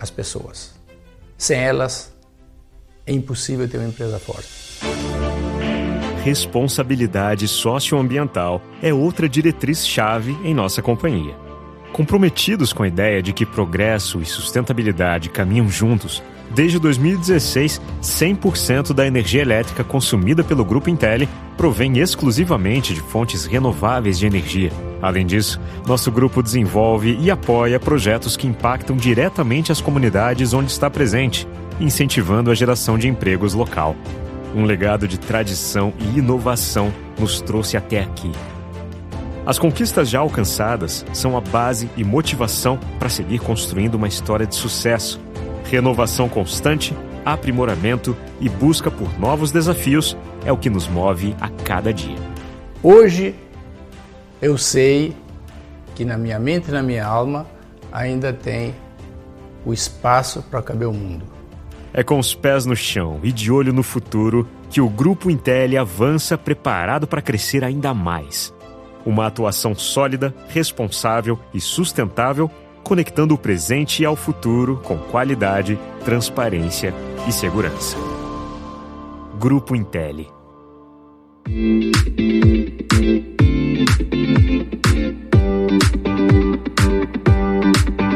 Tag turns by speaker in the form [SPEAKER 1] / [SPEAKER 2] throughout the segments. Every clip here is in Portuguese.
[SPEAKER 1] as pessoas. Sem elas, é impossível ter uma empresa forte.
[SPEAKER 2] Responsabilidade socioambiental é outra diretriz-chave em nossa companhia. Comprometidos com a ideia de que progresso e sustentabilidade caminham juntos, desde 2016, 100% da energia elétrica consumida pelo Grupo Intel provém exclusivamente de fontes renováveis de energia. Além disso, nosso grupo desenvolve e apoia projetos que impactam diretamente as comunidades onde está presente, incentivando a geração de empregos local. Um legado de tradição e inovação nos trouxe até aqui. As conquistas já alcançadas são a base e motivação para seguir construindo uma história de sucesso. Renovação constante, aprimoramento e busca por novos desafios é o que nos move a cada dia.
[SPEAKER 1] Hoje, eu sei que na minha mente e na minha alma ainda tem o espaço para caber o mundo.
[SPEAKER 2] É com os pés no chão e de olho no futuro que o Grupo Intel avança preparado para crescer ainda mais. Uma atuação sólida, responsável e sustentável, conectando o presente ao futuro com qualidade, transparência e segurança. Grupo Intel.
[SPEAKER 3] Thank you.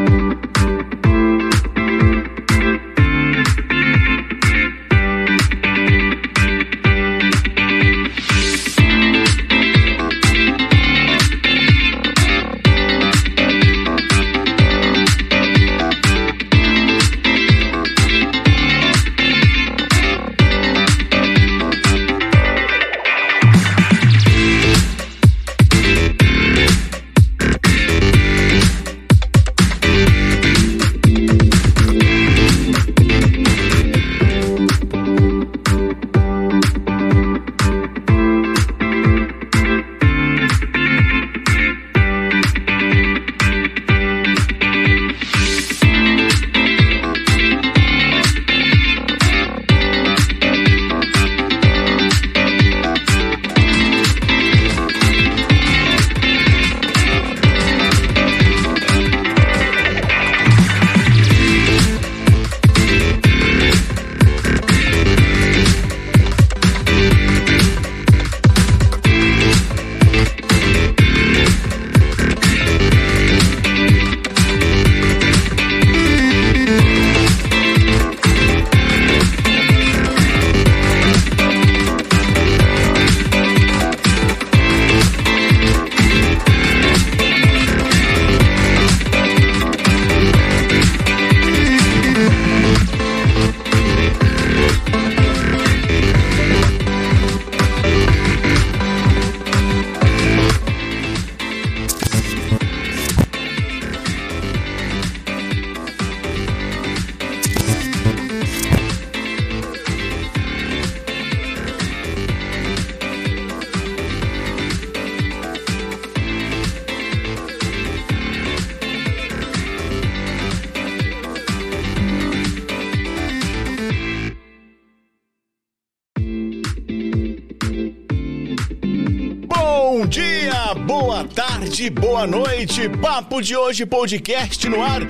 [SPEAKER 3] Papo de hoje, podcast no ar.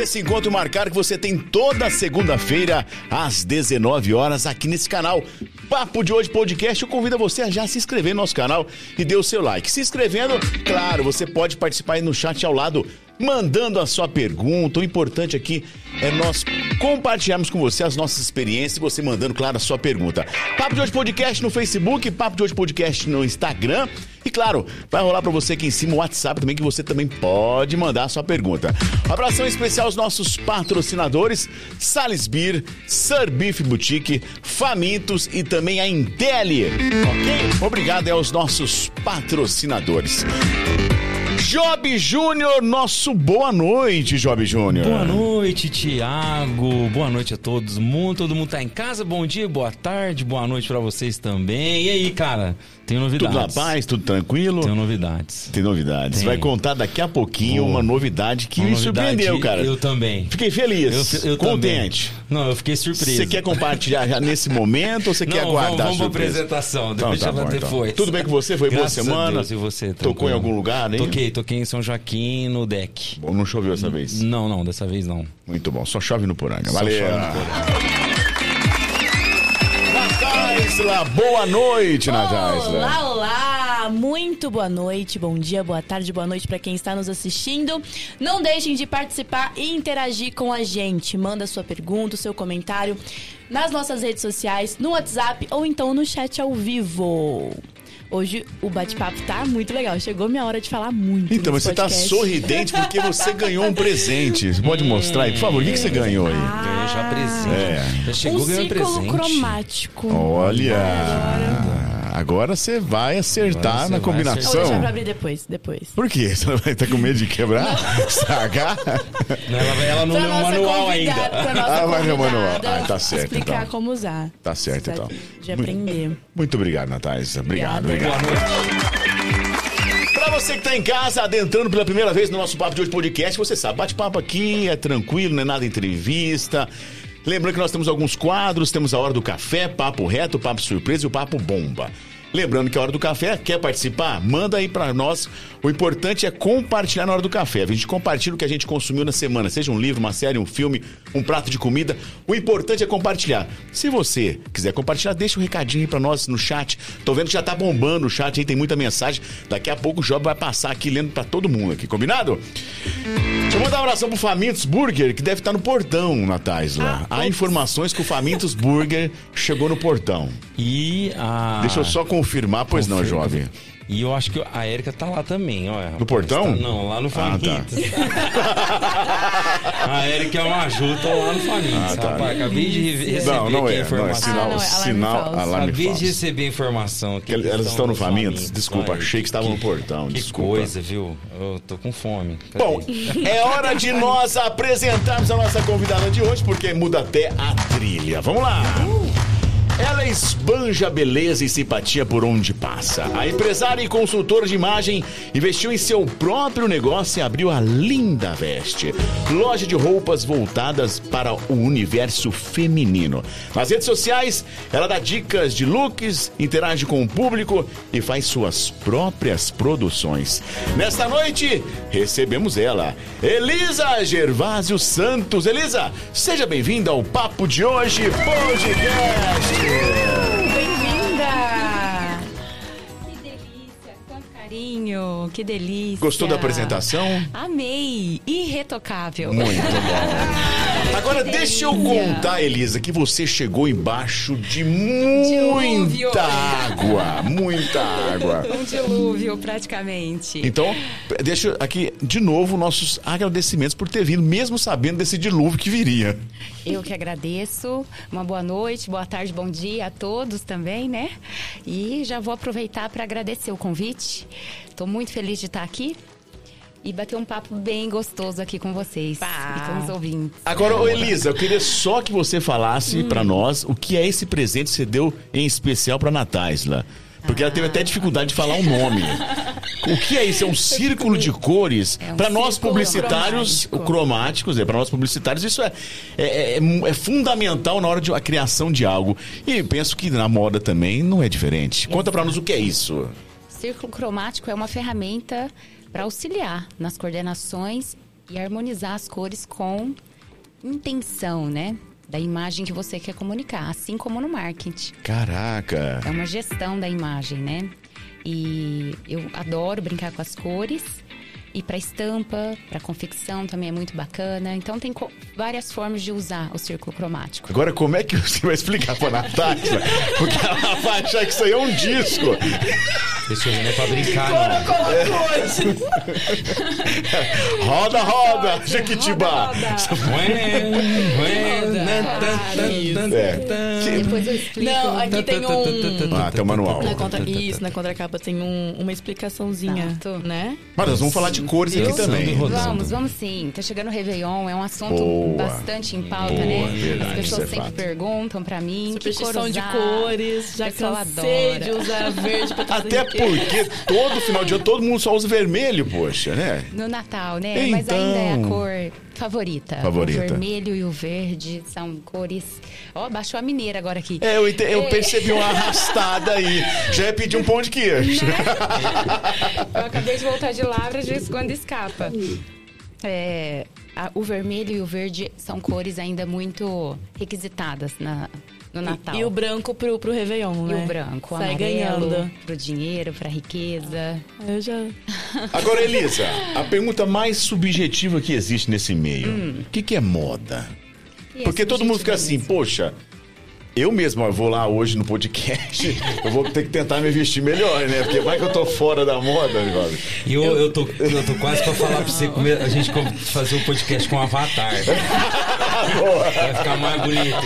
[SPEAKER 3] Esse encontro marcado que você tem toda segunda-feira às 19 horas aqui nesse canal. Papo de hoje, podcast. Eu convido você a já se inscrever no nosso canal e dê o seu like. Se inscrevendo, claro, você pode participar aí no chat ao lado mandando a sua pergunta. O importante aqui é nós compartilharmos com você as nossas experiências e você mandando, claro, a sua pergunta. Papo de hoje podcast no Facebook, Papo de hoje podcast no Instagram. E claro, vai rolar para você aqui em cima o WhatsApp também, que você também pode mandar a sua pergunta. Um abração especial aos nossos patrocinadores: Sir Beef Boutique, Famintos e também a Intel. Ok? Obrigado aos nossos patrocinadores. Job Júnior, nosso boa noite, Job Júnior.
[SPEAKER 4] Boa noite, Tiago. Boa noite a todos. Muito, todo mundo tá em casa. Bom dia, boa tarde, boa noite para vocês também. E aí, cara? Tenho novidades.
[SPEAKER 3] Tudo na paz, tudo tranquilo?
[SPEAKER 4] Tenho novidades.
[SPEAKER 3] Tem novidades.
[SPEAKER 4] Tem.
[SPEAKER 3] Vai contar daqui a pouquinho
[SPEAKER 4] Boa.
[SPEAKER 3] uma novidade que
[SPEAKER 4] Uma
[SPEAKER 3] me
[SPEAKER 4] novidade,
[SPEAKER 3] surpreendeu, cara.
[SPEAKER 4] Eu também.
[SPEAKER 3] Fiquei feliz,
[SPEAKER 4] Eu, eu
[SPEAKER 3] contente.
[SPEAKER 4] Também. Não, eu fiquei surpreso.
[SPEAKER 3] Você quer compartilhar já nesse momento ou você quer aguardar
[SPEAKER 4] vamos,
[SPEAKER 3] a
[SPEAKER 4] vamos pra apresentação,
[SPEAKER 3] Então,
[SPEAKER 4] depois
[SPEAKER 3] tá
[SPEAKER 4] já
[SPEAKER 3] bom, então.
[SPEAKER 4] depois.
[SPEAKER 3] Tudo bem com você? Foi boa
[SPEAKER 4] Graças a
[SPEAKER 3] semana?
[SPEAKER 4] Deus, e você?
[SPEAKER 3] Tocou em algum lugar, hein?
[SPEAKER 4] Toquei, toquei em São Joaquim, no deck.
[SPEAKER 3] Bom, não choveu essa vez.
[SPEAKER 4] Não, não, dessa vez não.
[SPEAKER 3] Muito bom, só chove no Poranga.
[SPEAKER 4] Só
[SPEAKER 3] Valeu.
[SPEAKER 4] chove no Poranga.
[SPEAKER 3] Boa noite, Natáisla.
[SPEAKER 5] Olá, olá! Muito boa noite, bom dia, boa tarde, boa noite para quem está nos assistindo. Não deixem de participar e interagir com a gente. Manda sua pergunta, seu comentário nas nossas redes sociais, no WhatsApp ou então no chat ao vivo. Hoje o bate-papo tá muito legal. Chegou minha hora de falar muito.
[SPEAKER 3] Então,
[SPEAKER 5] nesse
[SPEAKER 3] você tá
[SPEAKER 5] podcast.
[SPEAKER 3] sorridente porque você ganhou um presente. Você pode mostrar aí, por favor, o que, que você ganhou aí?
[SPEAKER 4] Ganhou já presente.
[SPEAKER 3] É.
[SPEAKER 4] Já chegou
[SPEAKER 5] um
[SPEAKER 4] ganhando
[SPEAKER 5] círculo
[SPEAKER 4] presente.
[SPEAKER 5] cromático.
[SPEAKER 3] Olha, agora você vai acertar na
[SPEAKER 4] vai
[SPEAKER 5] Vou deixar
[SPEAKER 3] combinação.
[SPEAKER 5] pra abrir depois, depois.
[SPEAKER 3] Por quê? Você não vai estar com medo de quebrar? Estragar?
[SPEAKER 4] Não, ela, ela não leu o manual ainda.
[SPEAKER 3] Ah, vai ler o manual. Ah, tá certo,
[SPEAKER 5] Explicar
[SPEAKER 3] então.
[SPEAKER 5] como usar.
[SPEAKER 3] Tá certo, então.
[SPEAKER 5] De aprender.
[SPEAKER 3] Muito obrigado, Natália. Obrigado,
[SPEAKER 5] Obrigada.
[SPEAKER 3] obrigado.
[SPEAKER 4] Boa noite.
[SPEAKER 3] Pra você que tá em casa, adentrando pela primeira vez no nosso Papo de Hoje Podcast, você sabe, bate-papo aqui é tranquilo, não é nada entrevista. Lembrando que nós temos alguns quadros, temos a Hora do Café, Papo Reto, Papo Surpresa e o Papo Bomba. Lembrando que a Hora do Café, quer participar? Manda aí pra nós. O importante é compartilhar na Hora do Café. A gente compartilha o que a gente consumiu na semana, seja um livro, uma série, um filme, um prato de comida. O importante é compartilhar. Se você quiser compartilhar, deixa um recadinho aí pra nós no chat. Tô vendo que já tá bombando o chat aí, tem muita mensagem. Daqui a pouco o Job vai passar aqui lendo pra todo mundo aqui, combinado? Deixa eu mandar um abração pro Famintos Burger, que deve estar no portão, Natais, lá. Há informações que o Famintos Burger chegou no portão.
[SPEAKER 4] E a.
[SPEAKER 3] Deixa eu só confirmar, pois não, jovem.
[SPEAKER 4] E eu acho que a Érica tá lá também, olha.
[SPEAKER 3] No portão?
[SPEAKER 4] Tá- não, lá no
[SPEAKER 3] Ah, tá.
[SPEAKER 4] Famintos. a Érica é uma ajuda lá no Famintos.
[SPEAKER 3] Ah, tá.
[SPEAKER 4] Rapaz, acabei de re- receber
[SPEAKER 3] Não, não
[SPEAKER 4] aqui
[SPEAKER 3] é.
[SPEAKER 4] a
[SPEAKER 3] Não é
[SPEAKER 4] informação.
[SPEAKER 3] sinal,
[SPEAKER 5] Ah, não, é alarme
[SPEAKER 3] sinal
[SPEAKER 5] falso.
[SPEAKER 3] alarme
[SPEAKER 4] Acabei de
[SPEAKER 3] falso.
[SPEAKER 4] receber a informação aqui.
[SPEAKER 3] Que elas estão no Famintos? Desculpa,
[SPEAKER 4] Ai,
[SPEAKER 3] achei que estavam no portão,
[SPEAKER 4] Que
[SPEAKER 3] desculpa.
[SPEAKER 4] coisa, viu? Eu tô com fome. Cadê?
[SPEAKER 3] Bom, é hora de nós apresentarmos a nossa convidada de hoje, porque muda até a trilha. Vamos lá! Ela esbanja beleza e simpatia por onde passa. A empresária e consultora de imagem investiu em seu próprio negócio e abriu a Linda Veste, loja de roupas voltadas para o universo feminino. Nas redes sociais, ela dá dicas de looks, interage com o público e faz suas próprias produções. Nesta noite, recebemos ela, Elisa Gervásio Santos. Elisa, seja bem-vinda ao Papo de Hoje Podcast.
[SPEAKER 6] Carinho, que delícia.
[SPEAKER 3] Gostou da apresentação?
[SPEAKER 6] Amei, irretocável.
[SPEAKER 3] Muito bom. Agora deixa eu contar, Elisa, que você chegou embaixo de muita água, muita água.
[SPEAKER 6] Um dilúvio, praticamente.
[SPEAKER 3] Então, deixa aqui de novo nossos agradecimentos por ter vindo, mesmo sabendo desse dilúvio que viria.
[SPEAKER 6] Eu que agradeço. Uma boa noite, boa tarde, bom dia a todos também, né? E já vou aproveitar para agradecer o convite. Estou muito feliz de estar aqui e bater um papo bem gostoso aqui com vocês
[SPEAKER 5] Pá.
[SPEAKER 6] e com os ouvintes.
[SPEAKER 3] Agora, ô Elisa, eu queria só que você falasse
[SPEAKER 6] Hum.
[SPEAKER 3] pra nós o que é esse presente que você deu em especial pra Natáisla. Porque ela teve até dificuldade de falar o nome. O que é isso? É um círculo de cores.
[SPEAKER 6] É um
[SPEAKER 3] Pra nós publicitários,
[SPEAKER 6] cromático.
[SPEAKER 3] cromáticos, é, para nós publicitários, isso é, é, é- é fundamental na hora de a criação de algo. E penso que na moda também não é diferente. Conta pra nós o que é isso.
[SPEAKER 6] círculo cromático é uma ferramenta para auxiliar nas coordenações e harmonizar as cores com intenção, né? Da imagem que você quer comunicar, assim como no marketing.
[SPEAKER 3] Caraca.
[SPEAKER 6] É uma gestão da imagem, né? E eu adoro brincar com as cores. E para estampa, para confecção também é muito bacana. Então tem várias formas de usar o círculo cromático.
[SPEAKER 3] Agora, como é que você vai explicar pra Natasha? Porque ela vai achar que isso aí é um disco.
[SPEAKER 4] Isso não é pra brincar, não.
[SPEAKER 3] roda, roda, Jequitibá.
[SPEAKER 6] Depois eu explico.
[SPEAKER 5] Não, aqui tem um...
[SPEAKER 3] Ah, tem um manual.
[SPEAKER 5] Na contra... Isso, na contracapa tem um, uma explicaçãozinha,
[SPEAKER 6] Exato.
[SPEAKER 5] né?
[SPEAKER 3] Mas nós vamos falar de cores aqui também.
[SPEAKER 6] Vamos, vamos sim. Tá chegando o Réveillon, é um assunto
[SPEAKER 3] Boa.
[SPEAKER 6] bastante em pauta,
[SPEAKER 3] Boa,
[SPEAKER 6] né?
[SPEAKER 3] verdade,
[SPEAKER 6] As pessoas
[SPEAKER 3] é
[SPEAKER 6] sempre
[SPEAKER 3] fato.
[SPEAKER 6] perguntam pra mim que cor
[SPEAKER 5] Superstição de
[SPEAKER 6] usar.
[SPEAKER 5] cores, já cansei
[SPEAKER 6] adora.
[SPEAKER 5] de usar verde pra
[SPEAKER 3] Até porque todo final de ano todo mundo só usa vermelho, poxa, né?
[SPEAKER 6] No Natal, né? Mas
[SPEAKER 3] Então.
[SPEAKER 6] ainda é a cor favorita.
[SPEAKER 3] Favorita.
[SPEAKER 6] O vermelho e o verde são cores. Ó, baixou a mineira agora aqui.
[SPEAKER 3] É, eu, ente- eu
[SPEAKER 6] É.
[SPEAKER 3] percebi uma arrastada aí. Já ia pedir um pão de queijo.
[SPEAKER 6] Eu acabei de voltar de Lavras, de quando escapa. É, a- o vermelho e o verde são cores ainda muito requisitadas na, no Natal.
[SPEAKER 5] E o branco pro, pro Réveillon,
[SPEAKER 6] E
[SPEAKER 5] né?
[SPEAKER 6] o branco, o
[SPEAKER 5] Sai
[SPEAKER 6] amarelo,
[SPEAKER 5] ganhando.
[SPEAKER 6] pro dinheiro, pra riqueza.
[SPEAKER 5] Eu já...
[SPEAKER 3] Agora, Elisa, a pergunta mais subjetiva que existe nesse meio: o que, que é moda?
[SPEAKER 6] E
[SPEAKER 3] Porque todo mundo fica assim, poxa. Eu mesmo ó, vou lá hoje no podcast, eu vou ter que tentar me vestir melhor, né? Porque vai que eu tô fora da moda.
[SPEAKER 4] E eu, eu, tô, eu tô quase pra falar pra você a gente fazer um podcast com Avatar. Vai ficar mais bonito.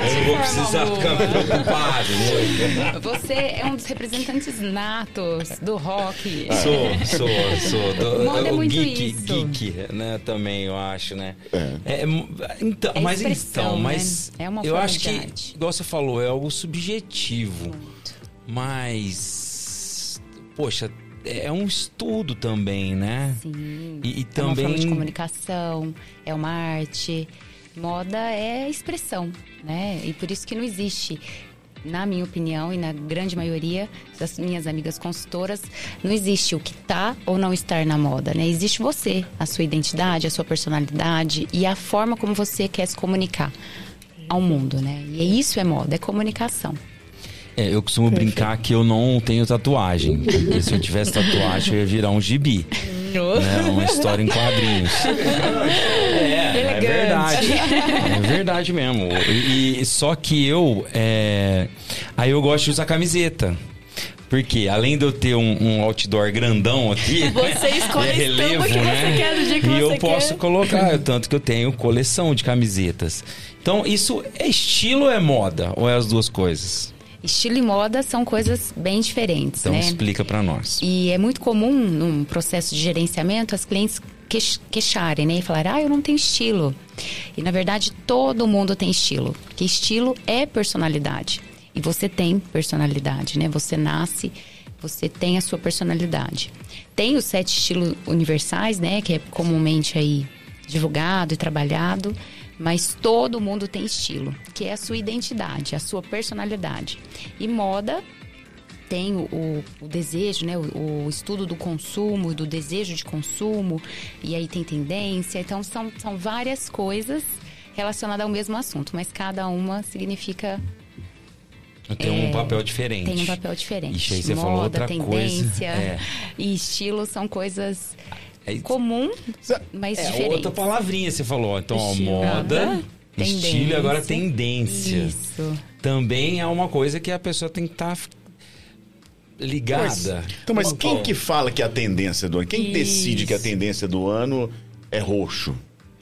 [SPEAKER 4] Eu não vou precisar ficar preocupado. né?
[SPEAKER 6] Você é um dos representantes natos do rock.
[SPEAKER 4] Sou, sou, sou. Do,
[SPEAKER 6] Moda é
[SPEAKER 4] o
[SPEAKER 6] muito
[SPEAKER 4] geek,
[SPEAKER 6] isso.
[SPEAKER 4] geek, né? Também, eu acho, né?
[SPEAKER 3] É.
[SPEAKER 4] É, então,
[SPEAKER 6] É
[SPEAKER 4] mas então,
[SPEAKER 6] né?
[SPEAKER 4] mas
[SPEAKER 6] É uma
[SPEAKER 4] eu
[SPEAKER 6] forma
[SPEAKER 4] acho que, igual você falou, é algo subjetivo. Mas, poxa, é um estudo também, né?
[SPEAKER 6] Sim.
[SPEAKER 4] E, e
[SPEAKER 6] É uma forma de
[SPEAKER 4] também
[SPEAKER 6] comunicação, é uma arte. Moda é expressão, né? E por isso que não existe, na minha opinião e na grande maioria das minhas amigas consultoras, não existe o que tá ou não estar na moda, né? Existe você, a sua identidade, a sua personalidade e a forma como você quer se comunicar ao mundo, né? E isso é moda, é comunicação.
[SPEAKER 4] É, eu costumo brincar que eu não tenho tatuagem. Porque se eu tivesse tatuagem, eu ia virar um gibi. né? Uma história em quadrinhos. É, é verdade. É verdade mesmo. E, e- só que eu. é, Aí eu gosto de usar camiseta. Porque além de eu ter um, um outdoor grandão aqui,
[SPEAKER 5] Você escolhe a
[SPEAKER 4] é
[SPEAKER 5] estampa que você quer, do dia que
[SPEAKER 4] e eu posso
[SPEAKER 5] quer.
[SPEAKER 4] colocar, tanto que eu tenho coleção de camisetas. Então, isso é estilo ou é moda? Ou é as duas coisas?
[SPEAKER 6] Estilo e moda são coisas bem diferentes,
[SPEAKER 4] Então
[SPEAKER 6] né?
[SPEAKER 4] explica pra nós.
[SPEAKER 6] E é muito comum num processo de gerenciamento as clientes queix- queixarem, né? E falar, ah, eu não tenho estilo. E na verdade todo mundo tem estilo, porque estilo é personalidade. E você tem personalidade, né? Você nasce, você tem a sua personalidade. Tem os sete estilos universais, né? Que é comumente aí divulgado e trabalhado. Mas todo mundo tem estilo, que é a sua identidade, a sua personalidade. E moda tem o, o- o desejo, né? O, o estudo do consumo, do desejo de consumo, e aí tem tendência. Então, são, são várias coisas relacionadas ao mesmo assunto, mas cada uma significa.
[SPEAKER 4] Tem um
[SPEAKER 6] É,
[SPEAKER 4] papel diferente.
[SPEAKER 6] Tem um papel diferente.
[SPEAKER 4] Ixi, aí você
[SPEAKER 6] Moda,
[SPEAKER 4] falou outra
[SPEAKER 6] tendência
[SPEAKER 4] coisa. É.
[SPEAKER 6] e estilo são coisas
[SPEAKER 4] É,
[SPEAKER 6] comum, mas
[SPEAKER 4] é
[SPEAKER 6] diferentes.
[SPEAKER 4] outra palavrinha você falou. Então, ó, moda,
[SPEAKER 6] Aham.
[SPEAKER 4] estilo e agora
[SPEAKER 6] Tendência.
[SPEAKER 4] tendência.
[SPEAKER 6] Isso.
[SPEAKER 4] Também é uma coisa que a pessoa tem que estar ligada.
[SPEAKER 3] Então, mas quem que fala que é a tendência do ano? Quem
[SPEAKER 5] Isso.
[SPEAKER 3] decide que a tendência do ano é roxo?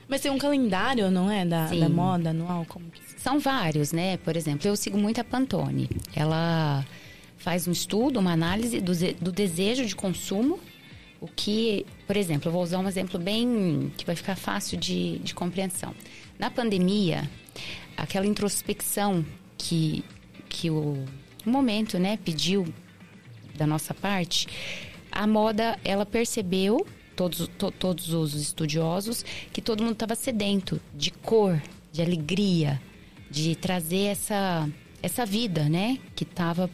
[SPEAKER 5] Mas tem um calendário, não é? Da, da moda anual? Como que...
[SPEAKER 6] São vários, né? Por exemplo, eu sigo muito a Pantone. Ela faz um estudo, uma análise do, do desejo de consumo. O que, por exemplo, eu vou usar um exemplo bem que vai ficar fácil de, de compreensão. Na pandemia, aquela introspecção que, que o, o momento né, pediu da nossa parte, a moda ela percebeu todos, to- todos os estudiosos que todo mundo estava sedento de cor, de alegria, de trazer essa essa vida, né, que estava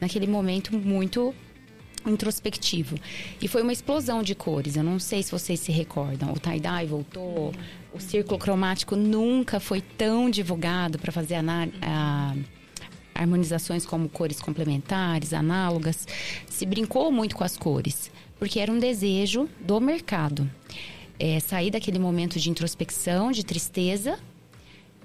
[SPEAKER 6] naquele momento muito introspectivo. E foi uma explosão de cores. Eu não sei se vocês se recordam. O tie-dye voltou, o círculo cromático nunca foi tão divulgado para fazer a, harmonizações como cores complementares, análogas. Se brincou muito com as cores, porque era um desejo do mercado. É, sair daquele momento de introspecção, de tristeza,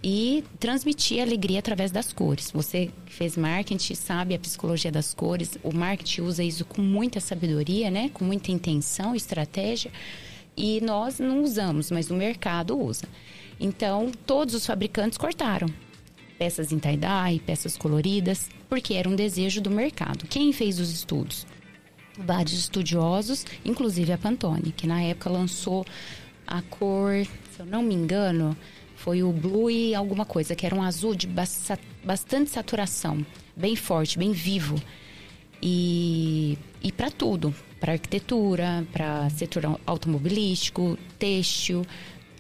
[SPEAKER 6] e transmitir alegria através das cores. Você que fez marketing sabe a psicologia das cores. O marketing usa isso com muita sabedoria, né? Com muita intenção, estratégia. E nós não usamos, mas o mercado usa. Então, todos os fabricantes cortaram peças em tie-dye, peças coloridas, porque era um desejo do mercado. Quem fez os estudos? Vários estudiosos, inclusive a Pantone, que na época lançou a cor, se eu não me engano, foi o Blue e alguma coisa, que era um azul de bastante saturação, bem forte, bem vivo. E, e para tudo, para arquitetura, para setor automobilístico, têxtil,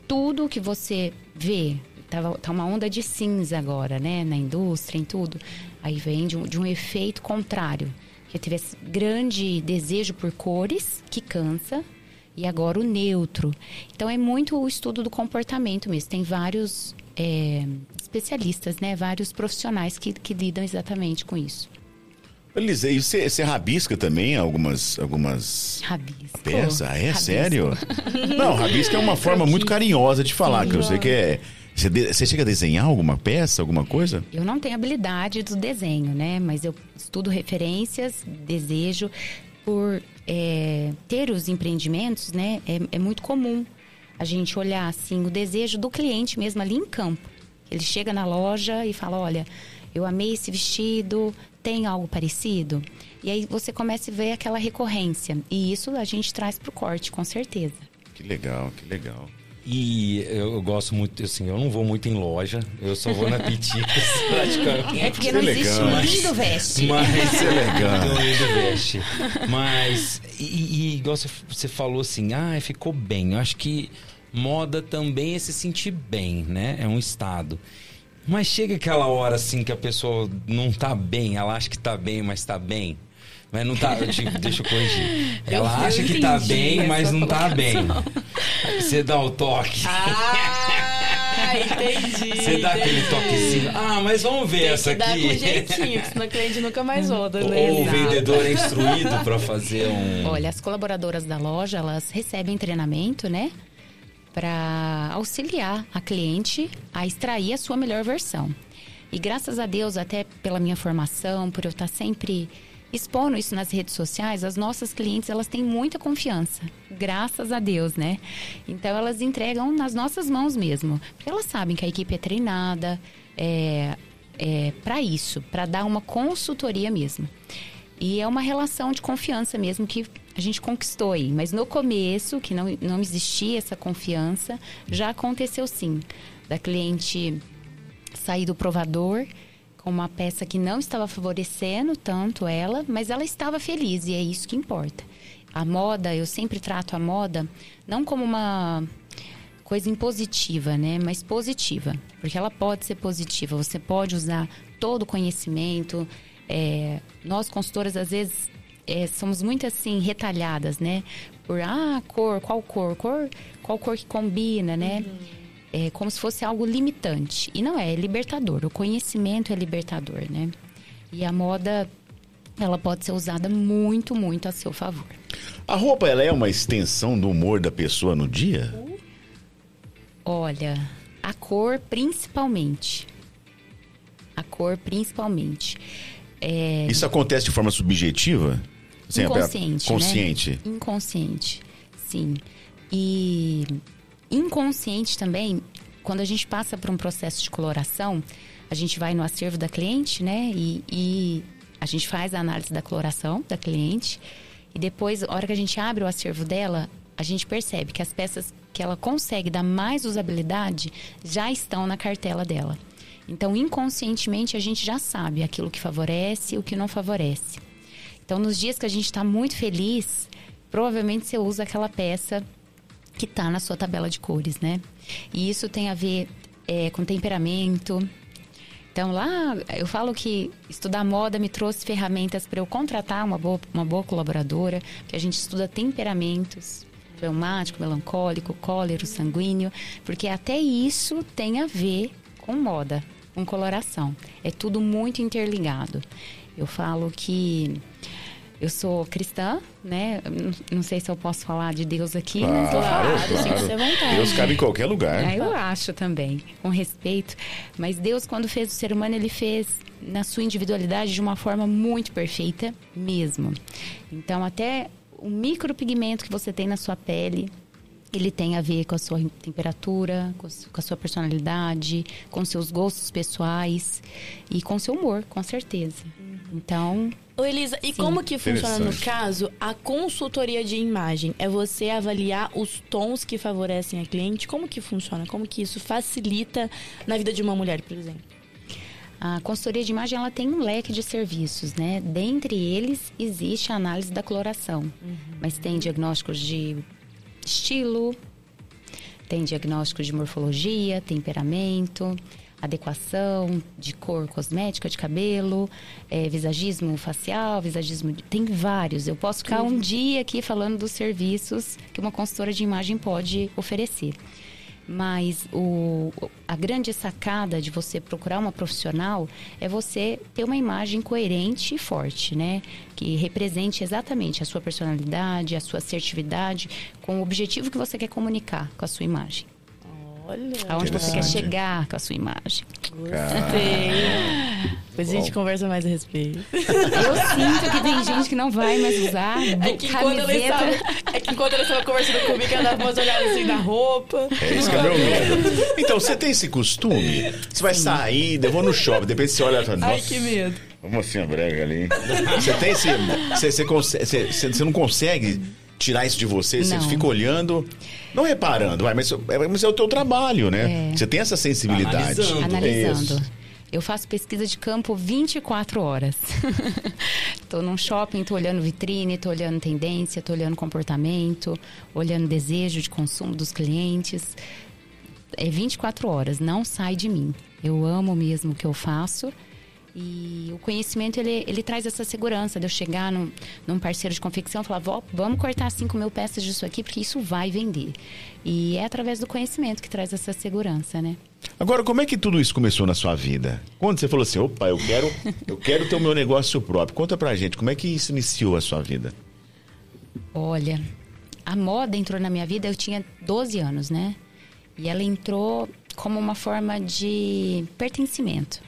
[SPEAKER 6] tudo que você vê. Tava, tá uma onda de cinza agora, né? Na indústria, em tudo. Aí vem de um, de um efeito contrário. Que teve esse grande desejo por cores, que cansa, e agora o neutro. Então é muito o estudo do comportamento mesmo. Tem vários é, especialistas, né? Vários profissionais que, que lidam exatamente com isso.
[SPEAKER 3] Elisa, e você, você rabisca também algumas, algumas
[SPEAKER 6] Rabisco.
[SPEAKER 3] peças? Ah, é Rabisco. sério? Não, rabisca é uma forma muito carinhosa de falar, Sim, que eu sei que é... Você, de, você chega a desenhar alguma peça, alguma coisa?
[SPEAKER 6] Eu não tenho habilidade do desenho, né? Mas eu estudo referências, desejo por é, ter os empreendimentos, né, é, é muito comum a gente olhar assim o desejo do cliente mesmo ali em campo. Ele chega na loja e fala, olha, eu amei esse vestido, tem algo parecido? E aí você começa a ver aquela recorrência. E isso a gente traz para o corte, com certeza.
[SPEAKER 3] Que legal, que legal.
[SPEAKER 4] E eu gosto muito, assim, eu não vou muito em loja, eu só vou na Piticas
[SPEAKER 6] praticamente. É porque não existe um lindo veste.
[SPEAKER 4] Mas é legal. Um lindo veste. Mas, e, e igual você, você falou assim, ah, ficou bem. Eu acho que moda também é se sentir bem, né? É um estado. Mas chega aquela hora assim que a pessoa não tá bem, ela acha que tá bem, mas tá bem. Mas não tá. Tipo, deixa eu corrigir. Ela eu acha que tá bem, mas não tá bem. Você dá o toque.
[SPEAKER 5] Ah, entendi.
[SPEAKER 4] Você dá aquele toquezinho. Ah, mas vamos ver
[SPEAKER 5] Tem
[SPEAKER 4] essa
[SPEAKER 5] que
[SPEAKER 4] aqui.
[SPEAKER 5] Com jeitinho, senão o cliente nunca mais volta,
[SPEAKER 4] né? Ou o vendedor é instruído para fazer um.
[SPEAKER 6] Olha, as colaboradoras da loja, elas recebem treinamento, né? Para auxiliar a cliente a extrair a sua melhor versão. E graças a Deus, até pela minha formação, por eu estar sempre expondo isso nas redes sociais, as nossas clientes elas têm muita confiança, graças a Deus, né? Então elas entregam nas nossas mãos mesmo, porque elas sabem que a equipe é treinada é, é para isso, para dar uma consultoria mesmo. E é uma relação de confiança mesmo que a gente conquistou aí. Mas no começo, que não, não existia essa confiança, já aconteceu sim. Da cliente sair do provador uma peça que não estava favorecendo tanto ela, mas ela estava feliz e é isso que importa. A moda, eu sempre trato a moda não como uma coisa impositiva, né, mas positiva, porque ela pode ser positiva. Você pode usar todo o conhecimento. É, nós consultoras às vezes é, somos muito assim retalhadas, né? Por ah, cor, qual cor, cor, qual cor que combina, né? Uhum é como se fosse algo limitante. E não é, é libertador. O conhecimento é libertador, né? E a moda, ela pode ser usada muito, muito a seu favor.
[SPEAKER 3] A roupa, ela é uma extensão do humor da pessoa no dia?
[SPEAKER 6] Olha, a cor principalmente. A cor principalmente.
[SPEAKER 3] É... Isso acontece de forma subjetiva?
[SPEAKER 6] Assim, Inconsciente,
[SPEAKER 3] Consciente.
[SPEAKER 6] Né? Inconsciente, sim. E inconsciente também, quando a gente passa por um processo de coloração, a gente vai no acervo da cliente, né? E, e a gente faz a análise da coloração da cliente. E depois, a hora que a gente abre o acervo dela, a gente percebe que as peças que ela consegue dar mais usabilidade já estão na cartela dela. Então, inconscientemente, a gente já sabe aquilo que favorece o que não favorece. Então, nos dias que a gente está muito feliz, provavelmente você usa aquela peça que está na sua tabela de cores, né? E isso tem a ver é, com temperamento, Então lá eu falo que estudar moda me trouxe ferramentas para eu contratar uma boa, uma boa colaboradora, que a gente estuda temperamentos, reumático, melancólico, cólero, sanguíneo, porque até isso tem a ver com moda, com coloração. É tudo muito interligado. Eu falo que eu sou cristã, né? Não sei se eu posso falar de Deus aqui,
[SPEAKER 3] claro,
[SPEAKER 6] mas
[SPEAKER 3] claro, claro. Deus cabe em qualquer lugar.
[SPEAKER 6] É, eu acho também, com respeito. Mas Deus, quando fez o ser humano, ele fez na sua individualidade de uma forma muito perfeita mesmo. Então, até o micropigmento que você tem na sua pele, ele tem a ver com a sua temperatura, com a sua personalidade, com seus gostos pessoais e com seu humor, com certeza. Então.
[SPEAKER 5] Ô Elisa, e Sim. como que funciona no caso a consultoria de imagem? É você avaliar os tons que favorecem a cliente? Como que funciona? Como que isso facilita na vida de uma mulher, por exemplo?
[SPEAKER 6] A consultoria de imagem ela tem um leque de serviços, né? Dentre eles existe a análise da coloração, uhum. mas tem diagnósticos de estilo, tem diagnósticos de morfologia, temperamento, adequação de cor cosmética de cabelo, é, visagismo facial, visagismo. Tem vários. Eu posso ficar um dia aqui falando dos serviços que uma consultora de imagem pode oferecer. Mas o, a grande sacada de você procurar uma profissional é você ter uma imagem coerente e forte, né? Que represente exatamente a sua personalidade, a sua assertividade, com o objetivo que você quer comunicar com a sua imagem.
[SPEAKER 5] Olha.
[SPEAKER 6] Aonde você quer chegar com a sua imagem.
[SPEAKER 5] Gostei. Depois a gente conversa mais a respeito.
[SPEAKER 6] Eu sinto que tem gente que não vai mais usar
[SPEAKER 5] é que quando ela estava, É que quando ela estava conversando comigo, ela dava umas olhadas assim na roupa.
[SPEAKER 3] É isso que é meu medo. Então, você tem esse costume? Você vai sair, eu vou no shopping, depois você olha e fala,
[SPEAKER 5] Ai, que medo.
[SPEAKER 3] Uma mocinha brega ali. Você tem esse... Você, você, consegue, você, você não consegue tirar isso de você? Você fica olhando, não reparando, vai, mas, é, mas é o teu trabalho, né? É. Você tem essa sensibilidade.
[SPEAKER 6] Analisando. Analisando. Eu faço pesquisa de campo 24 horas. tô num shopping, tô olhando vitrine, tô olhando tendência, tô olhando comportamento, olhando desejo de consumo dos clientes. É 24 horas, não sai de mim. Eu amo mesmo o que eu faço e o conhecimento, ele, ele traz essa segurança de eu chegar num, num parceiro de confecção e falar, vamos cortar 5 mil peças disso aqui, porque isso vai vender. E é através do conhecimento que traz essa segurança, né?
[SPEAKER 3] Agora, como é que tudo isso começou na sua vida? Quando você falou assim, opa, eu quero, eu quero ter o meu negócio próprio. Conta pra gente, como é que isso iniciou a sua vida?
[SPEAKER 6] Olha, a moda entrou na minha vida, eu tinha 12 anos, né? E ela entrou como uma forma de pertencimento.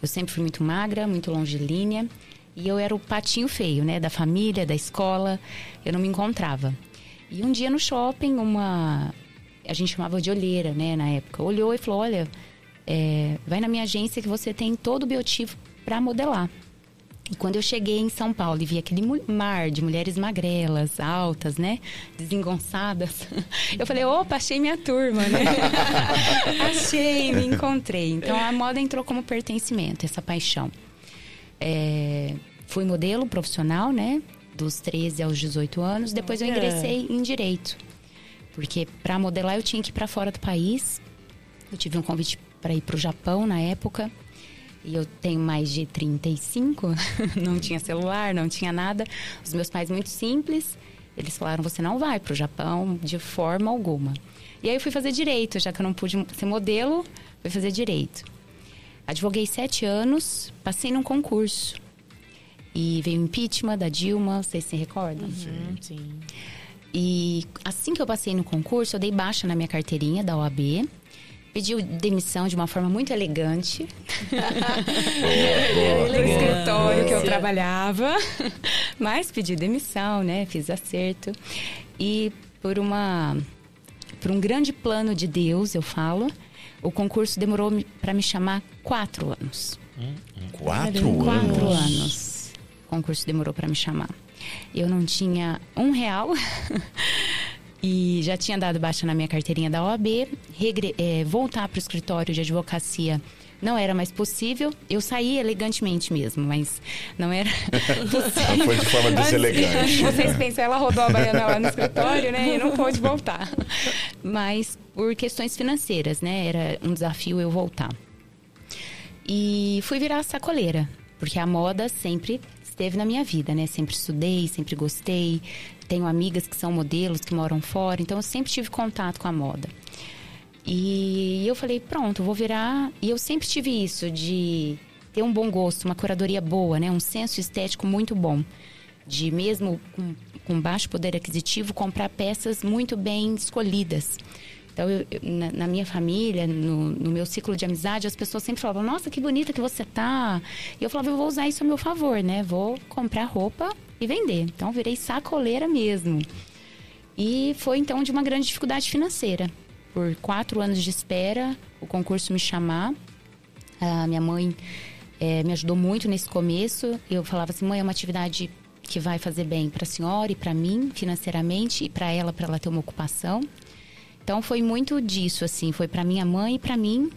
[SPEAKER 6] Eu sempre fui muito magra, muito longilínea. E eu era o patinho feio, né? Da família, da escola. Eu não me encontrava. E um dia no shopping, uma... A gente chamava de olheira, né? Na época. Olhou e falou, olha... É, vai na minha agência que você tem todo o biotipo para modelar. E quando eu cheguei em São Paulo e vi aquele mar de mulheres magrelas, altas, né? Desengonçadas, eu falei, opa, achei minha turma, né? achei, me encontrei. Então a moda entrou como pertencimento, essa paixão. É, fui modelo profissional, né? Dos 13 aos 18 anos. Depois eu ingressei em direito. Porque para modelar eu tinha que ir para fora do país. Eu tive um convite para ir para o Japão na época e eu tenho mais de 35, não tinha celular, não tinha nada. Os meus pais muito simples, eles falaram: "Você não vai para o Japão de forma alguma". E aí eu fui fazer direito, já que eu não pude ser modelo, fui fazer direito. Advoguei sete anos, passei num concurso. E veio o impeachment da Dilma, vocês se recordam?
[SPEAKER 5] Uhum, sim.
[SPEAKER 6] E assim que eu passei no concurso, eu dei baixa na minha carteirinha da OAB pediu demissão de uma forma muito elegante.
[SPEAKER 3] boa,
[SPEAKER 6] no escritório que eu trabalhava. Mas pedi demissão, né? Fiz acerto. E por uma por um grande plano de Deus, eu falo, o concurso demorou para me chamar quatro anos.
[SPEAKER 3] Quatro,
[SPEAKER 6] quatro anos? Quatro anos. O concurso demorou para me chamar. Eu não tinha um real. e já tinha dado baixa na minha carteirinha da OAB, regre, é, voltar para o escritório de advocacia não era mais possível. Eu saí elegantemente mesmo, mas não era possível.
[SPEAKER 3] Foi de forma deselegante.
[SPEAKER 6] Vocês pensam, ela rodou a baiana lá no escritório, né? E não pôde voltar. Mas por questões financeiras, né? Era um desafio eu voltar. E fui virar sacoleira, porque a moda sempre esteve na minha vida, né? Sempre estudei, sempre gostei. Tenho amigas que são modelos, que moram fora, então eu sempre tive contato com a moda. E eu falei, pronto, vou virar. E eu sempre tive isso de ter um bom gosto, uma curadoria boa, né? Um senso estético muito bom. De mesmo com, com baixo poder aquisitivo, comprar peças muito bem escolhidas. Então, eu, na, na, minha família, no, no, meu ciclo de amizade, as pessoas sempre falavam: Nossa, que bonita que você tá. E eu falava: Eu vou usar isso a meu favor, né? Vou comprar roupa e vender. Então, virei sacoleira mesmo. E foi então de uma grande dificuldade financeira. Por quatro anos de espera, o concurso me chamar. A minha mãe é, me ajudou muito nesse começo. Eu falava assim: Mãe, é uma atividade que vai fazer bem para a senhora e para mim financeiramente e para ela para ela ter uma ocupação. Então foi muito disso, assim, foi para minha mãe e para mim,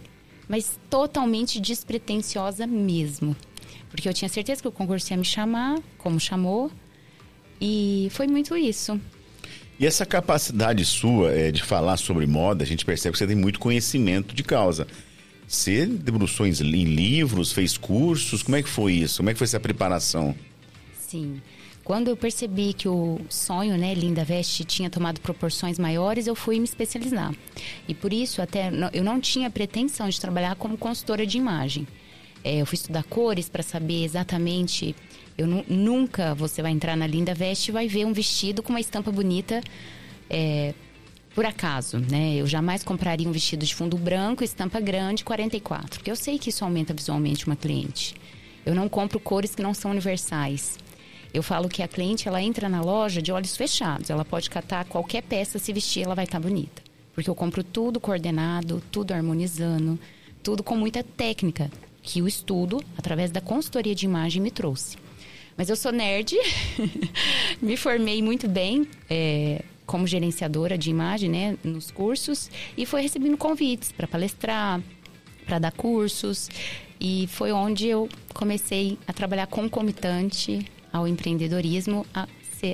[SPEAKER 6] mas totalmente despretensiosa mesmo. Porque eu tinha certeza que o concurso ia me chamar, como chamou, e foi muito isso.
[SPEAKER 3] E essa capacidade sua é, de falar sobre moda, a gente percebe que você tem muito conhecimento de causa. Você debruçou em livros, fez cursos, como é que foi isso? Como é que foi essa preparação?
[SPEAKER 6] Sim. Quando eu percebi que o sonho, né, Linda Veste, tinha tomado proporções maiores, eu fui me especializar. E por isso, até eu não tinha pretensão de trabalhar como consultora de imagem. É, eu fui estudar cores para saber exatamente. Eu nunca você vai entrar na Linda Veste e vai ver um vestido com uma estampa bonita. É, por acaso, né? Eu jamais compraria um vestido de fundo branco, estampa grande, 44, porque eu sei que isso aumenta visualmente uma cliente. Eu não compro cores que não são universais. Eu falo que a cliente ela entra na loja de olhos fechados. Ela pode catar qualquer peça, se vestir, ela vai estar tá bonita. Porque eu compro tudo coordenado, tudo harmonizando, tudo com muita técnica que o estudo, através da consultoria de imagem, me trouxe. Mas eu sou nerd, me formei muito bem é, como gerenciadora de imagem, né, nos cursos e foi recebendo convites para palestrar, para dar cursos e foi onde eu comecei a trabalhar concomitante ao empreendedorismo, a,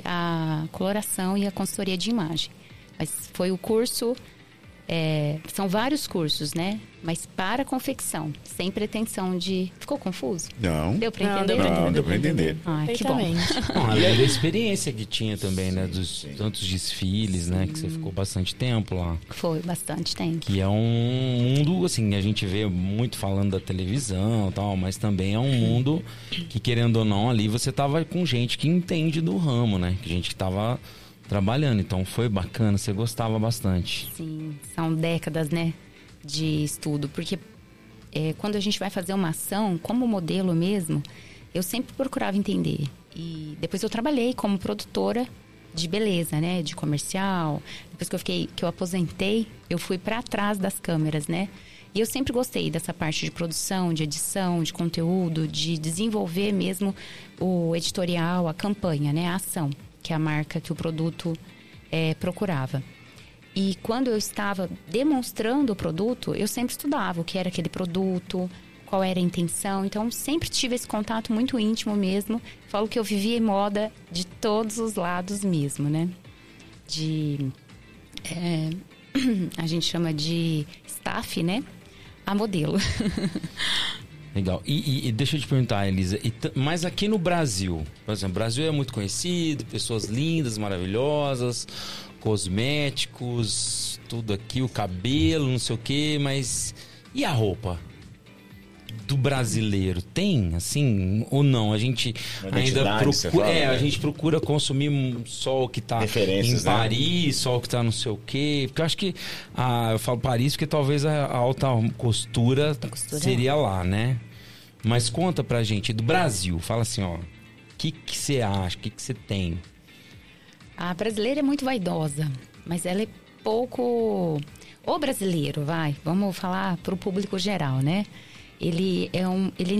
[SPEAKER 6] a coloração e a consultoria de imagem. Mas foi o curso é, são vários cursos, né? Mas para confecção, sem pretensão de. Ficou confuso?
[SPEAKER 3] Não.
[SPEAKER 6] Deu para entender? Não,
[SPEAKER 3] deu, não, deu para entender.
[SPEAKER 6] Ah, que bom.
[SPEAKER 4] além da experiência que tinha também, né? Dos tantos desfiles, né? Que você ficou bastante tempo lá.
[SPEAKER 6] Foi, bastante tempo.
[SPEAKER 4] Que é um mundo, assim, a gente vê muito falando da televisão e tal, mas também é um mundo que, querendo ou não, ali você tava com gente que entende do ramo, né? Gente que tava trabalhando. Então foi bacana, você gostava bastante.
[SPEAKER 6] Sim, são décadas, né, de estudo, porque é, quando a gente vai fazer uma ação, como modelo mesmo, eu sempre procurava entender. E depois eu trabalhei como produtora de beleza, né, de comercial. Depois que eu fiquei, que eu aposentei, eu fui para trás das câmeras, né? E eu sempre gostei dessa parte de produção, de edição, de conteúdo, de desenvolver mesmo o editorial, a campanha, né, a ação que é a marca que o produto é, procurava. E quando eu estava demonstrando o produto, eu sempre estudava o que era aquele produto, qual era a intenção. Então, sempre tive esse contato muito íntimo mesmo. Falo que eu vivia moda de todos os lados mesmo, né? De. É, a gente chama de staff, né? A modelo.
[SPEAKER 4] Legal. E, e, e, deixa eu te perguntar, Elisa, mas aqui no Brasil, por exemplo, o Brasil é muito conhecido, pessoas lindas, maravilhosas, cosméticos, tudo aqui, o cabelo, não sei o quê, mas e a roupa? Do brasileiro tem, assim, ou não? A gente ainda procura. Fala, é, né? a gente procura consumir só o que tá em né? Paris, né? só o que tá não sei o quê. Porque eu acho que. Ah, eu falo Paris porque talvez a alta costura, costura seria lá, né? Mas conta pra gente do Brasil. Fala assim, ó. O que você acha? O que você tem?
[SPEAKER 6] A brasileira é muito vaidosa, mas ela é pouco. O brasileiro, vai, vamos falar para o público geral, né? Ele é um, ele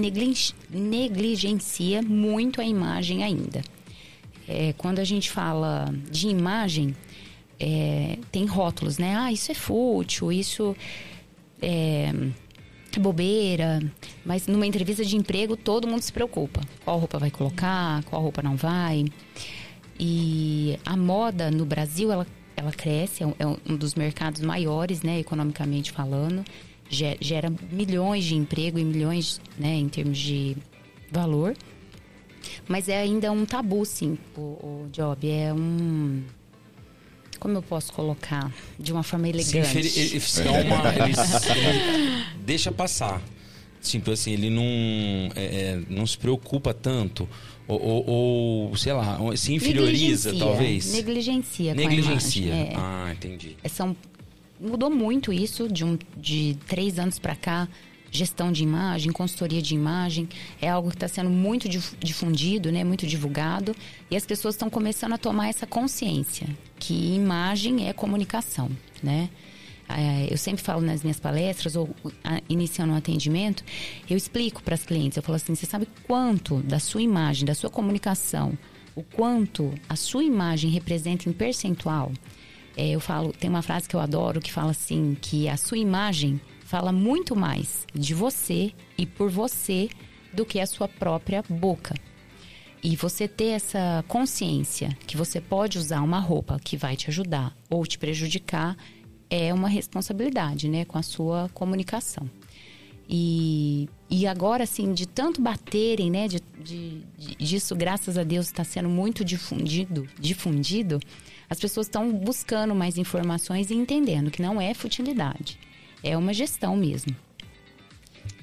[SPEAKER 6] negligencia muito a imagem ainda. É, quando a gente fala de imagem, é, tem rótulos, né? Ah, isso é fútil, isso é bobeira, mas numa entrevista de emprego todo mundo se preocupa. Qual roupa vai colocar, qual roupa não vai. E a moda no Brasil, ela, ela cresce, é um, é dos mercados maiores, né, economicamente falando. gera milhões de emprego e milhões, né, em termos de valor. Mas é ainda um tabu, sim, o, o job. É um. Como eu posso colocar? De uma forma elegante. Sim, ele,
[SPEAKER 4] ele, é uma, ele, ele deixa passar. Tipo assim, ele não, é, é, não se preocupa tanto. Ou, ou, ou, sei lá, se inferioriza,
[SPEAKER 6] negligencia,
[SPEAKER 4] talvez.
[SPEAKER 6] Negligencia.
[SPEAKER 4] Negligencia. É. Ah, entendi.
[SPEAKER 6] É, são, mudou muito isso de, um, de três anos para cá gestão de imagem, consultoria de imagem, é algo que está sendo muito difundido, né, muito divulgado, e as pessoas estão começando a tomar essa consciência que imagem é comunicação, né? É, eu sempre falo nas minhas palestras ou iniciando um atendimento, eu explico para as clientes, eu falo assim, você sabe quanto da sua imagem, da sua comunicação, o quanto a sua imagem representa em percentual? É, eu falo, tem uma frase que eu adoro que fala assim, que a sua imagem fala muito mais de você e por você do que a sua própria boca. E você ter essa consciência que você pode usar uma roupa que vai te ajudar ou te prejudicar é uma responsabilidade, né, com a sua comunicação. E, e agora, assim, de tanto baterem, né, de, de, disso, graças a Deus, está sendo muito difundido, difundido, as pessoas estão buscando mais informações e entendendo que não é futilidade é uma gestão mesmo.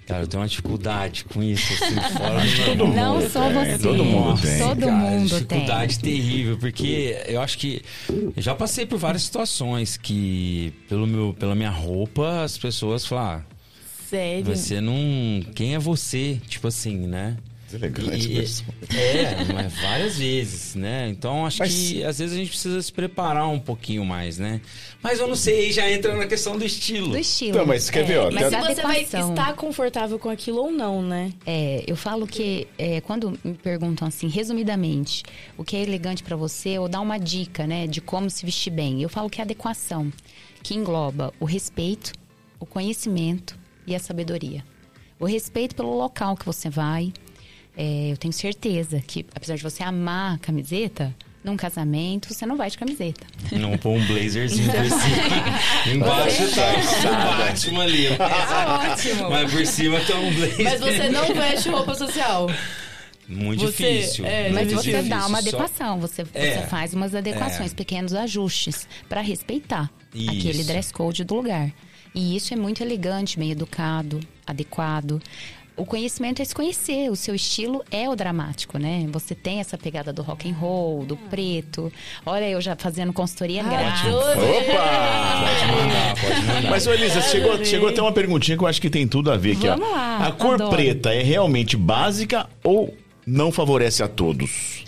[SPEAKER 4] Cara, eu tenho uma dificuldade com isso, assim, fora
[SPEAKER 6] todo mundo Não só você.
[SPEAKER 3] Todo mundo tem.
[SPEAKER 6] Todo cara, mundo
[SPEAKER 4] dificuldade
[SPEAKER 6] tem.
[SPEAKER 4] terrível, porque eu acho que eu já passei por várias situações que, pelo meu, pela minha roupa, as pessoas falam, ah,
[SPEAKER 5] Sério?
[SPEAKER 4] Você não. Quem é você? Tipo assim, né?
[SPEAKER 3] Elegante e,
[SPEAKER 4] É, mas várias vezes, né? Então acho mas... que às vezes a gente precisa se preparar um pouquinho mais, né? Mas eu não sei, já entra na questão do estilo.
[SPEAKER 6] Do estilo.
[SPEAKER 3] Então, mas quer é, ver, ó.
[SPEAKER 5] Mas se você vai estar confortável com aquilo ou não, né?
[SPEAKER 6] É, eu falo que é, quando me perguntam assim, resumidamente, o que é elegante para você, ou dá uma dica, né, de como se vestir bem, eu falo que é adequação, que engloba o respeito, o conhecimento e a sabedoria. O respeito pelo local que você vai, é, eu tenho certeza que, apesar de você amar a camiseta, num casamento, você não vai de camiseta.
[SPEAKER 4] Não pôr um blazerzinho por cima. Embaixo tá o Batman ali. É ótimo. Mas por cima tem um blazer.
[SPEAKER 5] Mas você não veste roupa social.
[SPEAKER 4] Muito você, difícil.
[SPEAKER 6] É,
[SPEAKER 4] mas
[SPEAKER 6] você
[SPEAKER 4] difícil.
[SPEAKER 6] dá uma adequação, você, é, você faz umas adequações, é. pequenos ajustes para respeitar isso. aquele dress code do lugar. E isso é muito elegante, bem educado, adequado o conhecimento é se conhecer, o seu estilo é o dramático, né? Você tem essa pegada do rock and roll, do preto. Olha, eu já fazendo consultoria ah, grátis.
[SPEAKER 3] Opa! Pode mandar, pode mandar. Mas, Elisa, chegou, chegou até uma perguntinha que eu acho que tem tudo a ver aqui.
[SPEAKER 6] Vamos ó. lá.
[SPEAKER 3] A cor adoro. preta é realmente básica ou não favorece a todos?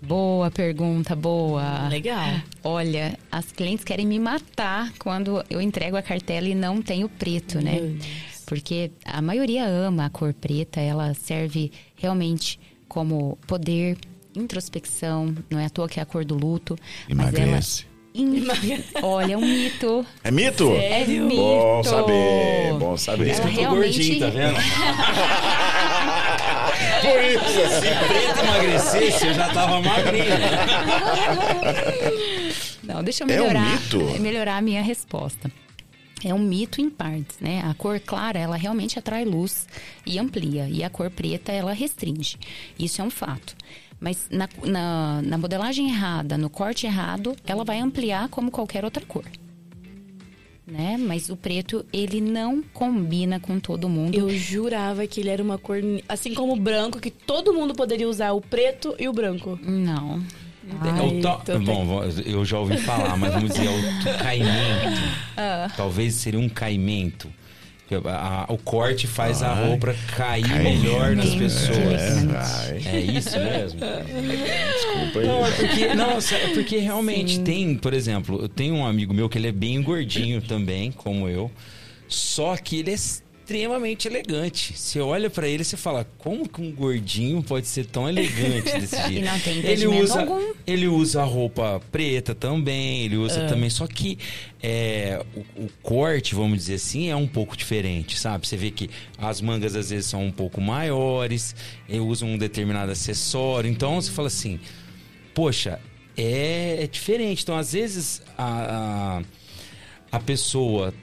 [SPEAKER 6] Boa pergunta, boa.
[SPEAKER 5] Legal.
[SPEAKER 6] Olha, as clientes querem me matar quando eu entrego a cartela e não tenho preto, né? Porque a maioria ama a cor preta, ela serve realmente como poder, introspecção, não é à toa que é a cor do luto.
[SPEAKER 3] Emagrece.
[SPEAKER 6] Mas ela... Olha, é um mito.
[SPEAKER 3] É mito?
[SPEAKER 6] É mito.
[SPEAKER 3] Bom saber, bom saber.
[SPEAKER 4] Ela eu tô realmente... gordinho, tá vendo? Por isso, assim, preto emagrecesse, eu já tava magrinho.
[SPEAKER 6] Não, deixa eu melhorar,
[SPEAKER 3] é um mito?
[SPEAKER 6] melhorar a minha resposta é um mito em partes, né? A cor clara, ela realmente atrai luz e amplia, e a cor preta, ela restringe. Isso é um fato. Mas na, na, na modelagem errada, no corte errado, ela vai ampliar como qualquer outra cor. Né? Mas o preto, ele não combina com todo mundo.
[SPEAKER 5] Eu jurava que ele era uma cor, assim como o branco, que todo mundo poderia usar o preto e o branco.
[SPEAKER 6] Não.
[SPEAKER 4] Ai, to... Bom, eu já ouvi falar, mas vamos dizer, o caimento. Ah. Talvez seria um caimento. A, a, o corte faz Ai. a roupa cair melhor nas pessoas. É, é, isso mesmo?
[SPEAKER 3] Desculpa aí.
[SPEAKER 4] Não, é porque, não, é porque realmente Sim. tem, por exemplo, eu tenho um amigo meu que ele é bem gordinho também, como eu. Só que ele é extremamente elegante. Você olha para ele e você fala, como que um gordinho pode ser tão elegante desse jeito?
[SPEAKER 6] e não tem
[SPEAKER 4] ele usa, algum. ele usa roupa preta também, ele usa uh. também, só que é, o, o, corte, vamos dizer assim, é um pouco diferente, sabe? Você vê que as mangas às vezes são um pouco maiores, ele usa um determinado acessório, então você fala assim, poxa, é, é diferente. Então às vezes a, a, a pessoa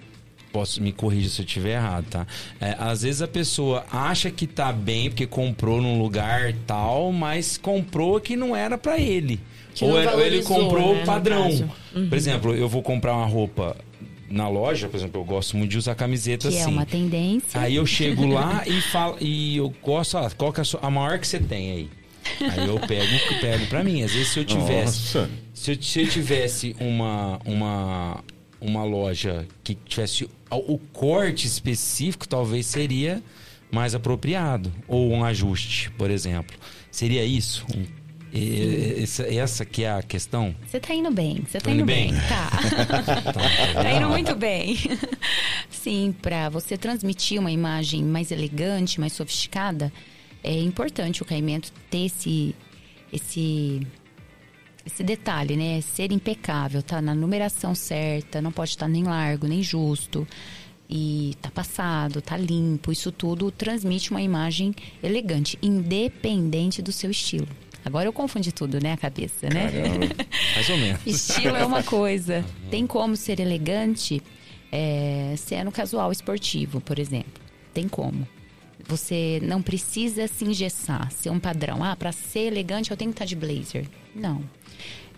[SPEAKER 4] posso me corrigir se eu estiver errado, tá? É, às vezes a pessoa acha que tá bem porque comprou num lugar tal, mas comprou que não era para ele.
[SPEAKER 5] Que
[SPEAKER 4] ou, era- ou ele comprou
[SPEAKER 5] né,
[SPEAKER 4] padrão.
[SPEAKER 5] caso.
[SPEAKER 4] Por exemplo, eu vou comprar uma roupa na loja, por exemplo, eu gosto muito de usar camiseta
[SPEAKER 6] Que é
[SPEAKER 4] assim.
[SPEAKER 6] uma tendência.
[SPEAKER 4] Aí eu chego lá e falo e eu gosto, ah, qual que é a, sua- a maior que você tem aí? Aí eu pego, pego para mim. Às vezes se eu tivesse
[SPEAKER 3] Nossa.
[SPEAKER 4] se eu, se eu tivesse uma, uma, uma loja que tivesse o, corte específico, talvez seria mais apropriado. Ou um ajuste, por exemplo. Seria isso? Um- e- essa, essa que é a questão?
[SPEAKER 6] Você tá indo bem, você tá indo
[SPEAKER 4] indo
[SPEAKER 6] bem.
[SPEAKER 4] bem?
[SPEAKER 6] Tá.
[SPEAKER 4] Tá,
[SPEAKER 6] tá indo muito bem. Sim, para você transmitir uma imagem mais elegante, mais sofisticada, é importante o caimento ter esse esse esse detalhe, né? Ser impecável, tá na numeração certa, não pode estar nem largo, nem justo. E tá passado, tá limpo, isso tudo transmite uma imagem elegante, independente do seu estilo. Agora eu confundi tudo, né, a cabeça, né?
[SPEAKER 4] Mais ou menos.
[SPEAKER 6] Estilo é uma coisa. Tem como ser elegante é, sendo casual esportivo, por exemplo. Tem como. Você não precisa se engessar, ser um padrão. Ah, para ser elegante eu tenho que estar de blazer. Não.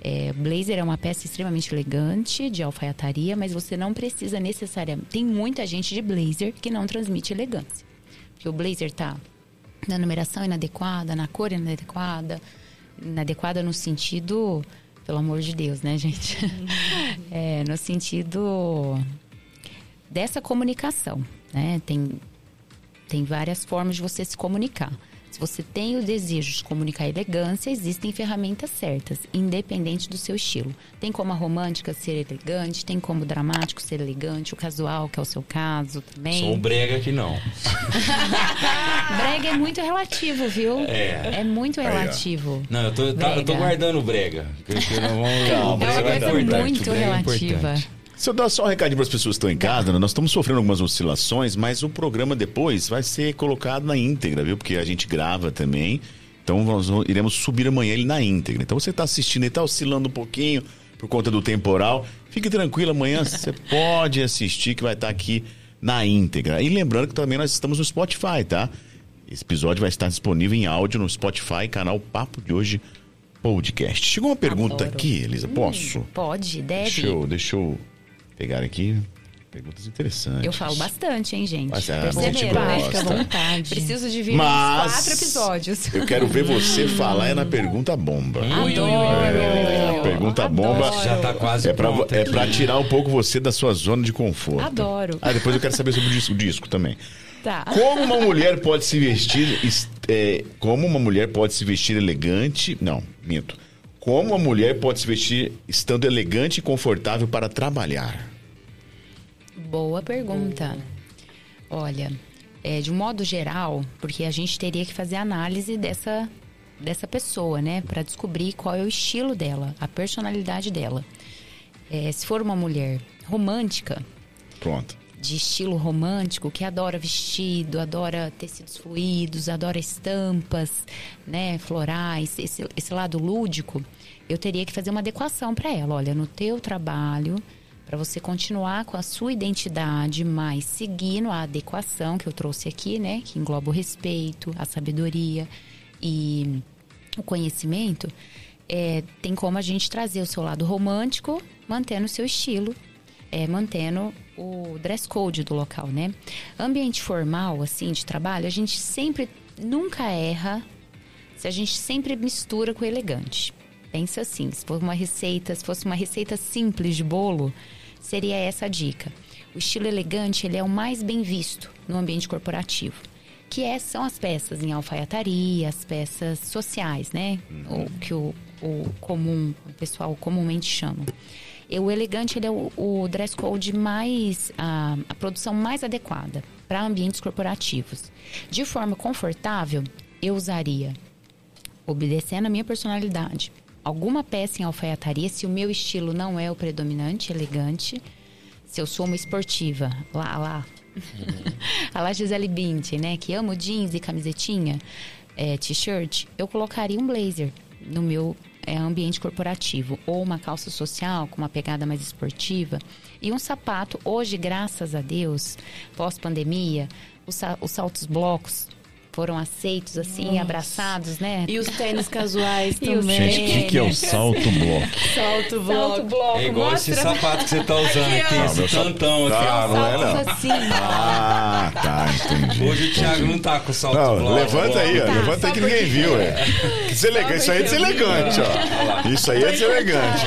[SPEAKER 6] É, blazer é uma peça extremamente elegante, de alfaiataria, mas você não precisa necessariamente. Tem muita gente de blazer que não transmite elegância. Porque o blazer tá na numeração inadequada, na cor inadequada, inadequada no sentido, pelo amor de Deus, né, gente? É, no sentido dessa comunicação, né? Tem, tem várias formas de você se comunicar. Se você tem o desejo de comunicar elegância, existem ferramentas certas, independente do seu estilo. Tem como a romântica ser elegante, tem como o dramático ser elegante, o casual, que é o seu caso também.
[SPEAKER 4] Sou o brega que não.
[SPEAKER 6] Brega é muito relativo, viu? É. muito
[SPEAKER 3] ó.
[SPEAKER 6] relativo.
[SPEAKER 4] Não, eu tô, tá- eu tô guardando o brega. Que- que nós vamos-
[SPEAKER 3] Calma,
[SPEAKER 6] É uma
[SPEAKER 3] vai
[SPEAKER 6] coisa muito
[SPEAKER 4] é
[SPEAKER 6] relativa.
[SPEAKER 4] importante.
[SPEAKER 3] Se eu dar só um recadinho para as pessoas que estão em casa, né? nós estamos sofrendo algumas oscilações, mas o programa depois vai ser colocado na íntegra, viu? Porque a gente grava também. Então nós iremos subir amanhã ele na íntegra. Então você está assistindo e está oscilando um pouquinho por conta do temporal. Fique tranquilo, amanhã você pode assistir que vai estar aqui na íntegra. E lembrando que também nós estamos no Spotify, tá? Esse episódio vai estar disponível em áudio no Spotify, canal Papo de Hoje Podcast. Chegou uma pergunta
[SPEAKER 6] Adoro.
[SPEAKER 3] aqui, Elisa, posso?
[SPEAKER 6] Pode, deve.
[SPEAKER 3] Deixa eu, deixa eu pegar aqui. Perguntas interessantes.
[SPEAKER 6] Eu falo bastante, hein, gente?
[SPEAKER 3] Mas, é,
[SPEAKER 6] Perceberam,
[SPEAKER 3] a gente gosta.
[SPEAKER 6] Fica à vontade.
[SPEAKER 5] Preciso de vir
[SPEAKER 3] Mas-
[SPEAKER 5] quatro episódios.
[SPEAKER 3] Eu quero ver você falar é na pergunta bomba.
[SPEAKER 6] Adoro.
[SPEAKER 3] É, pergunta bomba
[SPEAKER 4] Já tá quase
[SPEAKER 3] é pra, é pra tirar um pouco você da sua zona de conforto.
[SPEAKER 6] Adoro.
[SPEAKER 3] Ah, depois eu quero saber sobre o disco, o disco também.
[SPEAKER 6] Tá.
[SPEAKER 3] Como uma mulher pode se vestir. es- é, como uma mulher pode se vestir elegante. Não, minto. Como uma mulher pode se vestir estando elegante e confortável para trabalhar?
[SPEAKER 6] Boa pergunta. Olha, é, de um modo geral, porque a gente teria que fazer análise dessa, dessa pessoa, né? Para descobrir qual é o estilo dela, a personalidade dela. É, se for uma mulher romântica,
[SPEAKER 3] Pronto.
[SPEAKER 6] de estilo romântico, que adora vestido, adora tecidos fluidos, adora estampas, né, florais, esse, esse lado lúdico, eu teria que fazer uma adequação para ela. Olha, no teu trabalho, para você continuar com a sua identidade, mas seguindo a adequação que eu trouxe aqui, né, que engloba o respeito, a sabedoria e o conhecimento, é, tem como a gente trazer o seu lado romântico, mantendo o seu estilo, é, mantendo o dress code do local, né? Ambiente formal, assim, de trabalho, a gente sempre, nunca erra se a gente sempre mistura com elegante. Pensa assim, se for uma receita, se fosse uma receita simples de bolo, seria essa a dica. O estilo elegante, ele é o mais bem visto no ambiente corporativo. Que é, são as peças em alfaiataria, as peças sociais, né? O que o, o comum, o pessoal comumente chama. E o elegante ele é o, o dress code mais a, a produção mais adequada para ambientes corporativos. De forma confortável, eu usaria obedecendo a minha personalidade. Alguma peça em alfaiataria, se o meu estilo não é o predominante, elegante, se eu sou uma esportiva, lá, lá, a lá Gisele Bündchen, né, que amo jeans e camisetinha, é, t-shirt, eu colocaria um blazer no meu é, ambiente corporativo, ou uma calça social com uma pegada mais esportiva, e um sapato, hoje, graças a Deus, pós-pandemia, os, os saltos blocos foram aceitos, assim, Nossa. abraçados, né?
[SPEAKER 5] E os tênis casuais também.
[SPEAKER 3] Gente, o que, que, é o salto bloco?
[SPEAKER 5] salto bloco. Salto bloco.
[SPEAKER 4] É igual Mostra... esse sapato que você tá usando aqui, tem esse tantão aqui.
[SPEAKER 3] Ah, não é não. Assim, ah, tá, entendi.
[SPEAKER 4] Hoje o Thiago não tá com salto não, bloco.
[SPEAKER 3] Levanta aí, ó. Tá, levanta aí que ninguém viu, é. Deselegante. Isso aí é deselegante, ó. Isso aí é deselegante.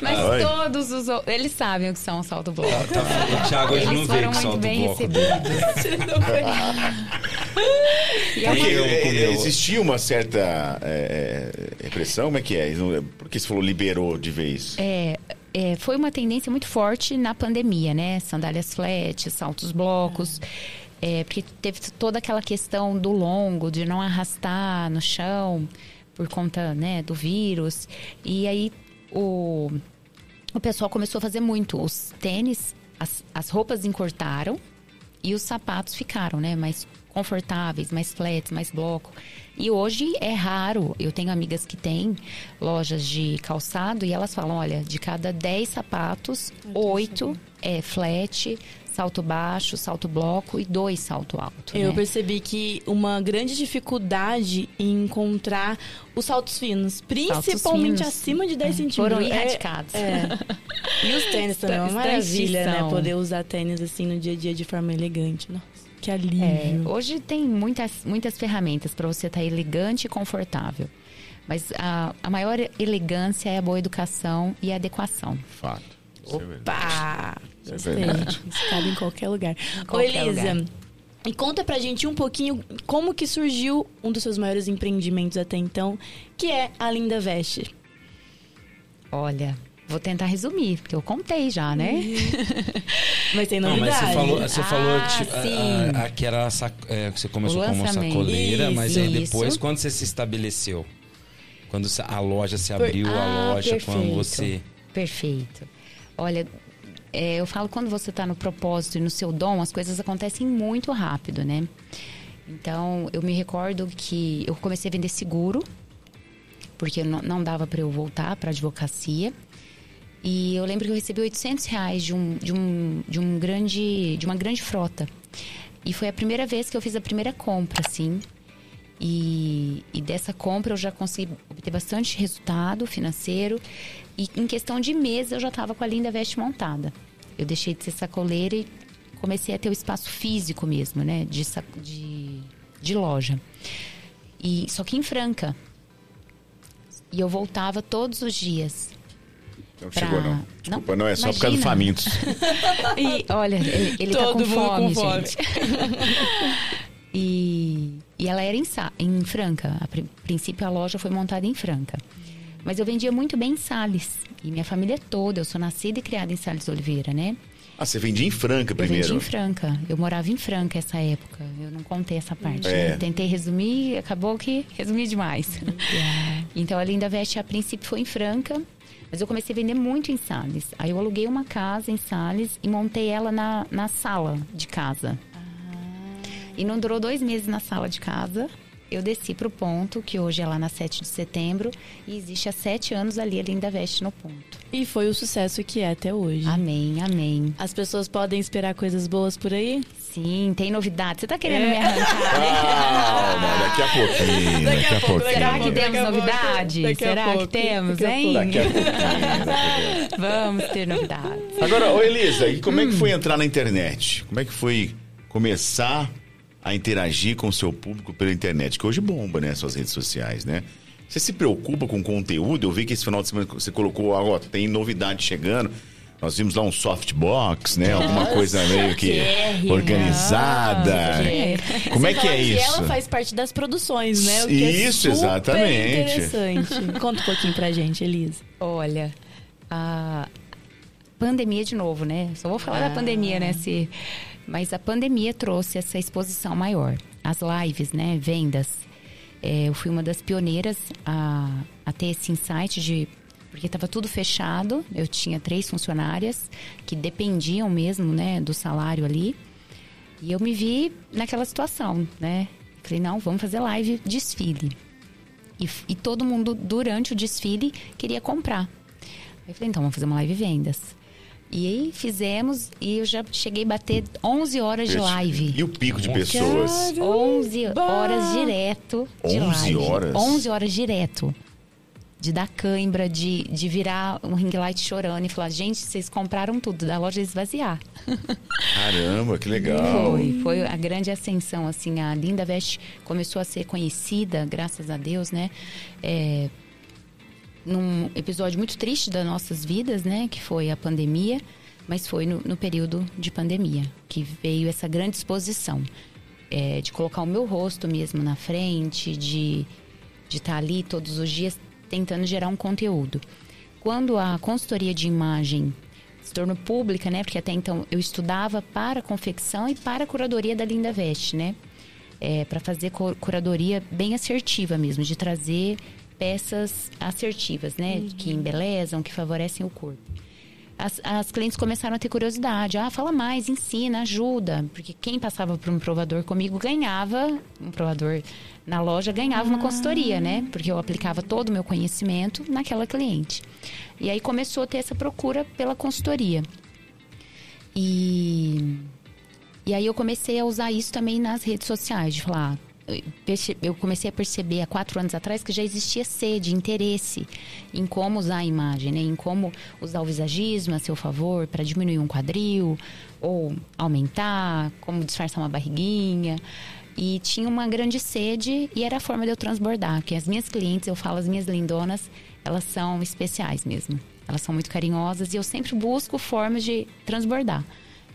[SPEAKER 6] Mas Oi. todos os eles sabem o que são salto bloco. Tá,
[SPEAKER 4] tá, o Thiago hoje não veio com salto bloco.
[SPEAKER 3] Porque existia uma certa é, é, repressão, como é que é? Por que você falou liberou de vez?
[SPEAKER 6] É, é, foi uma tendência muito forte na pandemia, né? Sandálias flat, saltos blocos. É, porque teve toda aquela questão do longo, de não arrastar no chão por conta né, do vírus. E aí o, o pessoal começou a fazer muito. Os tênis, as, as roupas encurtaram e os sapatos ficaram, né? Mais confortáveis, mais flats, mais bloco. E hoje é raro. Eu tenho amigas que têm lojas de calçado e elas falam: olha, de cada 10 sapatos, oito é flat, salto baixo, salto bloco e dois salto alto.
[SPEAKER 5] Eu
[SPEAKER 6] né?
[SPEAKER 5] percebi que uma grande dificuldade em encontrar os saltos finos, principalmente saltos finos. acima de 10 é. centímetros.
[SPEAKER 6] Foram erradicados. É, é.
[SPEAKER 5] E os tênis também, é uma maravilha, né? Poder usar tênis assim no dia a dia de forma elegante. Nossa, que alívio. É,
[SPEAKER 6] hoje tem muitas, muitas ferramentas para você estar tá elegante e confortável. Mas a, a maior elegância é a boa educação e a adequação.
[SPEAKER 3] Fato.
[SPEAKER 5] É Opa! É Gostei. Isso cabe em qualquer lugar. Em qualquer Ô, Elisa, lugar. e conta pra gente um pouquinho como que surgiu um dos seus maiores empreendimentos até então, que é a Linda Veste.
[SPEAKER 6] Olha, Vou tentar resumir, porque eu contei já, né? Uhum.
[SPEAKER 5] mas tem novidade.
[SPEAKER 4] Não, mas você falou, você ah, falou tipo, a, a, a, que era sac, é, você começou como sacoleira, isso, mas aí depois, isso. quando você se estabeleceu? Quando a loja se abriu, Por, ah, a loja, perfeito. quando você.
[SPEAKER 6] Perfeito. Olha, é, eu falo quando você está no propósito e no seu dom, as coisas acontecem muito rápido, né? Então, eu me recordo que eu comecei a vender seguro, porque não, não dava para eu voltar para advocacia. E eu lembro que eu recebi 800 reais de, um, de, um, de, um grande, de uma grande frota. E foi a primeira vez que eu fiz a primeira compra, assim. E, e dessa compra eu já consegui obter bastante resultado financeiro. E em questão de mês eu já estava com a Linda Veste montada. Eu deixei de ser sacoleira e comecei a ter o espaço físico mesmo, né? De, de, de loja. E, só que em Franca. E eu voltava todos os dias.
[SPEAKER 3] Não pra... chegou, não. Desculpa, não, não é só por causa do famintos.
[SPEAKER 6] e olha, ele, ele tá com fome, com fome, gente. e, e ela era em, em Franca. A princípio a loja foi montada em Franca. Mas eu vendia muito bem em Sales. E minha família toda, eu sou nascida e criada em Sales Oliveira, né?
[SPEAKER 3] Ah, você vendia em Franca primeiro?
[SPEAKER 6] Eu vendia em Franca. Eu morava em Franca essa época. Eu não contei essa parte. É. Tentei resumir, acabou que resumi demais. É. então a Linda Veste a princípio foi em Franca, mas eu comecei a vender muito em Sales. Aí eu aluguei uma casa em Sales e montei ela na, na sala de casa. Ah. E não durou dois meses na sala de casa eu desci para o ponto, que hoje é lá na 7 de setembro, e existe há sete anos ali a Linda Veste no ponto.
[SPEAKER 5] E foi o sucesso que é até hoje.
[SPEAKER 6] Amém, amém.
[SPEAKER 5] As pessoas podem esperar coisas boas por aí?
[SPEAKER 6] Sim, tem novidade. Você está querendo é. me arrancar, né?
[SPEAKER 3] Ah, daqui a pouquinho. Daqui, daqui a pouquinho.
[SPEAKER 6] Será que temos novidade? Será que temos, hein?
[SPEAKER 3] Daqui a pouquinho.
[SPEAKER 6] Vamos ter novidades.
[SPEAKER 3] Agora, ô Elisa, e como hum. é que foi entrar na internet? Como é que foi começar a interagir com o seu público pela internet, que hoje bomba, né? Suas redes sociais, né? Você se preocupa com conteúdo? Eu vi que esse final de semana você colocou, agora tem novidade chegando. Nós vimos lá um softbox, né? Alguma coisa meio que organizada. Nossa, Como é que é isso?
[SPEAKER 5] ela faz parte das produções, né?
[SPEAKER 3] O isso,
[SPEAKER 5] é
[SPEAKER 3] exatamente.
[SPEAKER 5] Interessante. Conta um pouquinho pra gente, Elisa.
[SPEAKER 6] Olha, a pandemia de novo, né? Só vou falar ah. da pandemia, né? Se mas a pandemia trouxe essa exposição maior. As lives, né? Vendas. É, eu fui uma das pioneiras a, a ter esse insight de porque estava tudo fechado. Eu tinha três funcionárias que dependiam mesmo, né, do salário ali. E eu me vi naquela situação, né? Falei, não, vamos fazer live desfile. E, e todo mundo, durante o desfile, queria comprar. Aí eu falei, então vamos fazer uma live vendas. E aí fizemos e eu já cheguei a bater 11 horas de live.
[SPEAKER 3] E o pico de pessoas?
[SPEAKER 6] 11 horas direto de
[SPEAKER 3] 11
[SPEAKER 6] live.
[SPEAKER 3] horas?
[SPEAKER 6] 11 horas direto. De dar cãibra, de, de virar um ring light chorando e falar, gente, vocês compraram tudo, da loja esvaziar.
[SPEAKER 3] Caramba, que legal.
[SPEAKER 6] Foi, foi a grande ascensão, assim, a Linda Veste começou a ser conhecida, graças a Deus, né? É, num episódio muito triste das nossas vidas, né? Que foi a pandemia, mas foi no, no período de pandemia que veio essa grande exposição. É, de colocar o meu rosto mesmo na frente, de de estar ali todos os dias tentando gerar um conteúdo. Quando a consultoria de imagem se tornou pública, né? Porque até então eu estudava para confecção e para curadoria da Linda Veste, né? É, para fazer curadoria bem assertiva mesmo, de trazer peças assertivas, né? Uhum. Que embelezam, que favorecem o corpo. As, as, clientes começaram a ter curiosidade. Ah, fala mais, ensina, ajuda. Porque quem passava por um provador comigo ganhava, um provador na loja ganhava uma consultoria, né? Porque eu aplicava todo o meu conhecimento naquela cliente. E aí começou a ter essa procura pela consultoria. E, e aí eu comecei a usar isso também nas redes sociais, de falar, eu comecei a perceber há quatro anos atrás que já existia sede, interesse em como usar a imagem, né? em como usar o visagismo a seu favor para diminuir um quadril ou aumentar, como disfarçar uma barriguinha. E tinha uma grande sede e era a forma de eu transbordar. Que as minhas clientes, eu falo, as minhas lindonas, elas são especiais mesmo. Elas são muito carinhosas e eu sempre busco formas de transbordar.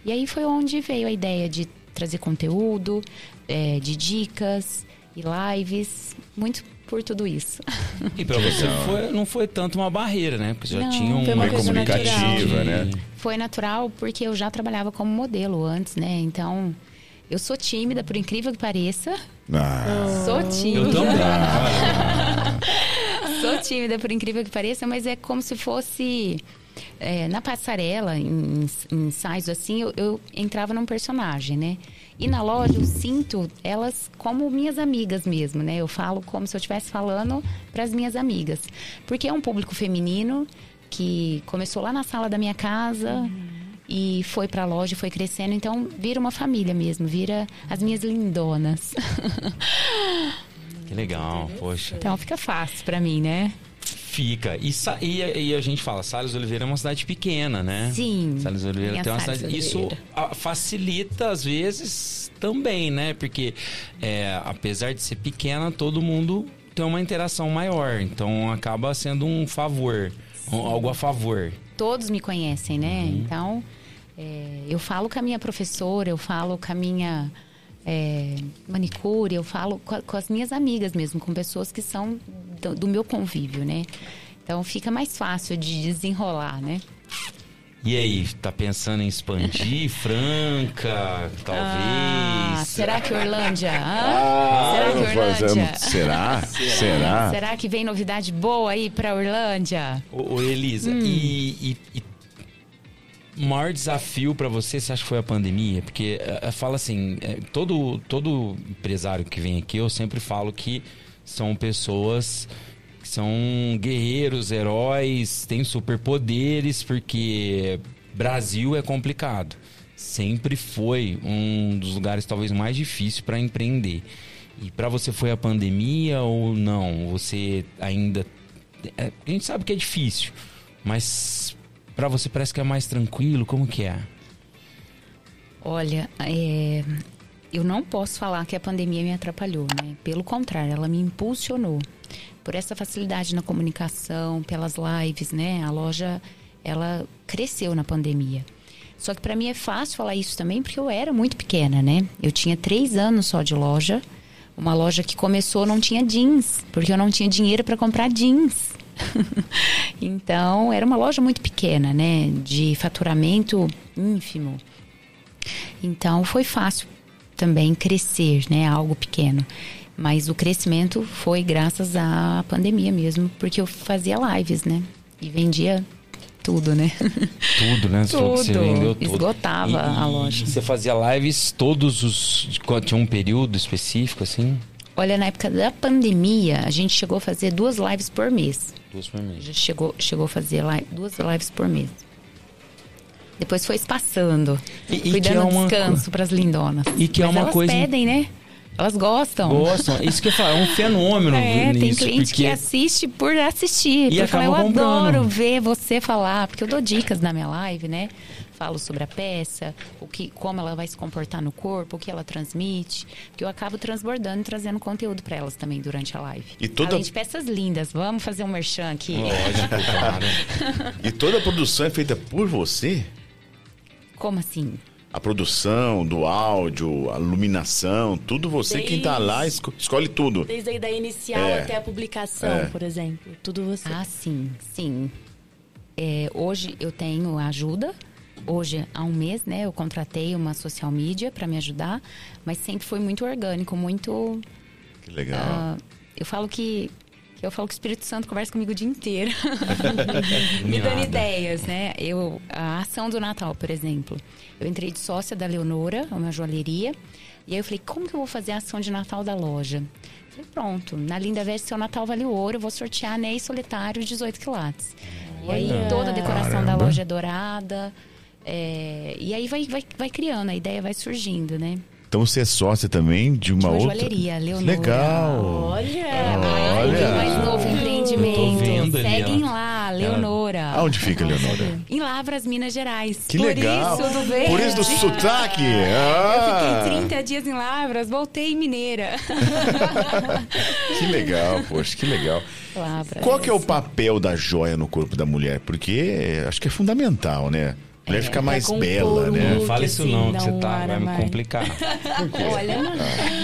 [SPEAKER 6] E aí foi onde veio a ideia de trazer conteúdo, é, de dicas e lives, muito por tudo isso.
[SPEAKER 4] E para você foi, não foi tanto uma barreira, né? Porque já
[SPEAKER 6] não,
[SPEAKER 4] tinha
[SPEAKER 6] uma,
[SPEAKER 3] uma comunicativa, né?
[SPEAKER 6] Foi natural porque eu já trabalhava como modelo antes, né? Então, eu sou tímida, por incrível que pareça.
[SPEAKER 3] Ah.
[SPEAKER 6] Sou tímida.
[SPEAKER 4] Eu também.
[SPEAKER 6] sou tímida, por incrível que pareça, mas é como se fosse é, na passarela, em, em ensaios assim, eu, eu, entrava num personagem, né? E na loja eu sinto elas como minhas amigas mesmo, né? Eu falo como se eu estivesse falando para as minhas amigas. Porque é um público feminino que começou lá na sala da minha casa. Uhum. E foi para a loja, foi crescendo, então vira uma família mesmo, vira as minhas lindonas.
[SPEAKER 4] Que legal, poxa.
[SPEAKER 6] Então fica fácil para mim, né?
[SPEAKER 4] Fica. E, e, e, a gente fala, Salles Oliveira é uma cidade pequena, né?
[SPEAKER 6] Sim.
[SPEAKER 4] Salles Oliveira tem uma Salles cidade. Isso facilita, às vezes, também, né? Porque é, apesar de ser pequena, todo mundo tem uma interação maior. Então acaba sendo um favor. Algo a favor.
[SPEAKER 6] Todos me conhecem, né? Uhum. Então, é, eu falo com a minha professora, eu falo com a minha é, manicure, eu falo com, com, as minhas amigas mesmo, com pessoas que são do, do, meu convívio, né? Então fica mais fácil de desenrolar, né?
[SPEAKER 4] E aí, tá pensando em expandir Franca, talvez? Ah,
[SPEAKER 6] será que Orlândia? Ah, será que Orlândia?
[SPEAKER 3] Será? será?
[SPEAKER 6] Será? que vem novidade boa aí pra Orlândia?
[SPEAKER 4] Ô, ô Elisa, hum. e, e, e o maior desafio para você, você acha que foi a pandemia? Porque uh, fala assim, é, todo, todo empresário que vem aqui, eu sempre falo que são pessoas que são guerreiros, heróis, têm superpoderes, porque Brasil é complicado. Sempre foi um dos lugares talvez mais difíceis para empreender. E para você foi a pandemia ou não? Você ainda. É, a gente sabe que é difícil, mas para você parece que é mais tranquilo? Como que é?
[SPEAKER 6] Olha, é, eu não posso falar que a pandemia me atrapalhou, né? Pelo contrário, ela me impulsionou. Por essa facilidade na comunicação, pelas lives, né? A loja, ela cresceu na pandemia. Só que para mim é fácil falar isso também porque eu era muito pequena, né? Eu tinha três anos só de loja. Uma loja que começou não tinha jeans, porque eu não tinha dinheiro para comprar jeans. então, era uma loja muito pequena, né? De faturamento ínfimo. Então, foi fácil também crescer, né? Algo pequeno. Mas o crescimento foi graças à pandemia mesmo, porque eu fazia lives, né? E vendia tudo, né?
[SPEAKER 4] Tudo, né?
[SPEAKER 6] Tudo. Você vendeu tudo. Esgotava e, a loja.
[SPEAKER 4] Você fazia lives todos os. Tinha um período específico, assim?
[SPEAKER 6] Olha, na época da pandemia, a gente chegou a fazer duas lives por mês.
[SPEAKER 4] Duas por mês.
[SPEAKER 6] Já chegou, chegou a fazer li duas lives por mês. Depois foi espaçando.
[SPEAKER 4] E- e
[SPEAKER 6] fui
[SPEAKER 4] que
[SPEAKER 6] dando
[SPEAKER 4] é uma
[SPEAKER 6] descanso pras lindonas.
[SPEAKER 4] E que é
[SPEAKER 6] Mas
[SPEAKER 4] uma
[SPEAKER 6] elas
[SPEAKER 4] coisa-
[SPEAKER 6] pedem, né? Elas gostam.
[SPEAKER 4] Gostam. Isso que eu falo, é um fenômeno
[SPEAKER 6] É, tem
[SPEAKER 4] nisso.
[SPEAKER 6] cliente
[SPEAKER 4] porque...
[SPEAKER 6] que assiste por assistir.
[SPEAKER 4] E
[SPEAKER 6] eu
[SPEAKER 4] acaba comprando.
[SPEAKER 6] adoro ver você falar, porque eu dou dicas na minha live, né? Falo sobre a peça, o que, como ela vai se comportar no corpo, o que ela transmite. Porque eu acabo transbordando e trazendo conteúdo para elas também durante a live.
[SPEAKER 3] E toda-
[SPEAKER 6] Além de peças lindas. Vamos fazer um merchan aqui.
[SPEAKER 4] Lógico, claro.
[SPEAKER 3] E toda a produção é feita por você?
[SPEAKER 6] Como assim?
[SPEAKER 3] A produção do áudio, a iluminação, tudo você quem tá lá esco- escolhe tudo.
[SPEAKER 5] Desde a ideia inicial
[SPEAKER 3] É.
[SPEAKER 5] até a publicação,
[SPEAKER 3] É.
[SPEAKER 5] por exemplo. Tudo você.
[SPEAKER 6] Ah, sim, sim. É, hoje eu tenho ajuda. Hoje, há um mês, né, eu contratei uma social media para me ajudar, mas sempre foi muito orgânico, muito.
[SPEAKER 3] Que legal.
[SPEAKER 6] ah, eu falo que. Eu falo que o Espírito Santo conversa comigo o dia inteiro. me dando ideias, né? Eu, a ação do Natal, por exemplo. Eu entrei de sócia da Leonora, uma joalheria. E aí eu falei, como que eu vou fazer a ação de Natal da loja? Falei, pronto, na Linda Veste Seu Natal Vale Ouro, vou sortear anéis solitários 18 quilates. E aí toda a decoração da loja é dourada. é, e aí vai, vai, vai criando, a ideia vai surgindo, né?
[SPEAKER 3] Então você é sócia também de uma
[SPEAKER 6] De uma
[SPEAKER 3] outra.
[SPEAKER 6] joalheria, Leonora.
[SPEAKER 3] Legal.
[SPEAKER 5] Olha!
[SPEAKER 6] Ai,
[SPEAKER 3] Olha.
[SPEAKER 6] mais novo empreendimento.
[SPEAKER 4] Eu vendo
[SPEAKER 6] Seguem lá, Leonora.
[SPEAKER 3] Aonde fica, Leonora?
[SPEAKER 6] Em Lavras, Minas Gerais.
[SPEAKER 3] Que
[SPEAKER 6] Por
[SPEAKER 3] legal.
[SPEAKER 6] isso, do verde.
[SPEAKER 3] Por isso do sotaque.
[SPEAKER 6] Eu
[SPEAKER 3] Ah,
[SPEAKER 6] fiquei 30 dias em Lavras, voltei em Mineira.
[SPEAKER 3] Que legal, poxa, que legal.
[SPEAKER 6] Lavras.
[SPEAKER 3] Qual que é o papel da joia no corpo da mulher? Porque acho que é fundamental, né? A mulher
[SPEAKER 6] É,
[SPEAKER 3] fica mais bela,
[SPEAKER 5] um
[SPEAKER 3] né?
[SPEAKER 5] look,
[SPEAKER 4] Fala isso
[SPEAKER 5] assim,
[SPEAKER 4] não, que você tá, vai me complicar.
[SPEAKER 6] Olha,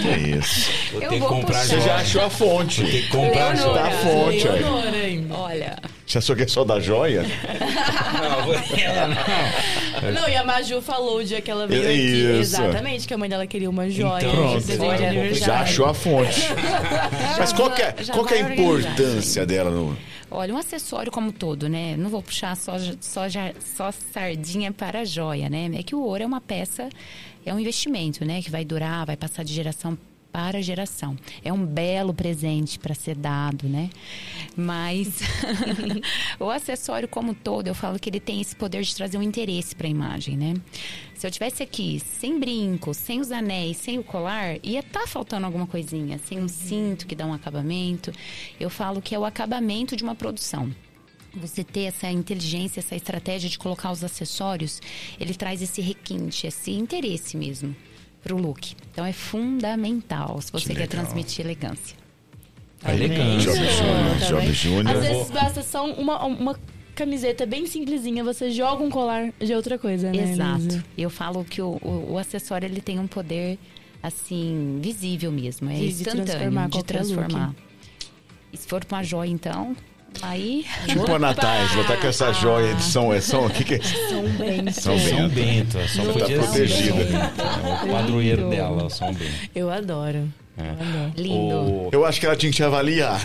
[SPEAKER 3] Que é isso.
[SPEAKER 4] Vou
[SPEAKER 6] Eu
[SPEAKER 4] ter que
[SPEAKER 6] vou
[SPEAKER 4] comprar.
[SPEAKER 3] Você já achou a fonte.
[SPEAKER 4] Vou ter que comprar
[SPEAKER 6] Leonora.
[SPEAKER 3] Tá a
[SPEAKER 4] joia.
[SPEAKER 3] fonte aí.
[SPEAKER 5] Leonora
[SPEAKER 6] olha.
[SPEAKER 3] Você achou que é só da joia?
[SPEAKER 4] Não, ela não.
[SPEAKER 5] Não, e a Maju falou o dia que ela veio
[SPEAKER 3] É
[SPEAKER 5] aqui.
[SPEAKER 3] isso.
[SPEAKER 5] Exatamente, que a mãe dela queria uma joia.
[SPEAKER 4] Então.
[SPEAKER 3] Já achou a fonte. Mas qual que é, qual que é a importância dela no.
[SPEAKER 6] Olha, um acessório como todo, né? Não vou puxar só, só, só sardinha para a joia, né? É que o ouro é uma peça, é um investimento, né? Que vai durar, vai passar de geração para geração. É um belo presente para ser dado, né? Mas o acessório como todo, eu falo que ele tem esse poder de trazer um interesse para a imagem, né? Se eu tivesse aqui sem brinco, sem os anéis, sem o colar, ia estar faltando alguma coisinha, sem um cinto que dá um acabamento. Eu falo que é o acabamento de uma produção. Você ter essa inteligência, essa estratégia de colocar os acessórios, ele traz esse requinte, esse interesse mesmo pro look. Então é fundamental se você
[SPEAKER 3] Que
[SPEAKER 6] quer
[SPEAKER 3] legal.
[SPEAKER 6] transmitir elegância.
[SPEAKER 4] Tá elegante.
[SPEAKER 3] Job Júnior, Job
[SPEAKER 5] bem.
[SPEAKER 3] Júnior.
[SPEAKER 5] Às vezes basta só uma, uma camiseta bem simplesinha, você joga um colar de outra coisa, né?
[SPEAKER 6] Exato.
[SPEAKER 5] Elisa?
[SPEAKER 6] Eu falo que o, o, o acessório ele tem um poder assim visível mesmo, é
[SPEAKER 5] De- de
[SPEAKER 6] instantâneo
[SPEAKER 5] transformar
[SPEAKER 6] de transformar. E se for pra uma joia então, aí
[SPEAKER 3] Tipo a Natália, ela tá com essa joia de São. É São o que, que é?
[SPEAKER 5] São bem.
[SPEAKER 3] São
[SPEAKER 4] São
[SPEAKER 3] Bento.
[SPEAKER 4] Bento, é só
[SPEAKER 3] Tá
[SPEAKER 4] podia
[SPEAKER 3] protegida.
[SPEAKER 4] ser. É o padroeiro dela, o São Bento.
[SPEAKER 5] Eu adoro.
[SPEAKER 4] É.
[SPEAKER 6] Lindo.
[SPEAKER 4] O-
[SPEAKER 3] Eu acho que ela tinha que te avaliar.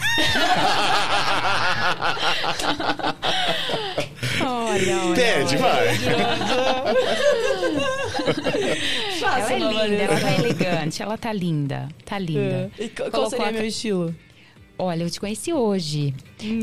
[SPEAKER 6] Olha, olha.
[SPEAKER 3] Pede, vai.
[SPEAKER 6] Ela é linda, ela tá elegante, ela tá linda, tá linda.
[SPEAKER 5] E qual
[SPEAKER 6] Colocou
[SPEAKER 5] seria
[SPEAKER 6] a-
[SPEAKER 5] meu estilo?
[SPEAKER 6] Olha, eu te conheci hoje,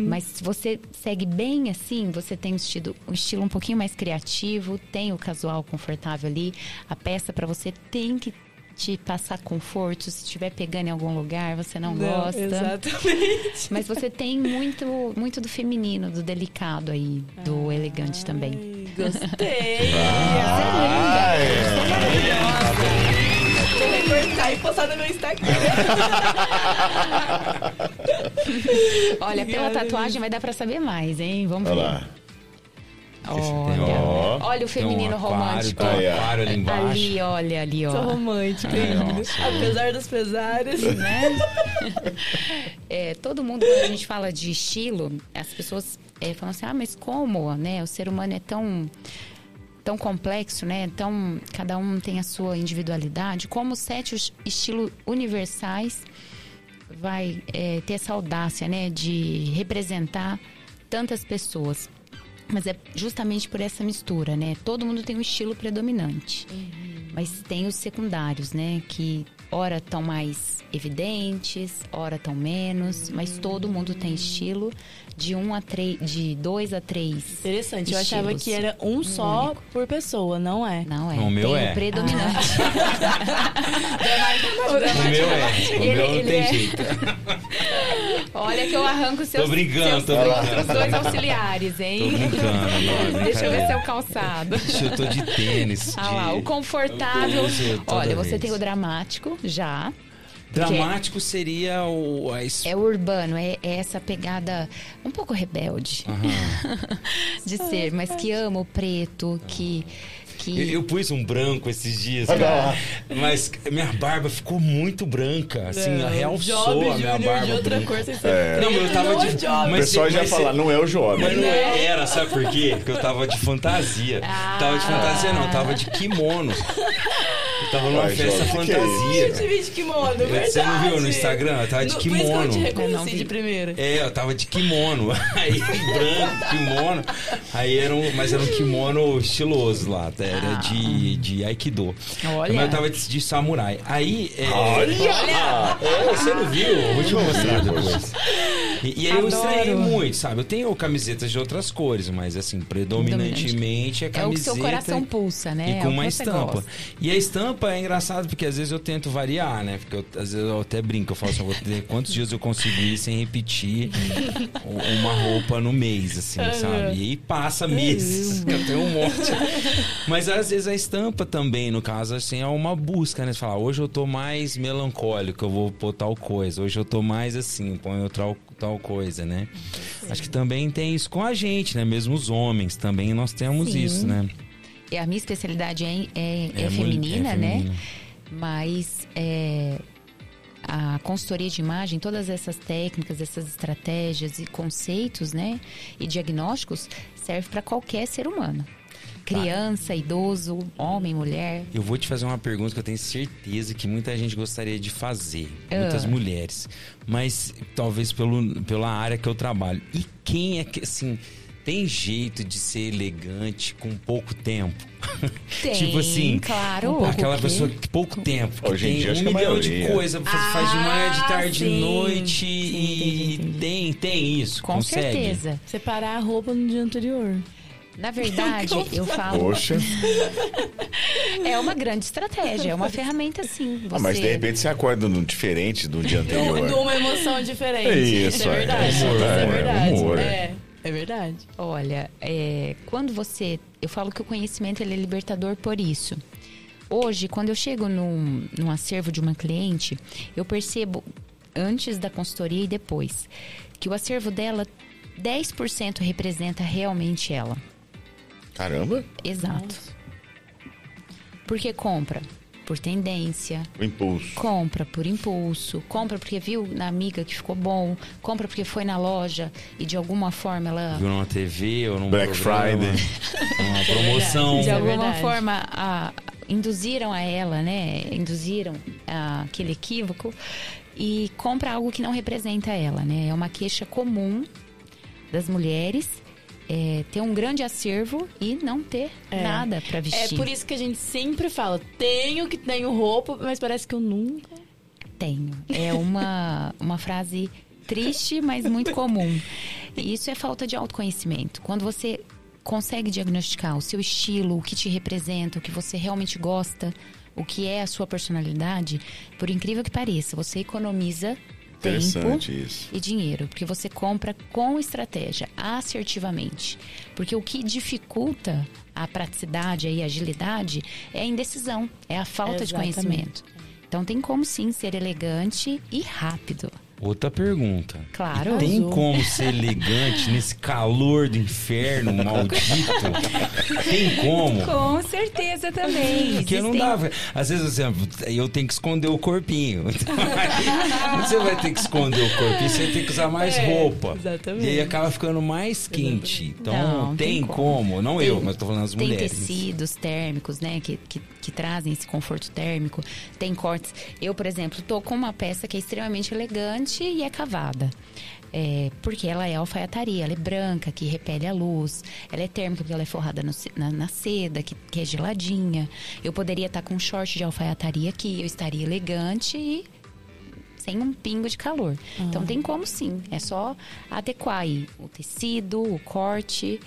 [SPEAKER 6] mas se você segue bem assim, você tem um estilo, um estilo um pouquinho mais criativo, tem o casual confortável ali, a peça pra você tem que te passar conforto, se estiver pegando em algum lugar, você não, gosta.
[SPEAKER 5] Exatamente.
[SPEAKER 6] Mas você tem muito, muito do feminino, do delicado aí, do elegante também.
[SPEAKER 5] Ai, Gostei.
[SPEAKER 3] Ai,
[SPEAKER 5] Vou recortar e postar no meu Instagram.
[SPEAKER 6] Olha, pela tatuagem vai dar pra saber mais, hein? Vamos
[SPEAKER 3] olha
[SPEAKER 6] ver.
[SPEAKER 3] lá.
[SPEAKER 6] Olha,
[SPEAKER 3] Ó.
[SPEAKER 6] olha o feminino
[SPEAKER 4] um aquário,
[SPEAKER 6] romântico.
[SPEAKER 4] Tem um aquário ali embaixo.
[SPEAKER 6] Ali, olha, ali, ó.
[SPEAKER 5] Sou romântica ainda.
[SPEAKER 4] nossa.
[SPEAKER 5] Apesar dos pesares.
[SPEAKER 6] né? É, todo mundo, quando a gente fala de estilo, as pessoas é, falam assim, ah, mas como, né? O ser humano é tão tão complexo, né? Tão, cada um tem a sua individualidade. Como sete os- estilos universais vai é, ter essa audácia, né? De representar tantas pessoas. Mas é justamente por essa mistura, né? Todo mundo tem um estilo predominante. Mas tem os secundários, né? Que ora estão mais evidentes, ora estão menos, mas todo mundo tem estilo de um a três, de dois a três.
[SPEAKER 5] Interessante. Eu achava que era um só único. por pessoa, não é?
[SPEAKER 6] Não é.
[SPEAKER 4] O meu
[SPEAKER 6] tem
[SPEAKER 4] é.
[SPEAKER 6] O predominante.
[SPEAKER 4] o meu é. O
[SPEAKER 6] Ele-
[SPEAKER 4] meu não
[SPEAKER 6] ele
[SPEAKER 4] tem
[SPEAKER 6] é.
[SPEAKER 4] jeito.
[SPEAKER 6] Olha que eu arranco seus,
[SPEAKER 4] Tô brincando,
[SPEAKER 6] seus
[SPEAKER 4] tô
[SPEAKER 6] dois,
[SPEAKER 4] brincando.
[SPEAKER 6] os dois auxiliares, hein?
[SPEAKER 4] Tô brincando. não,
[SPEAKER 6] Deixa eu ver seu calçado.
[SPEAKER 4] Deixa eu tô de tênis.
[SPEAKER 6] Ah
[SPEAKER 4] de-
[SPEAKER 6] lá, o confortável. Olha, você tem o dramático já.
[SPEAKER 4] Dramático seria o. A es-
[SPEAKER 6] É urbano, é, é essa pegada um pouco rebelde de ser, mas que ama o preto, que. que...
[SPEAKER 4] Eu, eu pus um branco esses dias, cara. Mas minha barba ficou muito branca. Assim, realçou a minha barba.
[SPEAKER 5] de outra
[SPEAKER 4] branca.
[SPEAKER 5] cor
[SPEAKER 3] É.
[SPEAKER 4] Não, mas eu tava
[SPEAKER 5] Não é
[SPEAKER 4] de.
[SPEAKER 5] job.
[SPEAKER 3] O
[SPEAKER 4] mas-
[SPEAKER 3] pessoal já
[SPEAKER 4] mas-
[SPEAKER 3] fala, não é o jovem.
[SPEAKER 4] Mas não era, sabe por quê? Porque eu tava de fantasia. Tava de fantasia, não, tava de kimono. Tava numa
[SPEAKER 3] Ai,
[SPEAKER 4] festa
[SPEAKER 3] jovem, que que é
[SPEAKER 4] fantasia.
[SPEAKER 5] Eu te vi de kimono, verdade.
[SPEAKER 4] Você não viu no Instagram? Eu tava de
[SPEAKER 5] No- Por isso que eu
[SPEAKER 4] kimono.
[SPEAKER 5] te reconheci de primeira.
[SPEAKER 4] É, eu tava de kimono. Aí, branco, kimono. Aí era um, mas era um kimono estiloso lá. tá? Era de, de Aikido.
[SPEAKER 6] Olha.
[SPEAKER 4] Mas eu tava de, de samurai. Aí. É,
[SPEAKER 3] Olha!
[SPEAKER 4] é, você não viu? Vou te mostrar depois. E, e aí eu estranhei muito, sabe? Eu tenho camisetas de outras cores, mas assim, predominantemente é
[SPEAKER 6] É o
[SPEAKER 4] camiseta.
[SPEAKER 6] que seu coração pulsa, né?
[SPEAKER 4] E
[SPEAKER 6] É
[SPEAKER 4] com
[SPEAKER 6] que
[SPEAKER 4] uma estampa.
[SPEAKER 6] gosta.
[SPEAKER 4] E a estampa é engraçado porque às vezes eu tento variar, né? Porque eu- às vezes eu até brinco, eu falo assim, vou ter quantos dias eu consigo ir sem repetir uma roupa no mês, assim, sabe? E aí passa meses, que eu tenho um monte. Mas às vezes a estampa também, no caso, assim, é uma busca, né? Você fala, hoje eu tô mais melancólico, eu vou pôr tal coisa. Hoje eu tô mais assim, ponho tal, tal coisa, né? Acho que também tem isso com a gente, né? Mesmo os homens também nós temos
[SPEAKER 6] Sim.
[SPEAKER 4] isso, né?
[SPEAKER 6] E a minha especialidade é, é, é
[SPEAKER 4] É mul-
[SPEAKER 6] feminina,
[SPEAKER 4] é
[SPEAKER 6] né?
[SPEAKER 4] feminina.
[SPEAKER 6] Mas é, a consultoria de imagem, todas essas técnicas, essas estratégias e conceitos, né? E diagnósticos serve para qualquer ser humano. Criança, idoso, homem, mulher.
[SPEAKER 4] Eu vou te fazer uma pergunta que eu tenho certeza que muita gente gostaria de fazer.
[SPEAKER 6] Ah.
[SPEAKER 4] Muitas mulheres. Mas talvez pelo, pela área que eu trabalho. E quem é que, assim, tem jeito de ser elegante com pouco tempo?
[SPEAKER 6] Tem,
[SPEAKER 4] tipo assim,
[SPEAKER 6] claro.
[SPEAKER 4] um- aquela pessoa que pouco tempo. Que
[SPEAKER 3] Hoje em
[SPEAKER 4] tem
[SPEAKER 3] dia,
[SPEAKER 4] um
[SPEAKER 3] acho que a
[SPEAKER 4] milhão de
[SPEAKER 3] maioria.
[SPEAKER 4] coisas. Faz, faz de manhã, de
[SPEAKER 5] Ah,
[SPEAKER 4] tarde, de noite.
[SPEAKER 5] Sim,
[SPEAKER 4] e tem, tem isso.
[SPEAKER 6] Com
[SPEAKER 4] consegue?
[SPEAKER 6] certeza.
[SPEAKER 5] Separar a roupa no dia anterior.
[SPEAKER 6] Na verdade, eu falo,
[SPEAKER 3] Poxa.
[SPEAKER 6] é uma grande estratégia, é uma ferramenta sim.
[SPEAKER 3] Ah, mas de
[SPEAKER 6] Você-
[SPEAKER 3] repente você acorda no diferente do dia
[SPEAKER 5] De
[SPEAKER 3] anterior.
[SPEAKER 5] uma emoção diferente.
[SPEAKER 3] É isso,
[SPEAKER 5] é
[SPEAKER 3] é.
[SPEAKER 5] verdade.
[SPEAKER 3] É humor,
[SPEAKER 5] é
[SPEAKER 3] é
[SPEAKER 5] verdade.
[SPEAKER 3] humor.
[SPEAKER 5] É, é verdade.
[SPEAKER 6] Olha, é, quando você. Eu falo que o conhecimento ele é libertador por isso. Hoje, quando eu chego num, num acervo de uma cliente, eu percebo, antes da consultoria e depois, que o acervo dela, 10% representa realmente ela.
[SPEAKER 3] Caramba,
[SPEAKER 6] Exato. Porque compra por tendência,
[SPEAKER 3] o impulso.
[SPEAKER 6] compra por impulso, compra porque viu na amiga que ficou bom, compra porque foi na loja e de alguma forma ela
[SPEAKER 4] Viu numa TV ou num
[SPEAKER 3] Black
[SPEAKER 4] programa,
[SPEAKER 3] Friday.
[SPEAKER 4] Uma promoção.
[SPEAKER 6] de
[SPEAKER 5] é
[SPEAKER 6] alguma
[SPEAKER 5] verdade.
[SPEAKER 6] forma a- induziram a ela, né? Induziram a- aquele equívoco e compra algo que não representa ela, né? É uma queixa comum das mulheres é, ter um grande acervo e não ter
[SPEAKER 5] É.
[SPEAKER 6] nada para
[SPEAKER 5] É
[SPEAKER 6] vestir.
[SPEAKER 5] por isso que a gente sempre fala, tenho que tenho roupa, mas parece que eu nunca.
[SPEAKER 6] Tenho. É uma, uma frase triste, mas muito comum. E isso é falta de autoconhecimento. Quando você consegue diagnosticar o seu estilo, o que te representa, o que você realmente gosta, o que é a sua personalidade, por incrível que pareça, você economiza tempo
[SPEAKER 3] Interessante isso.
[SPEAKER 6] e dinheiro, porque você compra com estratégia, assertivamente. Porque o que dificulta a praticidade e a agilidade é a indecisão, é a falta de
[SPEAKER 5] Exatamente.
[SPEAKER 6] conhecimento. Então tem como sim ser elegante e rápido.
[SPEAKER 4] Outra pergunta.
[SPEAKER 6] Claro.
[SPEAKER 4] Tem
[SPEAKER 5] Arrasou.
[SPEAKER 4] como ser elegante nesse calor do inferno maldito? Tem como?
[SPEAKER 6] Com certeza também.
[SPEAKER 4] Porque não
[SPEAKER 6] Existem-
[SPEAKER 4] dá. Às vezes, assim, eu tenho que esconder o corpinho. Então, você vai ter que esconder o corpinho, você ter que usar mais
[SPEAKER 5] É,
[SPEAKER 4] roupa.
[SPEAKER 5] exatamente.
[SPEAKER 4] E aí acaba ficando mais quente. Então,
[SPEAKER 6] Não,
[SPEAKER 4] tem,
[SPEAKER 6] tem
[SPEAKER 4] como.
[SPEAKER 6] como.
[SPEAKER 4] Não eu, mas tô falando as
[SPEAKER 6] Tem
[SPEAKER 4] mulheres.
[SPEAKER 6] tecidos térmicos, né, que, que, que trazem esse conforto térmico. Tem cortes. Eu, por exemplo, tô com uma peça que é extremamente elegante e é cavada. É, porque ela é alfaiataria, ela é branca, que repele a luz, ela é térmica porque ela é forrada no, na, na, seda, que, que, é geladinha. Eu poderia estar com um short de alfaiataria aqui, eu estaria elegante e sem um pingo de calor. Então tem como sim, é só adequar aí o tecido, o corte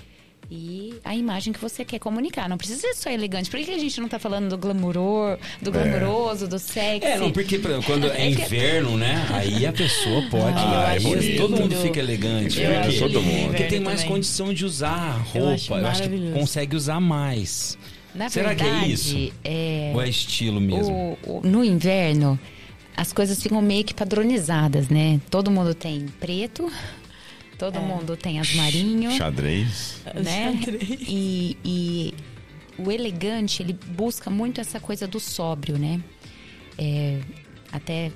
[SPEAKER 6] e a imagem que você quer comunicar. Não precisa ser só elegante. Por que a gente não tá falando do glamour, do glamouroso, é. do sexy?
[SPEAKER 4] É, não, porque quando é, é inverno, né? Aí a pessoa pode. Ah, aí é todo mundo fica elegante.
[SPEAKER 3] Eu porque, todo mundo.
[SPEAKER 4] Porque tem mais também. condição de usar roupa. Eu acho, eu acho que consegue usar mais.
[SPEAKER 6] Na
[SPEAKER 4] Será
[SPEAKER 6] verdade,
[SPEAKER 4] que é isso?
[SPEAKER 6] É...
[SPEAKER 4] Ou é estilo mesmo?
[SPEAKER 6] O, o, no inverno, as coisas ficam meio que padronizadas, né? Todo mundo tem preto, Todo é. mundo tem as marinho.
[SPEAKER 3] Xadrez.
[SPEAKER 6] Né? Xadrez. E, e, o elegante, ele busca muito essa coisa do sóbrio, né? É, até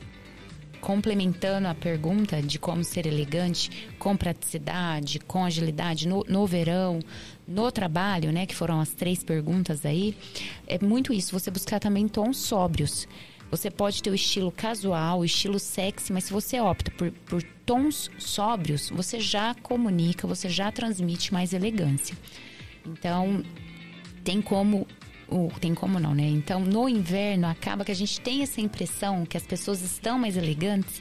[SPEAKER 6] complementando a pergunta de como ser elegante, com praticidade, com agilidade no, no verão, no trabalho, né? Que foram as três perguntas aí. É muito isso, você buscar também tons sóbrios. Você pode ter o estilo casual, o estilo sexy, mas se você opta por, por tons sóbrios, você já comunica, você já transmite mais elegância. Então, tem como tem como não, né? Então, no inverno, acaba que a gente tem essa impressão que as pessoas estão mais elegantes,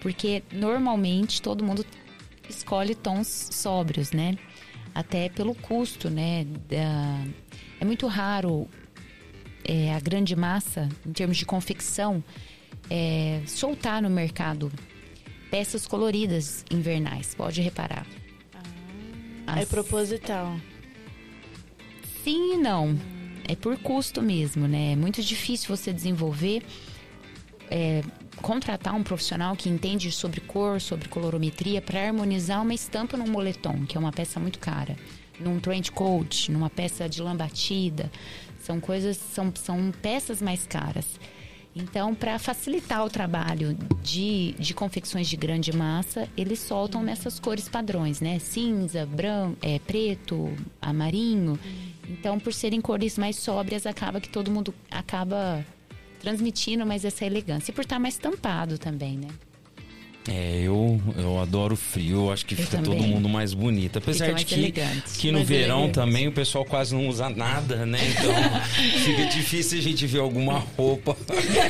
[SPEAKER 6] porque normalmente todo mundo escolhe tons sóbrios, né? Até pelo custo, né? É muito raro é, a grande massa, em termos de confecção, é, soltar no mercado peças coloridas invernais. Pode reparar.
[SPEAKER 5] Ah, As... É proposital.
[SPEAKER 6] Sim e não. É por custo mesmo, né? É muito difícil você desenvolver, é, contratar um profissional que entende sobre cor, sobre colorometria, para harmonizar uma estampa num moletom, que é uma peça muito cara. Num trench coat, numa peça de lã batida. São coisas, são, são peças mais caras. Então, para facilitar o trabalho de, de confecções de grande massa, eles soltam nessas cores padrões, né? Cinza, branco, é, preto, amarinho. Então, por serem cores mais sóbrias, acaba que todo mundo acaba transmitindo mais essa elegância. E por estar mais tampado também, né?
[SPEAKER 4] É, eu, eu adoro frio, eu acho que eu fica também. todo mundo mais bonito. Apesar de que, elegante, que no verão elegante. também o pessoal quase não usa nada, né? Então fica difícil a gente ver alguma roupa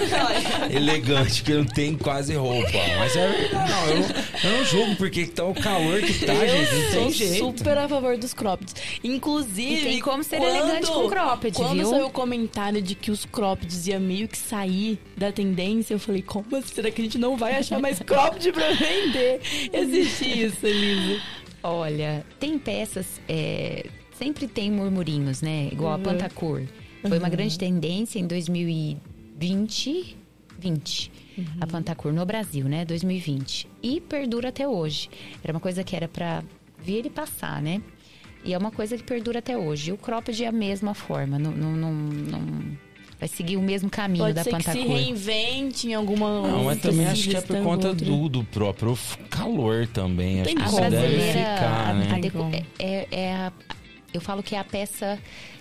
[SPEAKER 4] elegante, que não tem quase roupa. Mas é. Não, eu não, eu não julgo porque tá o calor que tá, eu gente. Não tem jeito.
[SPEAKER 5] super a favor dos cropped. Inclusive. E
[SPEAKER 6] tem como ser quando, elegante com cropped,
[SPEAKER 5] quando
[SPEAKER 6] viu?
[SPEAKER 5] saiu o comentário de que os croppeds ia meio que sair da tendência, eu falei, como? Será que a gente não vai achar mais cropped? Para pra vender. Existe isso, Elisa.
[SPEAKER 6] Olha, tem peças, é, sempre tem murmurinhos, né? Igual uhum. a Pantacor. Foi uhum. uma grande tendência em 2020, 20. Uhum. A Pantacor no Brasil, né? 2020. E perdura até hoje. Era uma coisa que era para vir e passar, né? E é uma coisa que perdura até hoje. E o cropped é a mesma forma. Não, não, não, não vai seguir o mesmo caminho
[SPEAKER 5] Pode
[SPEAKER 6] da
[SPEAKER 5] ser
[SPEAKER 6] Pantacor.
[SPEAKER 5] Que se reinvente em alguma.
[SPEAKER 4] Não, mas também acho que é por conta do, do próprio calor também. Acho que
[SPEAKER 6] isso deve ficar, né? A, é, é a, eu falo que é a peça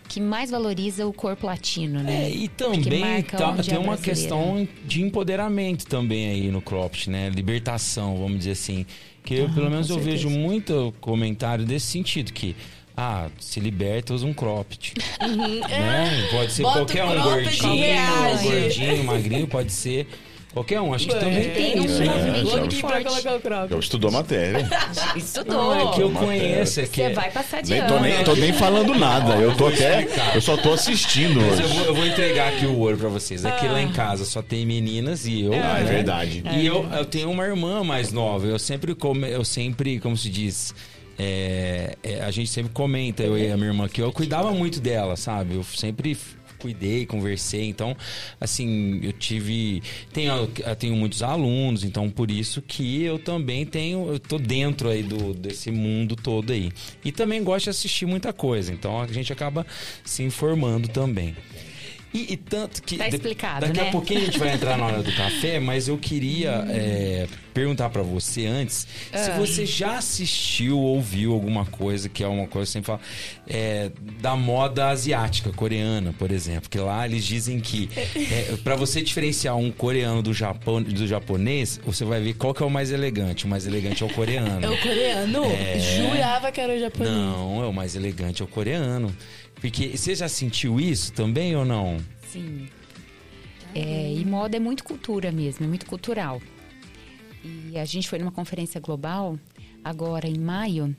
[SPEAKER 6] que mais valoriza o corpo latino, né?
[SPEAKER 4] É, e também tá, tem uma questão de empoderamento também aí no cropped, né? Libertação, vamos dizer assim. Que eu, pelo menos eu vejo muito comentário desse sentido, que ah, se liberta, usa um cropped. Uhum. Né? Pode ser
[SPEAKER 5] Bota
[SPEAKER 4] qualquer um, gordinho, gordinho, magrinho, pode ser qualquer um. Acho que também tem isso, né?
[SPEAKER 3] Eu estudou a matéria.
[SPEAKER 6] Estudou. Não,
[SPEAKER 4] é que eu conheço. É que...
[SPEAKER 6] Você vai passar de
[SPEAKER 3] nem
[SPEAKER 6] ano.
[SPEAKER 3] Tô nem, tô nem falando nada. Eu tô até... Eu só tô assistindo
[SPEAKER 4] hoje. Eu vou, eu vou, entregar aqui o ouro pra vocês. Aqui lá em ah. casa só tem meninas e eu.
[SPEAKER 3] Ah, é né? verdade.
[SPEAKER 4] E eu, eu tenho uma irmã mais nova. Eu sempre, come, eu sempre como se diz é, é, a gente sempre comenta, eu e a minha irmã, que eu cuidava muito dela, sabe? Eu sempre cuidei, conversei. Então, assim, eu tive. Tenho, eu tenho muitos alunos, então por isso que eu também tenho. Eu tô dentro aí do, desse mundo todo aí. E também gosto de assistir muita coisa, então a gente acaba se informando também. E, e tanto que.
[SPEAKER 6] Tá explicado,
[SPEAKER 4] Daqui
[SPEAKER 6] né?
[SPEAKER 4] a pouquinho a gente vai entrar na hora do café, mas eu queria é, perguntar pra você antes se
[SPEAKER 6] Ah.
[SPEAKER 4] você já assistiu ou viu alguma coisa que é uma coisa sem falar é, da moda asiática, coreana, por exemplo. Que lá eles dizem que é, para você diferenciar um coreano do, Japão, do japonês, você vai ver qual que é o mais elegante. O mais elegante é o coreano.
[SPEAKER 5] É o coreano?
[SPEAKER 4] É.
[SPEAKER 5] Jurava que era o japonês.
[SPEAKER 4] Não, é o mais elegante, é o coreano. Porque você já sentiu isso também ou não?
[SPEAKER 6] Sim. É, e moda é muito cultura mesmo, é muito cultural. E a gente foi numa conferência global, agora em maio,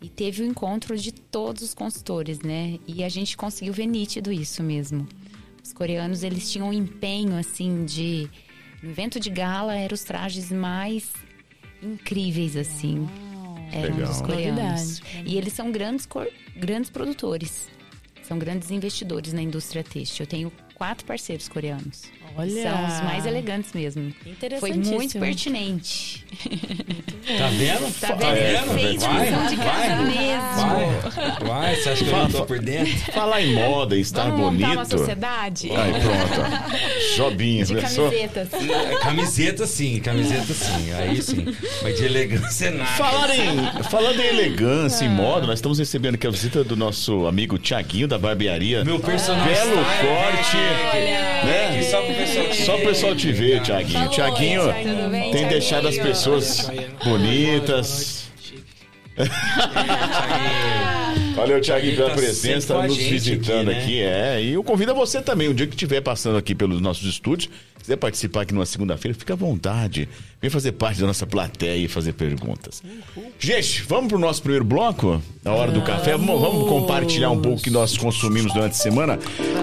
[SPEAKER 6] e teve o encontro de todos os consultores, né? E a gente conseguiu ver nítido isso mesmo. Os coreanos, eles tinham um empenho, assim, de... No evento de gala, eram os trajes mais incríveis, assim. Eram
[SPEAKER 3] Legal.
[SPEAKER 6] dos coreanos.
[SPEAKER 5] Qualidade.
[SPEAKER 6] E eles são grandes, cor- grandes produtores. São grandes investidores na indústria têxtil. Eu tenho quatro parceiros coreanos.
[SPEAKER 5] Olha.
[SPEAKER 6] São os mais elegantes mesmo. Foi
[SPEAKER 5] Interessantíssimo.
[SPEAKER 6] muito pertinente.
[SPEAKER 4] Tá vendo?
[SPEAKER 6] Tá
[SPEAKER 4] Fa-
[SPEAKER 6] vendo?
[SPEAKER 3] é,
[SPEAKER 6] Efeito
[SPEAKER 3] vai,
[SPEAKER 6] visão de casa
[SPEAKER 4] vai,
[SPEAKER 6] mesmo.
[SPEAKER 4] Vai, vai, você acha que eu não tô por dentro?
[SPEAKER 3] Falar em moda e estar
[SPEAKER 6] Vamos
[SPEAKER 3] bonito.
[SPEAKER 6] uma sociedade
[SPEAKER 3] Aí, pronto. ó. Jobinha,
[SPEAKER 6] de
[SPEAKER 3] pensou?
[SPEAKER 6] camisetas.
[SPEAKER 4] Camiseta sim, camiseta sim, aí sim. Mas de elegância nada.
[SPEAKER 3] Falar em, falando em elegância e moda, nós estamos recebendo aqui a visita do nosso amigo Tiaguinho da barbearia.
[SPEAKER 4] Meu personagem.
[SPEAKER 3] Belo corte.
[SPEAKER 4] Né?
[SPEAKER 3] Né?
[SPEAKER 4] Só pro pessoal te
[SPEAKER 3] Só o pessoal te ver, Tiaguinho. Tiaguinho tem deixado as pessoas bonitas. Valeu,
[SPEAKER 4] Ele
[SPEAKER 3] pela
[SPEAKER 4] tá
[SPEAKER 3] presença, nos
[SPEAKER 4] gente
[SPEAKER 3] visitando
[SPEAKER 4] aqui, né?
[SPEAKER 3] aqui, é. E eu convido a você também, um dia que estiver passando aqui pelos nossos estúdios, quiser participar aqui numa segunda-feira, fica à vontade. Vem fazer parte da nossa plateia e fazer perguntas. Gente, vamos pro nosso primeiro bloco? Na hora do café. Vamos, vamos compartilhar um pouco o que nós consumimos durante a semana.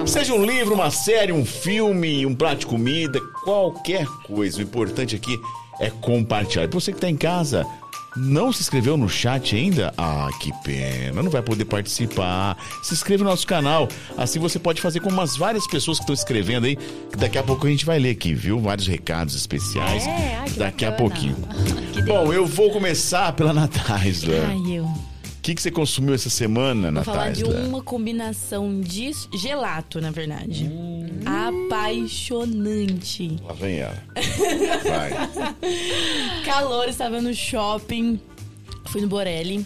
[SPEAKER 3] Seja um livro, uma série, um filme, um prato de comida, qualquer coisa. O importante aqui é compartilhar. E você que tá em casa, não se inscreveu no chat ainda? Ah, que pena, não vai poder participar. Se inscreva no nosso canal. Assim você pode fazer como as várias pessoas que estão escrevendo aí, que daqui a pouco a gente vai ler aqui, viu? Vários recados especiais.
[SPEAKER 6] É, ai, que
[SPEAKER 3] daqui a
[SPEAKER 6] bacana.
[SPEAKER 3] pouquinho.
[SPEAKER 6] Que
[SPEAKER 3] Bom, eu vou começar pela Natasla.
[SPEAKER 5] Ai, eu.
[SPEAKER 3] O que, que você consumiu essa semana,
[SPEAKER 5] Vou falar de uma combinação de gelato, na verdade.
[SPEAKER 3] Hum.
[SPEAKER 5] Apaixonante.
[SPEAKER 3] Lá vem ela. Vai.
[SPEAKER 5] Calor, estava no shopping, fui no Borelli.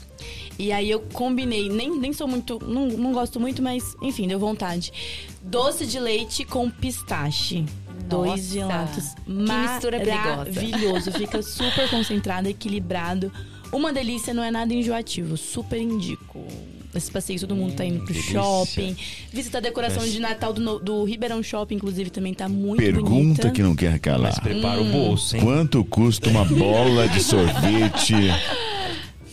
[SPEAKER 5] E aí eu combinei, nem, nem sou muito, não, não gosto muito, mas enfim, deu vontade. Doce de leite com pistache. Dois
[SPEAKER 6] Nossa,
[SPEAKER 5] gelatos.
[SPEAKER 6] que mistura perigosa.
[SPEAKER 5] Maravilhoso. Fica super concentrado, equilibrado. Uma delícia, não é nada enjoativo. Super indico. Esse passeio, todo mundo tá indo pro
[SPEAKER 3] delícia.
[SPEAKER 5] shopping. Visita a decoração de Natal do, do Ribeirão Shopping, inclusive, também tá muito
[SPEAKER 3] Pergunta
[SPEAKER 5] bonita.
[SPEAKER 3] que não quer calar.
[SPEAKER 4] Mas prepara
[SPEAKER 5] Hum.
[SPEAKER 4] o bolso, hein?
[SPEAKER 3] Quanto custa uma bola de sorvete?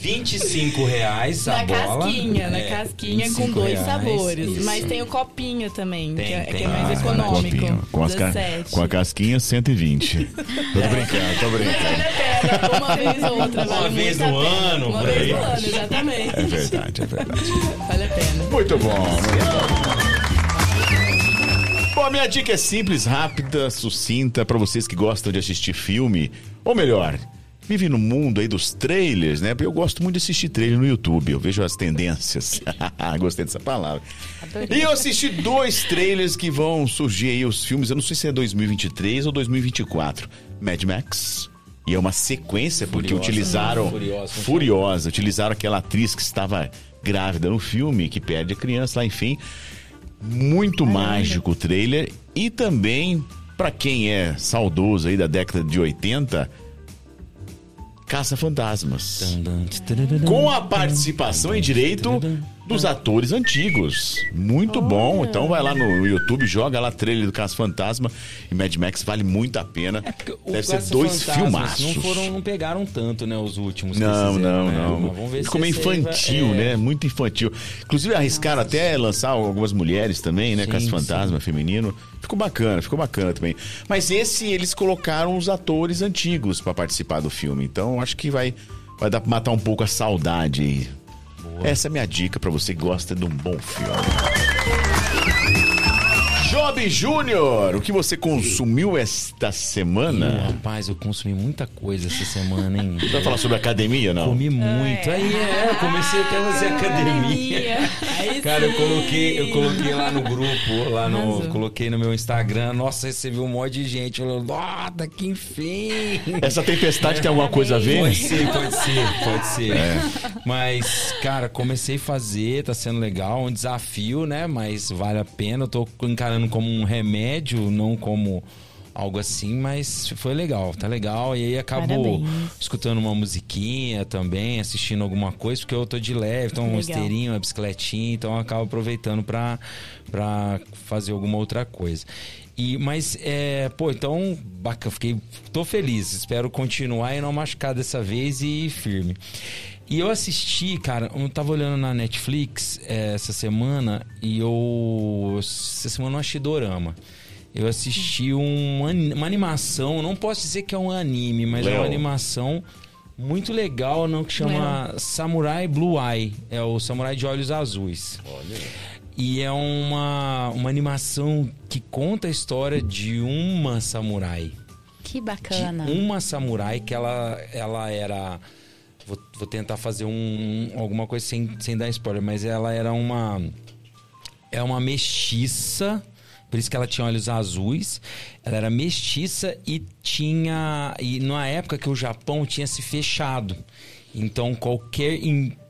[SPEAKER 4] 25 reais a
[SPEAKER 5] Na
[SPEAKER 4] bola.
[SPEAKER 5] casquinha, na
[SPEAKER 4] É,
[SPEAKER 5] casquinha com
[SPEAKER 4] 25
[SPEAKER 5] dois
[SPEAKER 4] reais,
[SPEAKER 5] sabores.
[SPEAKER 4] isso.
[SPEAKER 5] Mas tem o copinho também,
[SPEAKER 4] Tem,
[SPEAKER 5] que, é, que é mais
[SPEAKER 4] Ah,
[SPEAKER 5] econômico.
[SPEAKER 3] copinho. Com, as ca-
[SPEAKER 5] 17.
[SPEAKER 3] com a casquinha, 120. Tô brincando, tô brincando.
[SPEAKER 5] Uma vez ou outra.
[SPEAKER 4] Uma
[SPEAKER 5] vale
[SPEAKER 4] vez no
[SPEAKER 5] pena.
[SPEAKER 4] ano,
[SPEAKER 5] Uma
[SPEAKER 4] por
[SPEAKER 5] vez no ano, exatamente.
[SPEAKER 3] É verdade, é verdade.
[SPEAKER 5] Vale a pena.
[SPEAKER 3] Muito bom, muito bom. Bom, a minha dica é simples, rápida, sucinta para vocês que gostam de assistir filme, ou melhor, vive no mundo aí dos trailers, né? Porque eu gosto muito de assistir trailer no YouTube, eu vejo as tendências. Gostei dessa palavra.
[SPEAKER 6] Adorei.
[SPEAKER 3] E eu assisti dois trailers que vão surgir aí os filmes, eu não sei se é 2023 ou 2024. Mad Max. E é uma sequência, porque
[SPEAKER 4] Furiosa.
[SPEAKER 3] utilizaram.
[SPEAKER 4] Furiosa.
[SPEAKER 3] Furiosa. Utilizaram aquela atriz que estava grávida no filme, que perde a criança lá, enfim. Muito mágico o trailer. E também, pra quem é saudoso aí da década de 80, Caça Fantasmas. Com a participação em direito dos atores antigos. Muito bom. Então vai lá no YouTube, joga lá trailer do Caça Fantasma e Mad Max vale muito a pena.
[SPEAKER 4] O
[SPEAKER 3] Deve ser dois filmaços.
[SPEAKER 4] Não, foram, não pegaram tanto, né, os últimos.
[SPEAKER 3] Não, não,
[SPEAKER 4] né?
[SPEAKER 3] não.
[SPEAKER 4] Vamos ver
[SPEAKER 3] Ficou
[SPEAKER 4] se
[SPEAKER 3] meio infantil,
[SPEAKER 4] é.
[SPEAKER 3] né? Muito infantil. Inclusive arriscaram até lançar algumas mulheres também, né?
[SPEAKER 4] Sim.
[SPEAKER 3] fantasma feminino. Ficou bacana, ficou bacana também. Mas esse eles colocaram os atores antigos pra participar do filme. Então acho que vai, vai dar pra matar um pouco a saudade aí. Essa é a minha dica pra você que gosta de um bom filme. Toby Júnior, o que você consumiu esta semana?
[SPEAKER 4] Ih, rapaz, eu consumi muita coisa essa semana, hein?
[SPEAKER 3] Você vai falar sobre academia, não?
[SPEAKER 4] Comi muito. Aí é, eu comecei até a fazer academia.
[SPEAKER 5] Aí
[SPEAKER 4] Cara, eu coloquei, eu coloquei lá no grupo, lá no,
[SPEAKER 5] Arrasou.
[SPEAKER 4] coloquei no meu Instagram. Nossa, recebi um monte de gente falando, nossa, que enfim.
[SPEAKER 3] Essa tempestade tem alguma coisa a ver?
[SPEAKER 4] Pode ser, pode ser, pode ser. Mas, cara, comecei a fazer, tá sendo legal, um desafio, né? Mas vale a pena. Eu tô encarando como um remédio, não como algo assim, mas foi legal, tá legal. E aí acabou
[SPEAKER 5] Parabéns.
[SPEAKER 4] escutando uma musiquinha também, assistindo alguma coisa, porque eu tô de leve, então um esteirinho, uma bicicletinha, então eu acabo aproveitando pra, pra fazer alguma outra coisa. E, mas, é, pô, então, bacana, fiquei, tô feliz, espero continuar e não machucar dessa vez e ir firme. E eu assisti, cara, eu tava olhando na Netflix é, essa semana e eu, essa semana eu achei Dorama. Eu assisti uma, uma animação, não posso dizer que é um anime, mas é
[SPEAKER 3] Léo.
[SPEAKER 4] uma animação muito legal, não que chama Samurai Blue Eye, é o Samurai de Olhos Azuis. E é uma, uma animação que conta a história de uma samurai.
[SPEAKER 6] Que
[SPEAKER 4] De
[SPEAKER 6] bacana.
[SPEAKER 4] uma samurai que ela, ela era. Vou, vou tentar fazer um, alguma coisa sem, sem dar spoiler, mas ela era uma. É uma mestiça. Por isso que ela tinha olhos azuis. Ela era mestiça e tinha. E na época que o Japão tinha se fechado. Então qualquer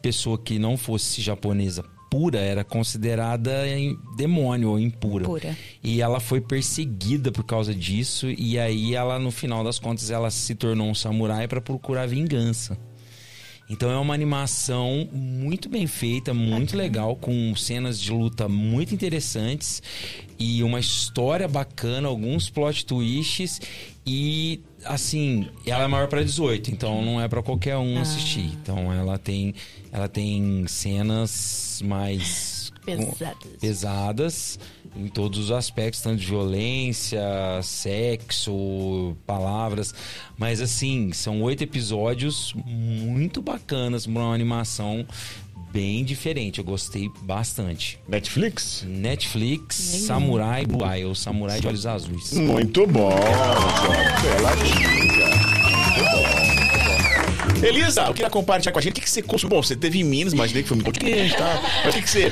[SPEAKER 4] pessoa que não fosse japonesa pura era considerada em- demônio ou impura.
[SPEAKER 6] Pura.
[SPEAKER 4] E ela foi perseguida por causa disso. E aí ela, no final das contas, ela se tornou um samurai para procurar vingança. Então é uma animação muito bem feita, muito legal, com cenas de luta muito interessantes e uma história bacana, alguns plot twists e assim, ela é maior para 18, então não é para qualquer um assistir. Então ela tem ela tem cenas mais
[SPEAKER 5] Pesadas.
[SPEAKER 4] pesadas em todos os aspectos, tanto de violência, sexo, palavras. Mas assim, são oito episódios muito bacanas pra uma animação bem diferente. Eu gostei bastante.
[SPEAKER 3] Netflix?
[SPEAKER 4] Netflix, Samurai Blue Eye, ou Samurai de Olhos Azuis.
[SPEAKER 3] Muito bom. Bela dica. Muito bom. Elisa, eu queria compartilhar com a gente o que, que você consumiu. Bom, você teve em Minas, imaginei que foi muito quente, tá? Mas o que, que você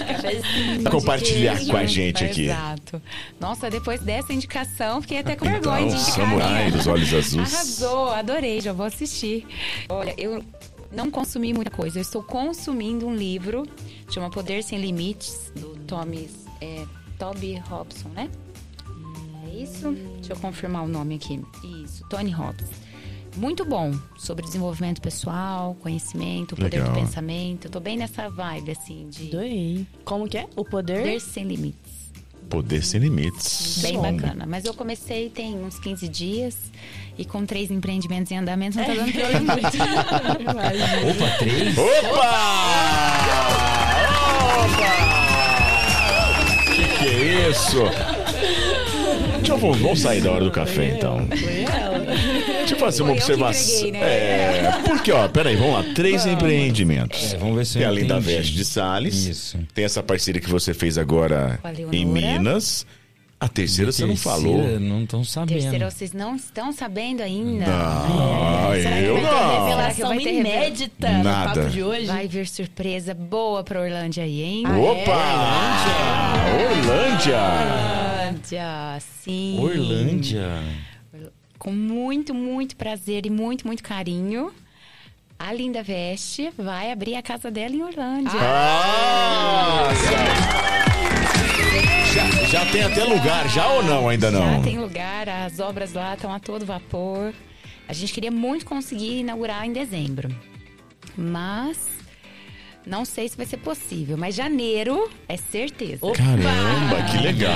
[SPEAKER 3] compartilhar
[SPEAKER 6] Queijo.
[SPEAKER 3] com a gente aqui?
[SPEAKER 6] Exato. Nossa, depois dessa indicação, fiquei até com vergonha
[SPEAKER 3] Então,
[SPEAKER 6] de indicar.
[SPEAKER 3] Samurai dos Olhos Azuis.
[SPEAKER 6] Arrasou, adorei, já vou assistir. Olha, eu não consumi muita coisa. Eu estou consumindo um livro, chama Poder Sem Limites, do Thomas, é, Toby Robson, né? É isso? Deixa eu confirmar o nome aqui. Isso, Tony Robbins. Muito bom sobre desenvolvimento pessoal, conhecimento, poder
[SPEAKER 3] Legal.
[SPEAKER 6] do pensamento. Eu tô bem nessa vibe, assim, de
[SPEAKER 5] Doei. Como que é? O poder?
[SPEAKER 6] poder sem limites.
[SPEAKER 3] Poder sem limites.
[SPEAKER 6] Bem
[SPEAKER 3] Bom.
[SPEAKER 6] bacana. Mas eu comecei tem uns 15 dias e com três empreendimentos em andamento não tá dando pra eu ler muito.
[SPEAKER 4] Opa, três?
[SPEAKER 3] Opa! Opa! Que que é isso? Deixa eu, vamos sair da hora do café, então.
[SPEAKER 5] Foi ela.
[SPEAKER 3] Deixa eu fazer uma
[SPEAKER 6] Foi eu que
[SPEAKER 3] observação.
[SPEAKER 6] entreguei, né?
[SPEAKER 3] É, porque, ó, peraí, vamos lá. Três empreendimentos.
[SPEAKER 4] É, vamos ver se
[SPEAKER 3] Tem
[SPEAKER 4] eu
[SPEAKER 3] a Linda
[SPEAKER 4] entendi.
[SPEAKER 3] Veste de Salles.
[SPEAKER 4] Isso.
[SPEAKER 3] Tem essa parceria que você fez agora em Minas. A terceira você não
[SPEAKER 4] Terceira,
[SPEAKER 3] falou.
[SPEAKER 4] Não estão sabendo.
[SPEAKER 6] Terceira, vocês não estão sabendo ainda?
[SPEAKER 3] Não,
[SPEAKER 5] Será que
[SPEAKER 3] eu
[SPEAKER 5] vai ter
[SPEAKER 3] não.
[SPEAKER 5] revelação
[SPEAKER 6] Vai ter revela-
[SPEAKER 5] inédita no
[SPEAKER 3] Nada.
[SPEAKER 5] papo de hoje?
[SPEAKER 6] Vai vir surpresa boa pra Orlândia aí, hein?
[SPEAKER 3] Opa! Orlândia!
[SPEAKER 6] Orlândia, sim.
[SPEAKER 4] Orlândia.
[SPEAKER 6] Com muito, muito prazer e muito, muito carinho. A Linda Veste vai abrir a casa dela em Orlândia.
[SPEAKER 3] Ah! Já, já tem até lugar, já ou não? Ainda não?
[SPEAKER 6] Já tem lugar, as obras lá estão a todo vapor. A gente queria muito conseguir inaugurar em dezembro. Mas não sei se vai ser possível. Mas janeiro é certeza.
[SPEAKER 3] Caramba, que legal!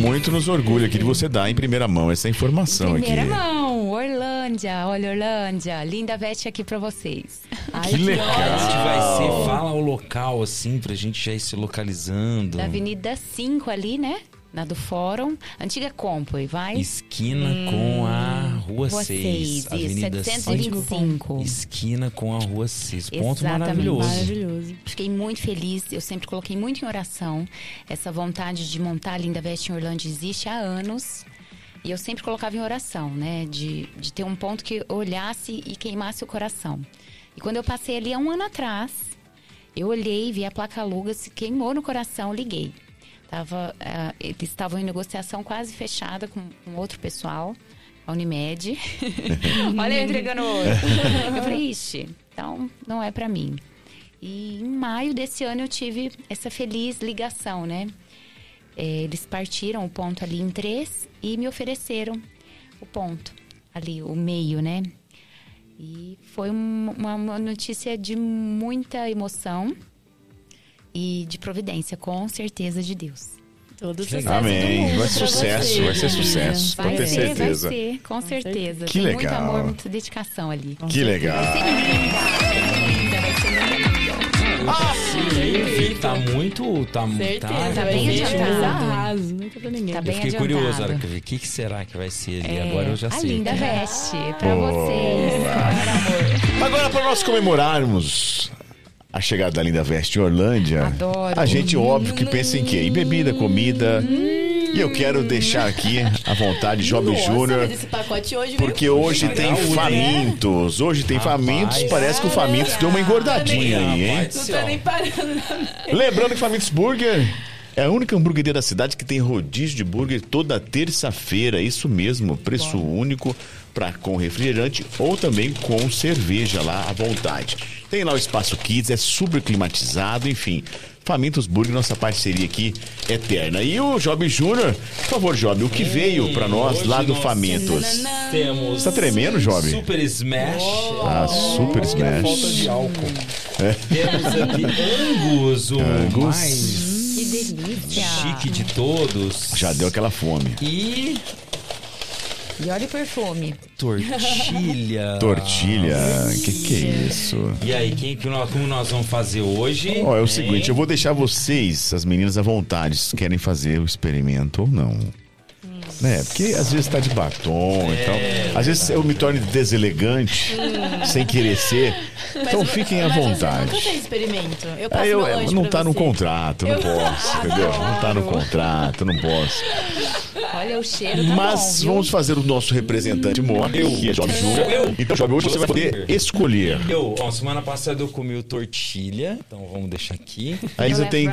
[SPEAKER 3] Muito nos orgulha aqui de você dar em primeira mão essa informação
[SPEAKER 6] Primeira
[SPEAKER 3] aqui.
[SPEAKER 6] mão, Orlândia, olha Orlândia, linda veste aqui pra vocês.
[SPEAKER 3] Que legal!
[SPEAKER 4] Vai ser? Fala o local, assim, pra gente já ir se localizando.
[SPEAKER 6] Da Avenida 5 ali, né? Na do Fórum, antiga Compway, vai?
[SPEAKER 4] Esquina com a Rua,
[SPEAKER 6] Rua
[SPEAKER 4] 6,
[SPEAKER 6] 6,
[SPEAKER 4] Avenida
[SPEAKER 6] 725.
[SPEAKER 4] esquina com a Rua 6. Ponto
[SPEAKER 6] Exatamente.
[SPEAKER 4] maravilhoso.
[SPEAKER 5] Maravilhoso.
[SPEAKER 6] Fiquei muito feliz, eu sempre coloquei muito em oração. Essa vontade de montar a Linda Veste em Orlando existe há anos. E eu sempre colocava em oração, né? De, de ter um ponto que olhasse e queimasse o coração. E quando eu passei ali há um ano atrás, eu olhei, vi a placa Luga, se queimou no coração, liguei. Tava, ah, eles estavam em negociação quase fechada com, com outro pessoal, a Unimed. Olha eu entregando outro. eu falei, ixi, então não é pra mim. E em maio desse ano eu tive essa feliz ligação, né? É, eles partiram o ponto ali em três e me ofereceram o ponto ali, o meio, né? E foi um- uma notícia de muita emoção e de providência, com certeza de Deus.
[SPEAKER 5] Todo sucesso
[SPEAKER 3] Amém.
[SPEAKER 5] mundo
[SPEAKER 3] Vai
[SPEAKER 5] pra
[SPEAKER 3] sucesso,
[SPEAKER 5] você,
[SPEAKER 3] vai ser sucesso.
[SPEAKER 6] Vai
[SPEAKER 3] ter
[SPEAKER 6] ser,
[SPEAKER 3] certeza.
[SPEAKER 6] vai ser, com certeza.
[SPEAKER 3] Que
[SPEAKER 6] Tem
[SPEAKER 3] legal.
[SPEAKER 6] muito amor, muita dedicação ali.
[SPEAKER 3] Que legal.
[SPEAKER 6] Vai ser linda, vai ser linda, ser linda.
[SPEAKER 4] Sim, tá muito. Tá,
[SPEAKER 5] Certeza,
[SPEAKER 4] tá,
[SPEAKER 6] tá bem
[SPEAKER 5] ser
[SPEAKER 6] adiantado.
[SPEAKER 5] arraso. Não tá pra ninguém.
[SPEAKER 6] Tá
[SPEAKER 4] Eu
[SPEAKER 6] bem
[SPEAKER 4] fiquei
[SPEAKER 6] adiantado.
[SPEAKER 4] curioso na hora que eu vi. O que, que será que vai ser ali?
[SPEAKER 6] É,
[SPEAKER 4] Agora eu já
[SPEAKER 6] a
[SPEAKER 4] sei.
[SPEAKER 6] linda
[SPEAKER 4] que-
[SPEAKER 6] veste pra
[SPEAKER 3] Boa.
[SPEAKER 6] vocês.
[SPEAKER 3] Agora, para nós comemorarmos a chegada da Linda Veste em Orlândia,
[SPEAKER 6] Adoro.
[SPEAKER 3] a gente, óbvio, que pensa em quê? Em bebida, comida. E eu quero deixar aqui à vontade Job
[SPEAKER 5] Nossa,
[SPEAKER 3] Júnior.
[SPEAKER 5] mas esse pacote hoje
[SPEAKER 3] Porque hoje tem
[SPEAKER 4] saúde,
[SPEAKER 3] famintos. Hoje tem
[SPEAKER 4] Rapaz.
[SPEAKER 3] famintos. Parece que o famintos deu uma engordadinha aí, hein?
[SPEAKER 5] Não tá
[SPEAKER 4] ó.
[SPEAKER 5] nem parando.
[SPEAKER 3] Lembrando que Famintos Burger é a única hamburgueria da cidade que tem rodízio de burger toda terça-feira. Isso mesmo, preço único com refrigerante ou também com cerveja lá à vontade. Tem lá o Espaço Kids, é super climatizado, enfim. Famintos Burger, nossa parceria aqui eterna. E o Job Júnior, por favor, Job, o que veio para nós lá do
[SPEAKER 4] nós
[SPEAKER 3] Famintos?
[SPEAKER 4] Temos.
[SPEAKER 3] Tá tremendo, Job?
[SPEAKER 4] Super Smash.
[SPEAKER 3] Ah, Super Smash.
[SPEAKER 4] Falta de álcool. Temos aqui Angus, o
[SPEAKER 3] Angus.
[SPEAKER 4] mais
[SPEAKER 6] Que delícia.
[SPEAKER 4] chique de todos.
[SPEAKER 3] Já deu aquela fome.
[SPEAKER 4] E
[SPEAKER 6] E olha o perfume.
[SPEAKER 4] tortilha.
[SPEAKER 3] Tortilha, que que é isso?
[SPEAKER 4] E aí, quem, que nós, como nós vamos fazer hoje?
[SPEAKER 3] Ó, é o
[SPEAKER 4] hein?
[SPEAKER 3] seguinte, eu vou deixar vocês, as meninas à vontade, se querem fazer o experimento ou não. Né? Porque às vezes tá de batom e tal. Às vezes eu me torno deselegante, sem querer ser. Então fiquem à
[SPEAKER 5] Mas você
[SPEAKER 3] vontade.
[SPEAKER 5] nunca fez experimento. Eu passo
[SPEAKER 3] Aí eu, não
[SPEAKER 5] pra
[SPEAKER 3] tá no
[SPEAKER 5] você.
[SPEAKER 3] contrato, não
[SPEAKER 5] Eu-
[SPEAKER 3] posso, entendeu? Não tá no contrato, não posso.
[SPEAKER 6] Olha o cheiro tá
[SPEAKER 3] Mas
[SPEAKER 6] bom, viu?
[SPEAKER 3] vamos fazer o nosso representante mor, que é Job Júnior. Então, Job, hoje você vai poder escolher.
[SPEAKER 4] Eu, ó, semana passada eu comi o tortilha, então vamos deixar aqui.
[SPEAKER 3] Aí
[SPEAKER 6] Eu
[SPEAKER 3] você
[SPEAKER 6] levo
[SPEAKER 3] tem.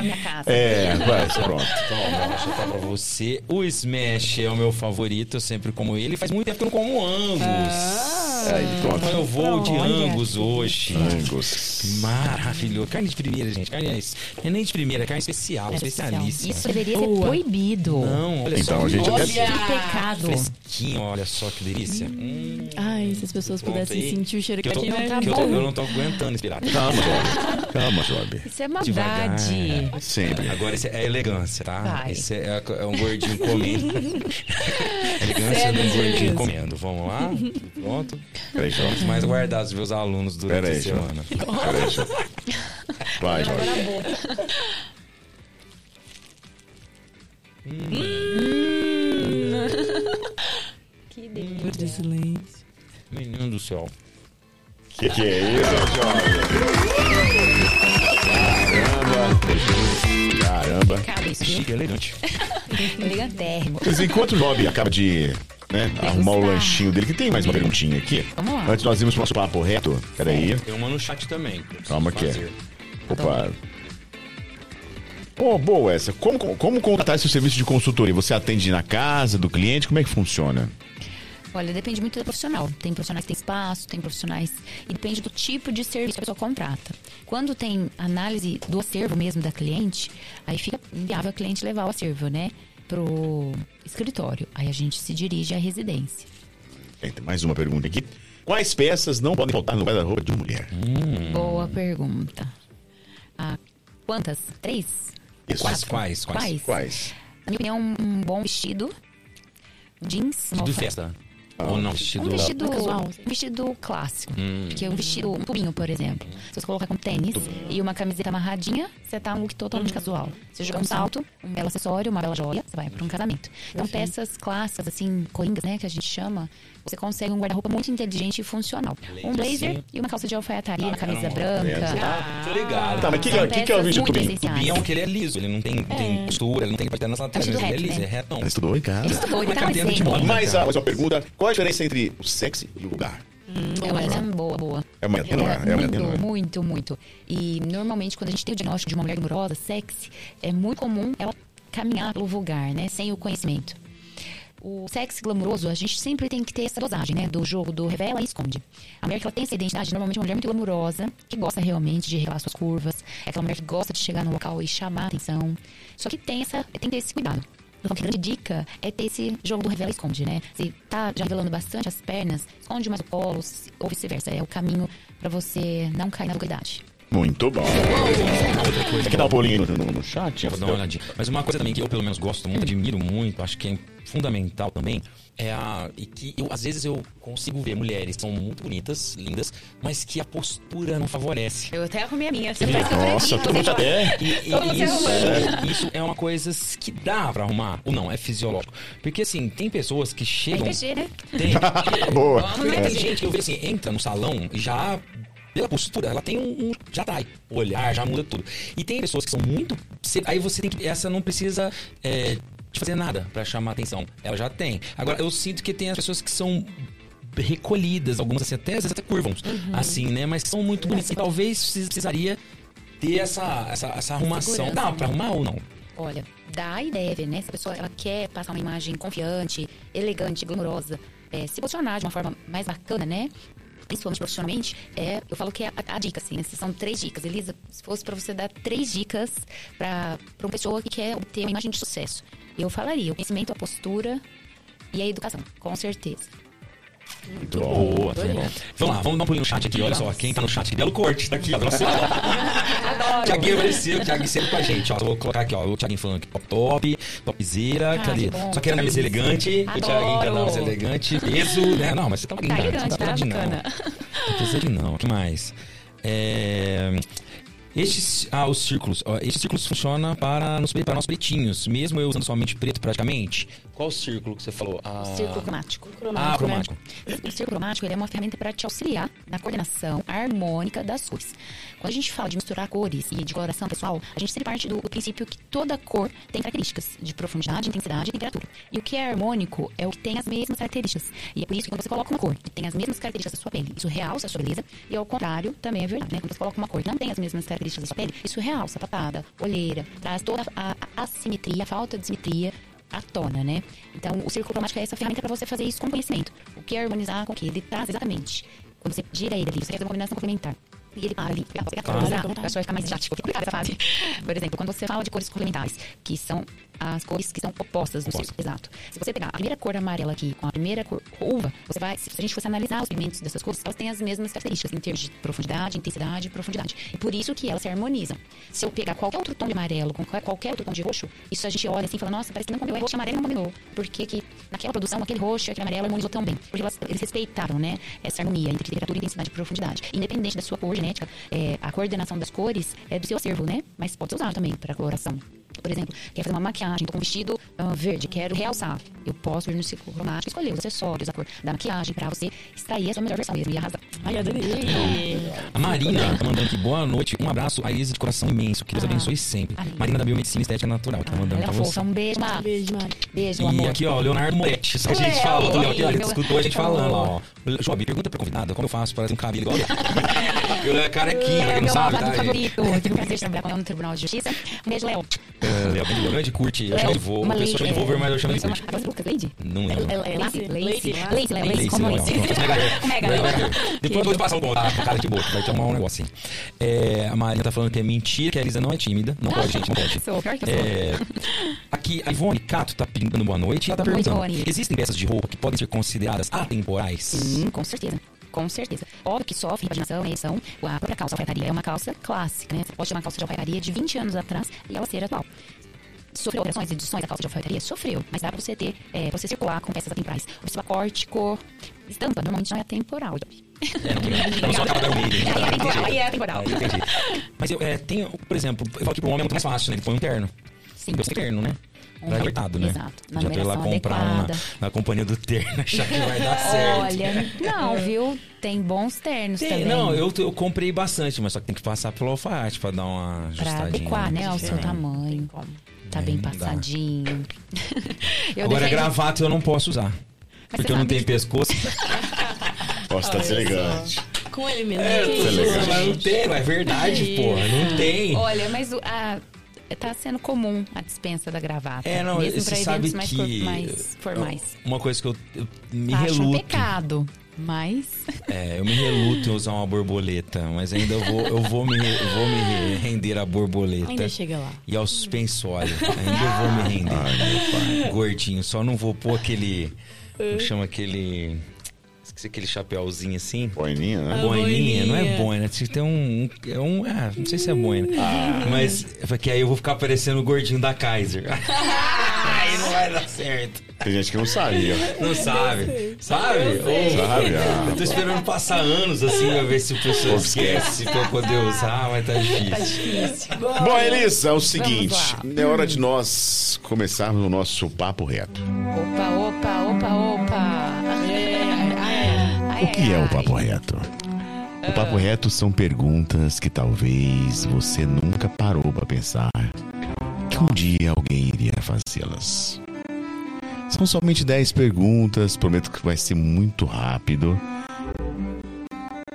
[SPEAKER 3] É, vai, pronto.
[SPEAKER 4] Toma, vou deixar pra você. O Smash é o meu favorito, eu sempre como ele. Faz muito tempo que eu não como Angus.
[SPEAKER 3] Aí,
[SPEAKER 4] Então
[SPEAKER 3] pronto.
[SPEAKER 4] eu vou de
[SPEAKER 6] Olha.
[SPEAKER 4] Angus hoje.
[SPEAKER 3] Angus.
[SPEAKER 4] Maravilhoso. Carne de primeira, gente. Carne é é nem de primeira, é carne especial, especialíssima.
[SPEAKER 6] Isso deveria ser
[SPEAKER 5] Boa.
[SPEAKER 6] proibido.
[SPEAKER 4] Não, olha
[SPEAKER 3] Então,
[SPEAKER 4] só.
[SPEAKER 3] a gente
[SPEAKER 4] Nossa,
[SPEAKER 3] até-
[SPEAKER 6] Que pecado.
[SPEAKER 4] Fresquinho, olha só que delícia. Hum,
[SPEAKER 5] Ai, se as pessoas pudessem sentir o cheiro
[SPEAKER 4] que
[SPEAKER 5] que
[SPEAKER 4] eu, tô,
[SPEAKER 5] aqui
[SPEAKER 6] não tá
[SPEAKER 4] que eu, tô- eu não tô aguentando respirar.
[SPEAKER 3] Calma, Job. Calma, Job.
[SPEAKER 6] Isso é
[SPEAKER 4] Devagar.
[SPEAKER 6] maldade.
[SPEAKER 3] Sempre.
[SPEAKER 4] Agora esse é elegância, tá?
[SPEAKER 6] Vai.
[SPEAKER 4] Esse é, é um gordinho comendo. elegância de um gordinho comendo. Vamos lá? Pronto.
[SPEAKER 3] Peraí, Job.
[SPEAKER 4] Os mais guardados dos meus alunos durante
[SPEAKER 3] Pera aí,
[SPEAKER 4] a semana.
[SPEAKER 3] Peraí, Job. Vai, Job.
[SPEAKER 6] Que delícia.
[SPEAKER 5] silêncio.
[SPEAKER 4] Menino do céu.
[SPEAKER 3] Que que é isso, Job? Caramba. Caramba.
[SPEAKER 4] Chique, elegante.
[SPEAKER 6] Elegantérrimo.
[SPEAKER 3] Mas enquanto o Job acaba de né, arrumar o lanchinho dele, que tem mais uma perguntinha aqui.
[SPEAKER 6] Vamos lá.
[SPEAKER 3] Antes nós irmos pro nosso papo reto. Peraí.
[SPEAKER 4] Tem uma no chat também. que eu preciso
[SPEAKER 3] Calma que é.
[SPEAKER 4] fazer.
[SPEAKER 3] Opa. Oh, boa essa. Como, como contratar esse serviço de consultoria? Você atende na casa do cliente? Como é que funciona?
[SPEAKER 6] Olha, depende muito do profissional. Tem profissionais que têm espaço, tem profissionais. E depende do tipo de serviço que a pessoa contrata. Quando tem análise do acervo mesmo da cliente, aí fica inviável a cliente levar o acervo, né? Pro escritório. Aí a gente se dirige à residência.
[SPEAKER 3] Tem mais uma pergunta aqui. Quais peças não podem faltar no guarda-roupa de uma mulher?
[SPEAKER 6] Boa pergunta. Ah, quantas? Três?
[SPEAKER 4] Quais, quais, quais?
[SPEAKER 6] Quais?
[SPEAKER 3] Quais?
[SPEAKER 6] Na minha opinião, um bom vestido, jeans, uma
[SPEAKER 4] De festa. Ou não, vestido...
[SPEAKER 6] Um vestido,
[SPEAKER 5] casual.
[SPEAKER 6] um vestido clássico.
[SPEAKER 4] Hum.
[SPEAKER 6] Que é um vestido, um tubinho, por exemplo. Se você colocar com tênis e uma camiseta amarradinha, você tá um look totalmente casual. Se jogar um salto, um belo acessório, uma bela joia, você vai para um casamento. Então, peças clássicas, assim, coringas, né, que a gente chama, você consegue um guarda-roupa muito inteligente e funcional. Um blazer
[SPEAKER 4] Sim.
[SPEAKER 6] e uma calça de alfaiataria, uma camisa branca.
[SPEAKER 4] Tô ligado.
[SPEAKER 3] Tá, mas o que, que, é- que, que é o vídeo
[SPEAKER 6] muito
[SPEAKER 3] tubinho?
[SPEAKER 6] essenciais.
[SPEAKER 4] Tubião que ele é liso, ele não tem, não tem costura, ele não tem parte nas laterais,
[SPEAKER 6] É
[SPEAKER 4] mas
[SPEAKER 6] tudo
[SPEAKER 4] ele é liso,
[SPEAKER 6] né?
[SPEAKER 4] é retão.
[SPEAKER 3] Ele estudou, cara?
[SPEAKER 6] Ele estudou, ele tá
[SPEAKER 4] de
[SPEAKER 6] desenho.
[SPEAKER 4] bola?
[SPEAKER 3] Mas a, mas uma pergunta, qual a diferença entre o sexy e o vulgar?
[SPEAKER 6] É uma boa, boa.
[SPEAKER 3] É uma linha tênue, é uma linha
[SPEAKER 6] muito, muito, muito. E normalmente quando a gente tem o diagnóstico de uma mulher glamourosa, sexy, é muito comum ela caminhar pelo vulgar, né? Sem o conhecimento. O sexy glamouroso, a gente sempre tem que ter essa dosagem, né? Do jogo do revela e esconde. A mulher que ela tem essa identidade, normalmente é uma mulher muito glamourosa, que gosta realmente de revelar suas curvas, é aquela mulher que gosta de chegar no local e chamar a atenção. Só que tem, essa, tem que ter esse cuidado. Então, a grande dica é ter esse jogo do revela e esconde, né? Se tá já revelando bastante as pernas, esconde mais o colo, ou vice-versa. É o caminho pra você não cair na vulgaridade.
[SPEAKER 3] Muito bom. Quer dar um pulinho no, no, chat?
[SPEAKER 4] Vou dar uma olhadinha. Mas uma coisa também que eu, pelo menos, gosto muito, admiro muito, acho que é fundamental também, é a. E que eu, às vezes eu consigo ver mulheres que são muito bonitas, lindas, mas que a postura não favorece.
[SPEAKER 6] Eu até arrumei a minha. Você
[SPEAKER 3] Nossa, todo mundo já até...
[SPEAKER 4] E, e
[SPEAKER 6] você
[SPEAKER 4] isso, é uma coisa que dá pra arrumar, ou não, é fisiológico. Porque assim, tem pessoas que chegam.
[SPEAKER 6] RPG, né?
[SPEAKER 4] Tem.
[SPEAKER 3] Boa.
[SPEAKER 4] Tem gente que eu vejo assim, entra no salão e já. Pela postura, ela tem um, um- Já trai. O olhar já muda tudo. E tem pessoas que são muito. Aí você tem que. Essa não precisa. É, de fazer nada pra chamar atenção. Ela já tem. Agora, eu sinto que tem as pessoas que são recolhidas, algumas assim, até, às vezes até curvam, assim, né? Mas são muito bonitas. E talvez precis- precisaria ter essa, essa, essa arrumação.
[SPEAKER 6] Segurança,
[SPEAKER 4] Dá pra arrumar ou não?
[SPEAKER 6] Olha, dá e deve, né? Se a pessoa ela quer passar uma imagem confiante, elegante, glamourosa, é, se posicionar de uma forma mais bacana, né? Principalmente profissionalmente, é, eu falo que é a, a dica, assim, né? são três dicas. Elisa, se fosse pra você dar três dicas pra uma pessoa que quer obter uma imagem de sucesso, eu falaria o conhecimento, a postura e a educação, com certeza.
[SPEAKER 3] Muito bom.
[SPEAKER 4] Boa, tá bom. Vamos lá, vamos dar um pulinho no chat aqui. Olha só, quem tá no chat, Belo Corte, tá aqui, ó. Nossa, Tiaguinho apareceu, o Thiaguinho sempre com a gente, ó. Vou colocar aqui, ó. O Thiaguinho falando que top top, topzera,
[SPEAKER 6] Ah,
[SPEAKER 4] cadê?
[SPEAKER 6] que.
[SPEAKER 4] Só que era mais elegante, o
[SPEAKER 6] Adoro.
[SPEAKER 4] Thiaguinho tá mais elegante, peso, né? Não, mas você tá
[SPEAKER 6] Tá elegante, tá
[SPEAKER 4] tá de não.
[SPEAKER 6] bacana.
[SPEAKER 4] Não precisa de não, o que mais? É... Estes, ah, os círculos. Ó, estes círculos funcionam para, nos, para nós pretinhos, mesmo eu usando somente preto praticamente. Qual círculo que você falou? Ah,
[SPEAKER 6] Círculo cromático.
[SPEAKER 4] Ah, cromático.
[SPEAKER 6] O círculo cromático ele é uma ferramenta para te auxiliar na coordenação harmônica das cores. Quando a gente fala de misturar cores e de coloração pessoal, a gente sempre parte do, princípio que toda cor tem características de profundidade, intensidade e temperatura. E o que é harmônico é o que tem as mesmas características. E é por isso que quando você coloca uma cor que tem as mesmas características da sua pele, isso realça a sua beleza. E ao contrário, também é verdade, né? Quando você coloca uma cor que não tem as mesmas características da sua pele, isso realça a patada, olheira, traz toda a, a assimetria, a falta de simetria à tona, né? Então, o círculo cromático é essa ferramenta para você fazer isso com conhecimento. O que é harmonizar com o que? Ele traz exatamente. Quando você gira ele ali, você quer fazer uma combinação complementar. E ele para ali. Você quer atualizar, a pessoa vai ficar mais didático. Fica complicada essa fase. Por exemplo, quando você fala de cores complementares, que são as cores que são opostas no círculo. Exato. Se você pegar a primeira cor amarela aqui com a primeira cor uva, você vai, se a gente fosse analisar os pigmentos dessas cores, elas têm as mesmas características em termos de profundidade, intensidade e profundidade. E por isso que elas se harmonizam. Se eu pegar qualquer outro tom de amarelo com qualquer, outro tom de roxo, isso a gente olha assim e fala, nossa, parece que não combinou. É roxo amarelo não combinou. Por que que naquela produção, aquele roxo e aquele amarelo harmonizou tão bem? Porque elas- eles respeitaram, né, essa harmonia entre temperatura, intensidade e profundidade. Independente da sua cor genética, é, a coordenação das cores é do seu acervo, né? Mas pode ser usado também para coloração. Por exemplo, quer fazer uma maquiagem, tô com um vestido ah, verde, quero realçar. Eu posso ir no círculo cromático, escolher os acessórios, a cor da maquiagem, pra você extrair a sua melhor versão mesmo e arrasar.
[SPEAKER 5] Ai, adorei.
[SPEAKER 4] A Marina tá mandando aqui, boa noite, um abraço a Isa de coração imenso, que Deus
[SPEAKER 6] Ah.
[SPEAKER 4] abençoe sempre. Marina da Biomedicina Estética Natural, tá mandando
[SPEAKER 6] é
[SPEAKER 4] pra
[SPEAKER 6] uma
[SPEAKER 4] você.
[SPEAKER 6] um beijo, Mar.
[SPEAKER 5] Beijo, Mari.
[SPEAKER 6] Beijo,
[SPEAKER 4] E
[SPEAKER 6] amor.
[SPEAKER 4] aqui, ó, Leonardo Moretti. Que a gente falou Léo aqui, ó, ele
[SPEAKER 6] meu-
[SPEAKER 4] escutou a gente falando, ó. Job, pergunta pra convidada como eu faço para ter um cabelo igual eu. Eu é carequinha, pra quem não
[SPEAKER 6] meu
[SPEAKER 4] sabe, tá?
[SPEAKER 6] favorito. Eu tive o prazer de trabalhar com ela no Tribunal de Justiça. Um beijo, Léo.
[SPEAKER 4] É, é grande curte, eu chamo de voo. Eu chama de voo, mas eu chamo de curte.
[SPEAKER 6] Lady?
[SPEAKER 4] Não
[SPEAKER 5] é.
[SPEAKER 6] Lace?
[SPEAKER 5] Lace?
[SPEAKER 6] Lace,
[SPEAKER 5] Lace,
[SPEAKER 6] como Lace?
[SPEAKER 4] Depois eu vou passar o contato pro cara de boa, vai te tomar um negócio assim. É, a Marina tá falando que é mentira, que a Elisa não é tímida. Não pode, gente, não pode.
[SPEAKER 6] Sou, pior que sou.
[SPEAKER 4] É, aqui, a Ivone Cato tá pedindo boa noite e ela tá perguntando. Existem peças de roupa que podem ser consideradas atemporais?
[SPEAKER 6] Sim, com certeza. Com certeza. Óbvio que sofre repaginação, edição. A própria calça alfaiataria é uma calça clássica, né? Você pode ter uma calça de alfaiataria de 20 anos atrás e ela ser atual. sofreu alterações, edições, a calça de alfaiataria? Sofreu, mas dá pra você ter, é, você circular com peças atemporais. O córtico, estampa, normalmente não é temporal.
[SPEAKER 4] É, não tem. Então só acaba
[SPEAKER 6] Aí é. Aí é temporal.
[SPEAKER 4] Aí, entendi. Mas eu é, tenho, por exemplo, eu falo que pro homem é muito mais fácil, né? Ele põe um terno.
[SPEAKER 6] Sim.
[SPEAKER 4] Eu sei terno, né?
[SPEAKER 6] Um
[SPEAKER 4] Vai
[SPEAKER 6] re-
[SPEAKER 4] apertado, né?
[SPEAKER 6] Exato. Na
[SPEAKER 4] Já tô lá comprar um na, companhia do terno, achar que vai dar certo.
[SPEAKER 6] Olha, não, viu? Tem bons ternos
[SPEAKER 4] Tem,
[SPEAKER 6] também.
[SPEAKER 4] não, eu, eu comprei bastante, mas só que tem que passar pelo alfaiate pra dar uma
[SPEAKER 6] Pra
[SPEAKER 4] ajustadinha.
[SPEAKER 6] adequar, né, ao seu
[SPEAKER 4] É.
[SPEAKER 6] tamanho. Tá bem
[SPEAKER 4] É,
[SPEAKER 6] passadinho. Eu
[SPEAKER 4] Agora,
[SPEAKER 6] defendo-
[SPEAKER 4] gravata eu não posso usar. Porque
[SPEAKER 6] você
[SPEAKER 4] eu não tenho pescoço.
[SPEAKER 3] Posso estar elegante.
[SPEAKER 5] Com ele mesmo.
[SPEAKER 4] É,
[SPEAKER 3] legal.
[SPEAKER 4] mas não tem, é verdade, porra, não tem.
[SPEAKER 6] Olha, mas o- a, tá sendo comum a dispensa da gravata.
[SPEAKER 4] É, não,
[SPEAKER 6] mesmo
[SPEAKER 4] sabe
[SPEAKER 6] eventos mais,
[SPEAKER 4] que...
[SPEAKER 6] mais formais.
[SPEAKER 4] Uma coisa que eu, eu me
[SPEAKER 6] Acho um
[SPEAKER 4] reluto.
[SPEAKER 6] pecado, mas...
[SPEAKER 4] É, eu me reluto em usar uma borboleta, mas ainda eu vou, eu vou, me, eu vou me re- render à borboleta.
[SPEAKER 5] Ainda chega lá.
[SPEAKER 4] E ao suspensório. Ainda eu vou me render. Gordinho. Só não vou pôr aquele. Como chama aquele. Aquele chapéuzinho assim.
[SPEAKER 3] Boininha, né?
[SPEAKER 4] Boininha, não é
[SPEAKER 5] boininha.
[SPEAKER 4] boina, tinha que ter um. um- É um ah, não sei se é boina. Mas porque aí eu vou ficar parecendo o gordinho da Kaiser. aí não vai dar certo.
[SPEAKER 3] Tem gente que não sabe, ó.
[SPEAKER 4] Não sabe? Sabe? Ô,
[SPEAKER 3] Sabe, ah.
[SPEAKER 4] Eu tô esperando passar anos assim pra ver se o pessoal esquece pra eu poder usar, mas tá difícil.
[SPEAKER 3] Bom, Elisa, é o seguinte. É hora de nós começarmos o nosso papo reto.
[SPEAKER 6] Opa, opa, Ai,
[SPEAKER 3] O que é
[SPEAKER 6] ai,
[SPEAKER 3] o papo reto? O papo reto são perguntas que talvez você nunca parou pra pensar que um dia alguém iria fazê-las. São somente 10 perguntas, prometo que vai ser muito rápido.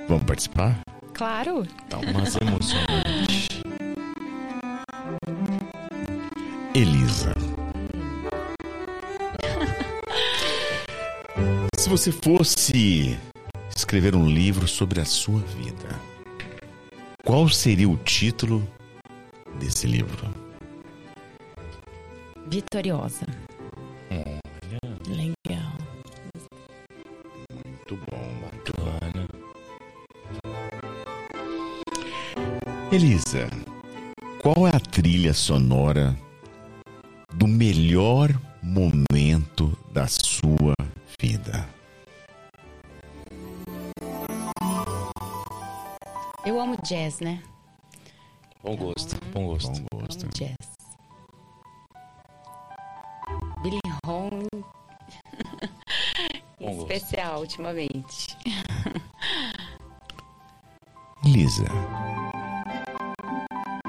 [SPEAKER 3] Vamos participar?
[SPEAKER 6] Claro.
[SPEAKER 4] Tá umas emocionantes.
[SPEAKER 3] Elisa. Se você fosse escrever um livro sobre a sua vida, qual seria o título desse livro?
[SPEAKER 6] Vitoriosa.
[SPEAKER 5] Legal.
[SPEAKER 3] Muito bom.
[SPEAKER 4] Bacana.
[SPEAKER 3] Elisa, qual é a trilha sonora do melhor momento da sua vida?
[SPEAKER 6] Eu amo jazz, né?
[SPEAKER 4] Bom gosto, bom gosto.
[SPEAKER 3] Bom gosto.
[SPEAKER 6] Amo jazz. Billy Home.
[SPEAKER 4] Bom
[SPEAKER 6] em
[SPEAKER 4] gosto.
[SPEAKER 6] especial, ultimamente.
[SPEAKER 3] Elisa,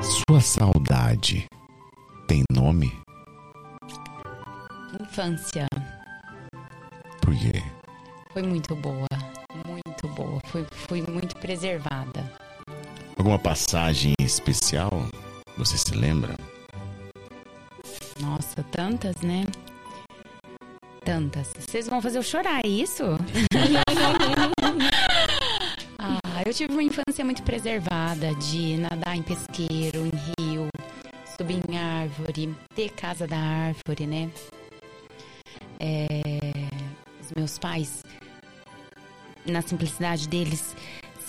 [SPEAKER 3] sua saudade tem nome?
[SPEAKER 6] Infância.
[SPEAKER 3] Por quê?
[SPEAKER 6] Foi muito boa. Muito boa. Foi, fui muito preservada.
[SPEAKER 3] Alguma passagem especial? Você se lembra?
[SPEAKER 6] Nossa, tantas, né? Tantas. Vocês vão fazer eu chorar, é isso? ah, eu tive uma infância muito preservada de nadar em pesqueiro, em rio, subir em árvore, ter casa da árvore, né? É, os meus pais, na simplicidade deles,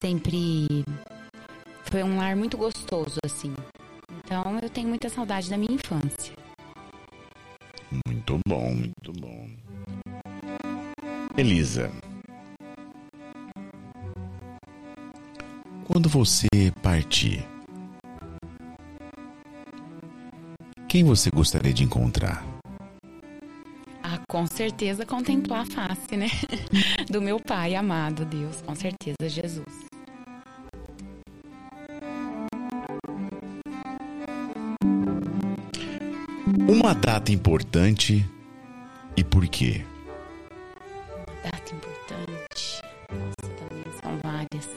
[SPEAKER 6] sempre foi um lar muito gostoso, assim. Então eu tenho muita saudade da minha infância.
[SPEAKER 3] Muito bom, muito bom. Elisa. Quando você partir, quem você gostaria de encontrar?
[SPEAKER 6] Ah, com certeza contemplar a face, né? Do meu pai amado, Deus, com certeza, Jesus.
[SPEAKER 3] Uma data importante e por quê?
[SPEAKER 6] Data importante. Nossa, também são várias.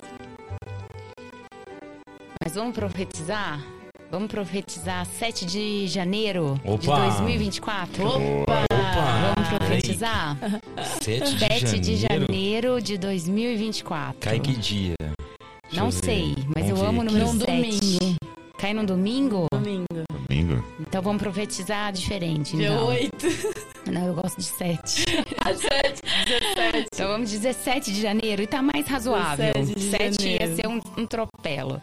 [SPEAKER 6] Mas vamos profetizar? Vamos profetizar 7 de janeiro de
[SPEAKER 4] Opa!
[SPEAKER 6] 2024?
[SPEAKER 4] Opa!
[SPEAKER 6] Vamos profetizar?
[SPEAKER 4] 7 de
[SPEAKER 6] 7
[SPEAKER 4] janeiro.
[SPEAKER 6] de janeiro de 2024.
[SPEAKER 4] Cai que dia? Deixa
[SPEAKER 6] Não sei, mas
[SPEAKER 4] Vamos
[SPEAKER 6] eu
[SPEAKER 4] ver
[SPEAKER 6] amo o número
[SPEAKER 5] Num
[SPEAKER 6] 7.
[SPEAKER 5] domingo.
[SPEAKER 6] Cai no domingo?
[SPEAKER 5] Domingo.
[SPEAKER 3] Domingo?
[SPEAKER 6] Então vamos profetizar diferente.
[SPEAKER 5] Dia
[SPEAKER 6] então.
[SPEAKER 5] 8.
[SPEAKER 6] Não, eu gosto de 7.
[SPEAKER 5] Às 7, 17.
[SPEAKER 6] Então vamos 17 de janeiro e tá mais razoável.
[SPEAKER 5] 17 de
[SPEAKER 6] 7 ia ser um, um tropelo.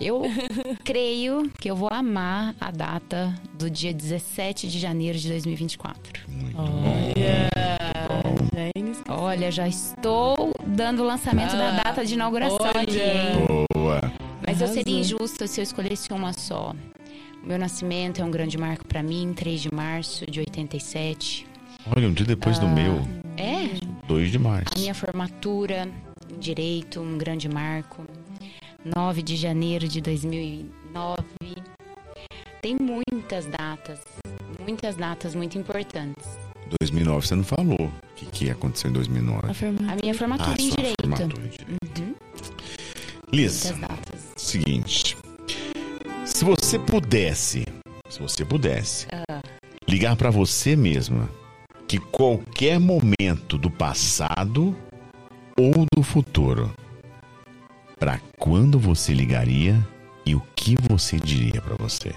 [SPEAKER 6] Eu creio que eu vou amar a data do dia 17 de janeiro de 2024.
[SPEAKER 5] Olha.
[SPEAKER 6] Olha, já estou dando o lançamento da
[SPEAKER 5] Ah,
[SPEAKER 6] data de inauguração
[SPEAKER 5] olha.
[SPEAKER 6] aqui, hein?
[SPEAKER 3] Boa.
[SPEAKER 6] Mas eu seria injusta se eu escolhesse uma só. Meu nascimento é um grande marco pra mim, 3 de março de 87.
[SPEAKER 3] Olha, um dia depois do meu,
[SPEAKER 6] É,
[SPEAKER 3] 2 de março.
[SPEAKER 6] a minha formatura em direito, um grande marco. 9 de janeiro de 2009. Tem muitas datas, muitas datas muito importantes.
[SPEAKER 3] 2009, você não falou o que, que aconteceu em 2009.
[SPEAKER 6] A minha formatura em
[SPEAKER 3] sua
[SPEAKER 6] direito.
[SPEAKER 3] formatura em direito.
[SPEAKER 6] Uhum,
[SPEAKER 3] Liz,
[SPEAKER 6] muitas datas.
[SPEAKER 3] seguinte. Se você pudesse, se você pudesse,
[SPEAKER 6] Ah.
[SPEAKER 3] ligar pra você mesma que qualquer momento do passado ou do futuro, pra quando você ligaria e o que você diria pra você?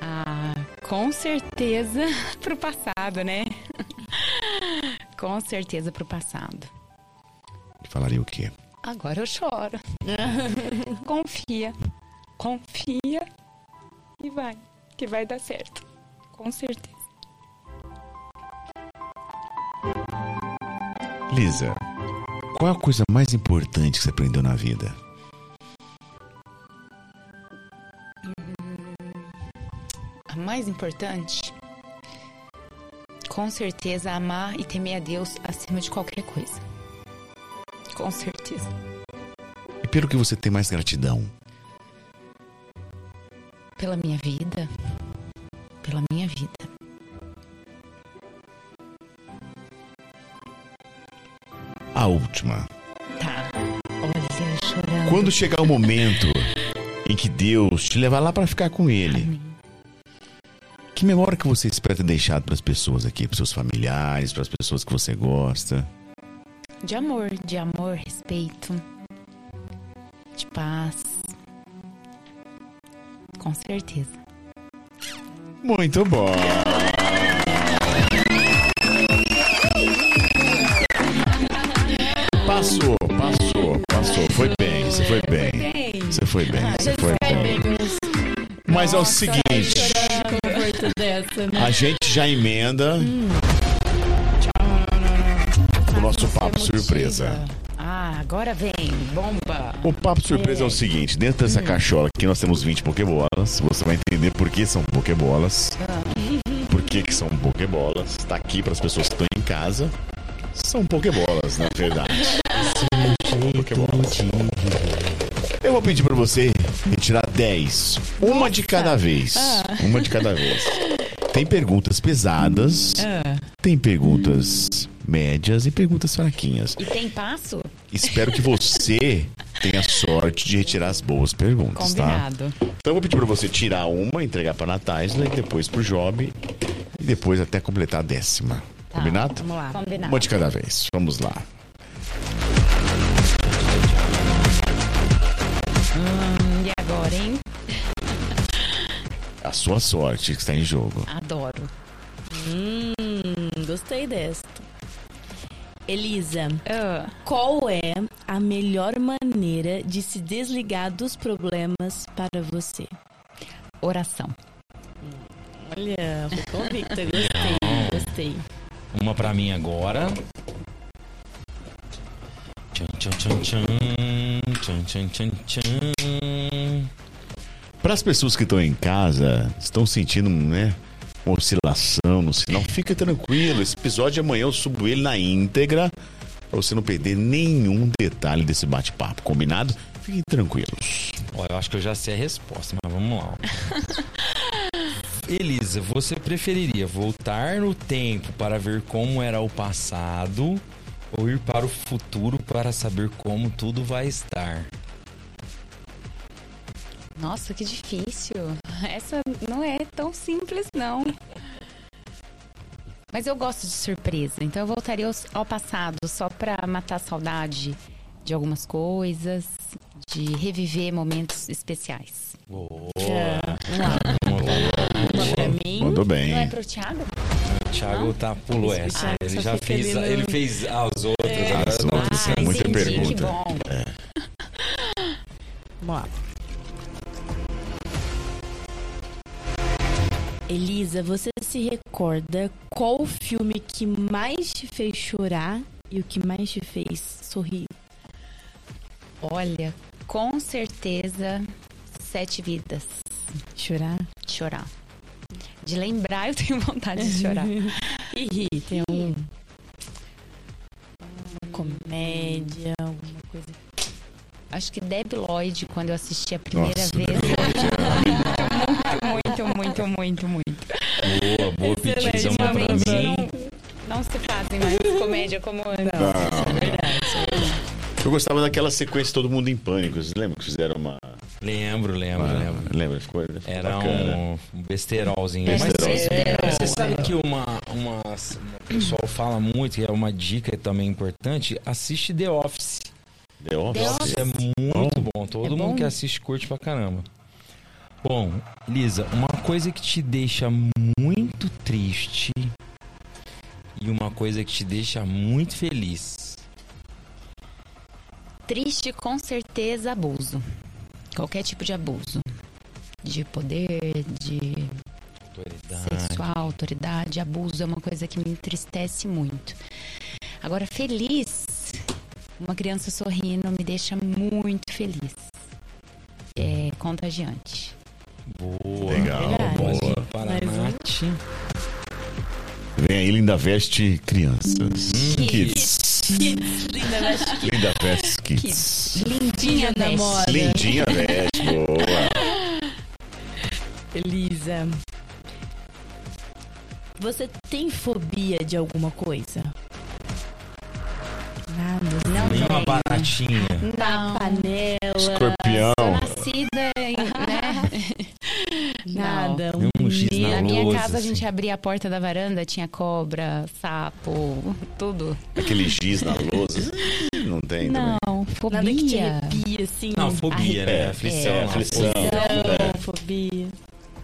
[SPEAKER 6] Ah, com certeza pro passado, né? com certeza pro passado.
[SPEAKER 3] Falaria o quê?
[SPEAKER 6] Agora eu choro. Confia. Confia e vai. Que vai dar certo. Com certeza.
[SPEAKER 3] Lisa, qual é a coisa mais importante que você aprendeu na vida?
[SPEAKER 6] A mais importante, com certeza, amar e temer a Deus acima de qualquer coisa. Com certeza.
[SPEAKER 3] E pelo que você tem mais gratidão?
[SPEAKER 6] Pela minha vida. Pela minha vida.
[SPEAKER 3] A última.
[SPEAKER 6] Tá. Olha, chorando.
[SPEAKER 3] Quando chegar o momento em que Deus te levar lá pra ficar com Ele,
[SPEAKER 6] Amém.
[SPEAKER 3] que memória que você espera ter deixado pras pessoas aqui, pros seus familiares, pras pessoas que você gosta?
[SPEAKER 6] De amor, de amor, respeito, de paz. Com certeza.
[SPEAKER 3] Muito bom. Passou, passou, passou. Foi bem, você foi bem. Você foi bem, você foi bem. Mas é o seguinte, a gente já emenda o nosso papo surpresa.
[SPEAKER 6] Ah, agora vem, bomba.
[SPEAKER 3] O papo surpresa é o seguinte: dentro dessa cachola aqui nós temos 20 pokebolas. Você vai entender por que são pokebolas. Por que, que são pokebolas. Tá aqui para as pessoas que estão em casa. São pokebolas, na verdade. Pokebolas. Eu vou pedir para você retirar 10. Uma de cada vez. Uma de cada vez. Tem perguntas pesadas. Tem perguntas médias e perguntas fraquinhas.
[SPEAKER 6] E tem passo?
[SPEAKER 3] Espero que você tenha sorte de retirar as boas perguntas, tá?
[SPEAKER 6] Combinado.
[SPEAKER 3] Então eu vou pedir pra você tirar uma, entregar pra Natália e depois pro Job e depois até completar a décima.
[SPEAKER 6] Tá,
[SPEAKER 3] Combinado?
[SPEAKER 6] Vamos lá. Combinado.
[SPEAKER 3] Uma de cada vez. Vamos lá.
[SPEAKER 6] Hum, e agora, hein?
[SPEAKER 3] A sua sorte que está em jogo.
[SPEAKER 6] Adoro.
[SPEAKER 5] Hum, gostei desta. Elisa,
[SPEAKER 6] Ah,
[SPEAKER 5] qual é a melhor maneira de se desligar dos problemas para você?
[SPEAKER 6] oração.
[SPEAKER 5] Olha, foi convicta, gostei, gostei.
[SPEAKER 4] Uma pra mim agora. Tchan, tchan, tchan, tchan. Tchan, tchan, tchan, tchan.
[SPEAKER 3] Para as pessoas que estão em casa, estão sentindo, né, uma oscilação no sinal, fica tranquilo. Esse episódio amanhã eu subo ele na íntegra para você não perder nenhum detalhe desse bate-papo, combinado? Fiquem tranquilos.
[SPEAKER 4] Ó, eu acho que eu já sei a resposta, mas vamos lá. Elisa, você preferiria voltar no tempo para ver como era o passado ou ir para o futuro para saber como tudo vai estar?
[SPEAKER 6] Nossa, que difícil. Essa não é tão simples, não. Mas eu gosto de surpresa, então eu voltaria ao, ao passado só pra matar a saudade de algumas coisas, de reviver momentos especiais.
[SPEAKER 4] Boa.
[SPEAKER 5] Uma pra mim.
[SPEAKER 3] Mandou bem.
[SPEAKER 6] Não é pro Thiago?
[SPEAKER 4] O Thiago tá, pulou
[SPEAKER 5] Esse
[SPEAKER 4] essa.
[SPEAKER 5] Thiago
[SPEAKER 4] Ele já fez,
[SPEAKER 5] no-
[SPEAKER 4] ele fez as outras.
[SPEAKER 3] As
[SPEAKER 4] agora não.
[SPEAKER 3] outras,
[SPEAKER 6] Ah,
[SPEAKER 3] muita
[SPEAKER 6] entendi,
[SPEAKER 3] pergunta.
[SPEAKER 6] Que bom.
[SPEAKER 5] Vamos lá. Elisa, você se recorda qual o filme que mais te fez chorar e o que mais te fez sorrir?
[SPEAKER 6] Olha, com certeza, Sete Vidas.
[SPEAKER 5] Chorar?
[SPEAKER 6] Chorar. De lembrar, eu tenho vontade de chorar.
[SPEAKER 5] e rir, tem um. Uma comédia, alguma coisa.
[SPEAKER 6] Acho que Deb Lloyd, quando eu assisti a primeira
[SPEAKER 3] Nossa,
[SPEAKER 6] vez. muito, muito, muito, muito.
[SPEAKER 4] Boa, boa petição pra mim.
[SPEAKER 6] não, não se fazem mais comédia como antes.
[SPEAKER 3] Eu gostava daquela sequência Todo Mundo em Pânico. Vocês lembram que fizeram uma.
[SPEAKER 4] Lembro, lembro,
[SPEAKER 3] uma-
[SPEAKER 4] lembro.
[SPEAKER 3] Lembra? Ficou, ficou
[SPEAKER 4] Era
[SPEAKER 3] bacana.
[SPEAKER 4] um, besterolzinho.
[SPEAKER 3] Besterol.
[SPEAKER 4] Mas,
[SPEAKER 6] É.
[SPEAKER 4] você sabe que uma, uma, o pessoal fala muito, que é uma dica também importante, assiste The Office.
[SPEAKER 3] The Office.
[SPEAKER 6] The Office.
[SPEAKER 4] É muito bom. Todo
[SPEAKER 6] É
[SPEAKER 4] mundo
[SPEAKER 6] bom?
[SPEAKER 4] que assiste curte pra caramba. Bom, Lisa, uma coisa que te deixa muito triste e uma coisa que te deixa muito feliz.
[SPEAKER 6] Triste, com certeza, abuso. Qualquer tipo de abuso. De poder, de
[SPEAKER 4] Autoridade.
[SPEAKER 6] sexual, autoridade, abuso é uma coisa que me entristece muito. Agora, feliz, uma criança sorrindo me deixa muito feliz. É contagiante.
[SPEAKER 4] Boa.
[SPEAKER 3] Legal,
[SPEAKER 5] Verdade.
[SPEAKER 3] boa.
[SPEAKER 4] Para
[SPEAKER 5] Mais.
[SPEAKER 4] Nath.
[SPEAKER 3] Vem aí, Linda Veste Crianças.
[SPEAKER 4] Hum.
[SPEAKER 3] Kids.
[SPEAKER 5] Linda, mas que
[SPEAKER 3] Linda Veste Kids.
[SPEAKER 6] Lindinha
[SPEAKER 5] na
[SPEAKER 6] veste.
[SPEAKER 5] moda.
[SPEAKER 3] Lindinha Veste, boa.
[SPEAKER 5] Elisa. Você tem fobia de alguma coisa? Nada.
[SPEAKER 6] Não
[SPEAKER 4] Nenhuma
[SPEAKER 6] tenho.
[SPEAKER 4] baratinha.
[SPEAKER 6] Não.
[SPEAKER 5] Panela.
[SPEAKER 3] Escorpião.
[SPEAKER 6] Nascida em, né?
[SPEAKER 5] Nada.
[SPEAKER 4] Nenhum
[SPEAKER 5] Um
[SPEAKER 4] giz na
[SPEAKER 6] minha
[SPEAKER 4] lousa,
[SPEAKER 6] casa a
[SPEAKER 4] assim.
[SPEAKER 6] gente abria a porta da varanda, tinha cobra, sapo, tudo.
[SPEAKER 3] Aquele giz na lousa. Não tem também.
[SPEAKER 6] Não, fobia.
[SPEAKER 5] Nada que te arrepia, assim.
[SPEAKER 4] Não, fobia, né?
[SPEAKER 3] É,
[SPEAKER 4] Aflição.
[SPEAKER 3] é, aflição.
[SPEAKER 5] Arrepiação, fobia.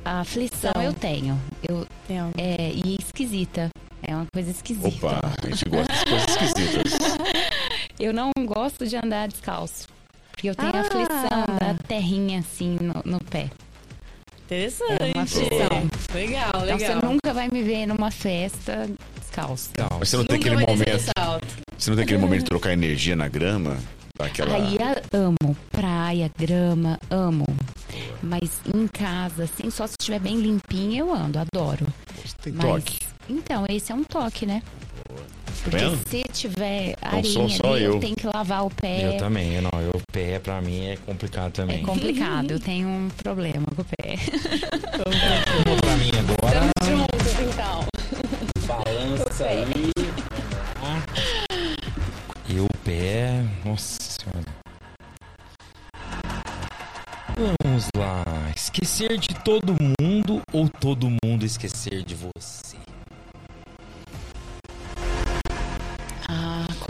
[SPEAKER 6] A aflição eu tenho. Eu,
[SPEAKER 5] algo.
[SPEAKER 6] é, e esquisita. É uma coisa esquisita.
[SPEAKER 3] Opa, a gente gosta de coisas esquisitas.
[SPEAKER 6] Eu não gosto de andar descalço. Porque eu tenho
[SPEAKER 5] Ah.
[SPEAKER 6] aflição da terrinha assim no, no pé.
[SPEAKER 5] Interessante.
[SPEAKER 6] É uma aflição.
[SPEAKER 5] Legal,
[SPEAKER 6] Então
[SPEAKER 5] legal.
[SPEAKER 6] você nunca vai me ver numa festa descalço.
[SPEAKER 4] Não,
[SPEAKER 3] Mas você não tem
[SPEAKER 5] Nunca
[SPEAKER 3] aquele momento. Você não tem aquele momento de trocar energia na grama? Daquela.
[SPEAKER 6] Aí amo. Praia, grama, amo. Mas em casa, assim, só se estiver bem limpinha, eu ando, adoro.
[SPEAKER 3] Você tem
[SPEAKER 6] Mas,
[SPEAKER 3] toque.
[SPEAKER 6] Então, esse é um toque, né? Porque
[SPEAKER 3] vendo?
[SPEAKER 6] se tiver
[SPEAKER 3] Então
[SPEAKER 6] areia
[SPEAKER 3] sou só
[SPEAKER 6] ali,
[SPEAKER 3] eu.
[SPEAKER 6] tenho que lavar o pé.
[SPEAKER 4] Eu também, não. Eu pé pra mim é complicado
[SPEAKER 6] É
[SPEAKER 4] também.
[SPEAKER 6] complicado, eu tenho um problema com o pé.
[SPEAKER 4] Uma pra mim agora.
[SPEAKER 6] juntos, então.
[SPEAKER 4] Balança aí. E o pé. Nossa senhora. Vamos lá. Esquecer de todo mundo ou todo mundo esquecer de você?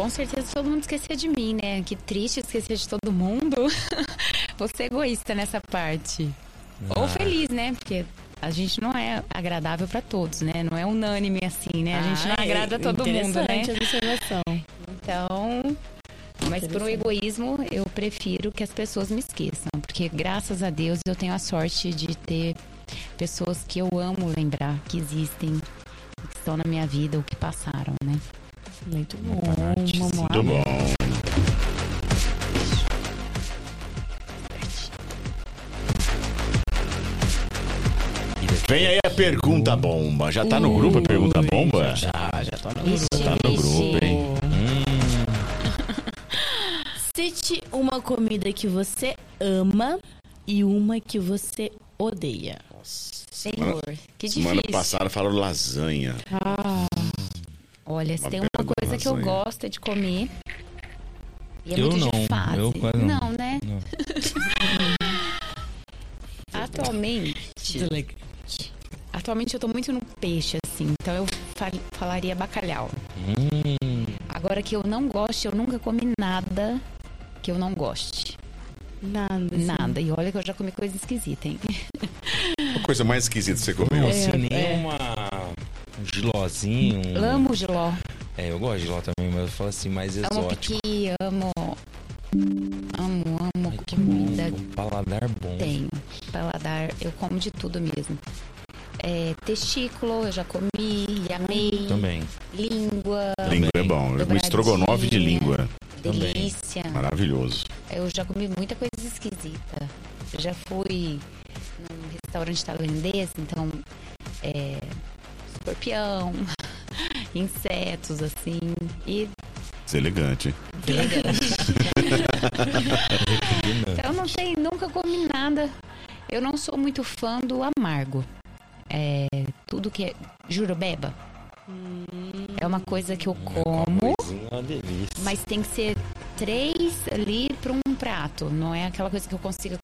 [SPEAKER 6] Com certeza todo mundo esquecer de mim, né? Que triste esquecer de todo mundo. Vou ser egoísta nessa parte. Ou
[SPEAKER 4] Ah.
[SPEAKER 6] feliz, né? Porque a gente não é agradável pra todos, né? Não é unânime assim, né? A gente não
[SPEAKER 5] Ah,
[SPEAKER 6] agrada todo mundo, né?
[SPEAKER 5] Interessante a observação.
[SPEAKER 6] Então, mas por um egoísmo, eu prefiro que as pessoas me esqueçam, porque graças a Deus eu tenho a sorte de ter pessoas que eu amo lembrar, que existem, que estão na minha vida, ou que passaram, né?
[SPEAKER 5] Muito bom. Vamos lá.
[SPEAKER 3] Muito bom. Vem aí a pergunta bomba. Já tá no grupo a pergunta bomba?
[SPEAKER 1] Já, já tô no
[SPEAKER 6] Ixi,
[SPEAKER 3] Tá no grupo, hein?
[SPEAKER 5] Cite uma comida que você ama e uma que você odeia.
[SPEAKER 6] Senhor, que
[SPEAKER 3] Semana
[SPEAKER 6] difícil.
[SPEAKER 3] passada falaram lasanha.
[SPEAKER 6] Olha, se
[SPEAKER 3] Uma
[SPEAKER 6] tem uma coisa que eu gosto é de comer. E é
[SPEAKER 4] Eu
[SPEAKER 6] muito
[SPEAKER 4] não,
[SPEAKER 6] de fase.
[SPEAKER 4] eu quase não.
[SPEAKER 6] não, né?
[SPEAKER 4] Não.
[SPEAKER 6] Atualmente, atualmente eu tô muito no peixe, assim. Então eu fa- falaria bacalhau.
[SPEAKER 4] Hum,
[SPEAKER 6] Agora que eu não gosto, eu nunca comi nada que eu não goste.
[SPEAKER 5] Nada. assim.
[SPEAKER 6] Nada. E olha que eu já comi coisa esquisita, hein?
[SPEAKER 3] A coisa mais esquisita que você comeu?
[SPEAKER 4] não,
[SPEAKER 5] É,
[SPEAKER 4] assim,
[SPEAKER 5] é.
[SPEAKER 4] Um gilozinho. Um...
[SPEAKER 6] Amo giló.
[SPEAKER 4] É, eu gosto de giló também, mas eu falo assim, mais
[SPEAKER 6] Amo
[SPEAKER 4] exótico.
[SPEAKER 6] piqui, amo... Amo, amo
[SPEAKER 4] Ai, que
[SPEAKER 6] comida.
[SPEAKER 4] bom, um paladar bom.
[SPEAKER 6] Tenho. Paladar, eu como de tudo mesmo. É, testículo, eu já comi, amei.
[SPEAKER 4] Também.
[SPEAKER 6] Língua.
[SPEAKER 3] Língua é bom. Um estrogonofe de língua.
[SPEAKER 6] Delícia.
[SPEAKER 3] Maravilhoso.
[SPEAKER 6] Eu já comi muita coisa esquisita. Eu já fui num restaurante tailandês, então. É, escorpião, insetos, assim. E.
[SPEAKER 3] Deselegante.
[SPEAKER 6] Elegante. então não sei, nunca comi nada. Eu não sou muito fã do amargo. É, tudo que é jurubeba. É uma coisa que eu como,
[SPEAKER 4] Uma delícia.
[SPEAKER 6] mas tem que ser três ali para um prato. Não é aquela coisa que eu consiga.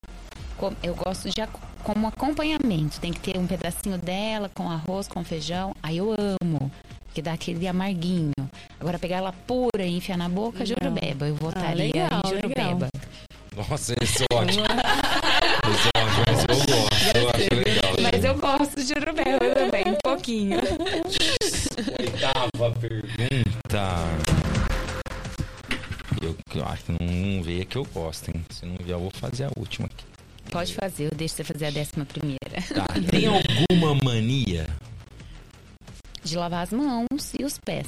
[SPEAKER 6] Eu gosto de como acompanhamento. Tem que ter um pedacinho dela com arroz, com feijão. Aí eu amo. Que dá aquele amarguinho. Agora pegar ela pura e enfiar na boca, jurubeba. Eu votaria
[SPEAKER 5] legal,
[SPEAKER 6] em jurubeba.
[SPEAKER 4] Nossa, esse é ótimo. esse é ótimo, esse eu gosto. Eu acho legal.
[SPEAKER 6] Mas eu gosto de jurubeba também, um pouquinho.
[SPEAKER 4] Oitava pergunta. Eu, eu acho que não, não veio que eu gosto, hein? Se não vier, eu vou fazer a última aqui.
[SPEAKER 6] Pode fazer, eu deixo você fazer a décima primeira.
[SPEAKER 4] Tá. Tem alguma mania?
[SPEAKER 6] De lavar as mãos e os pés.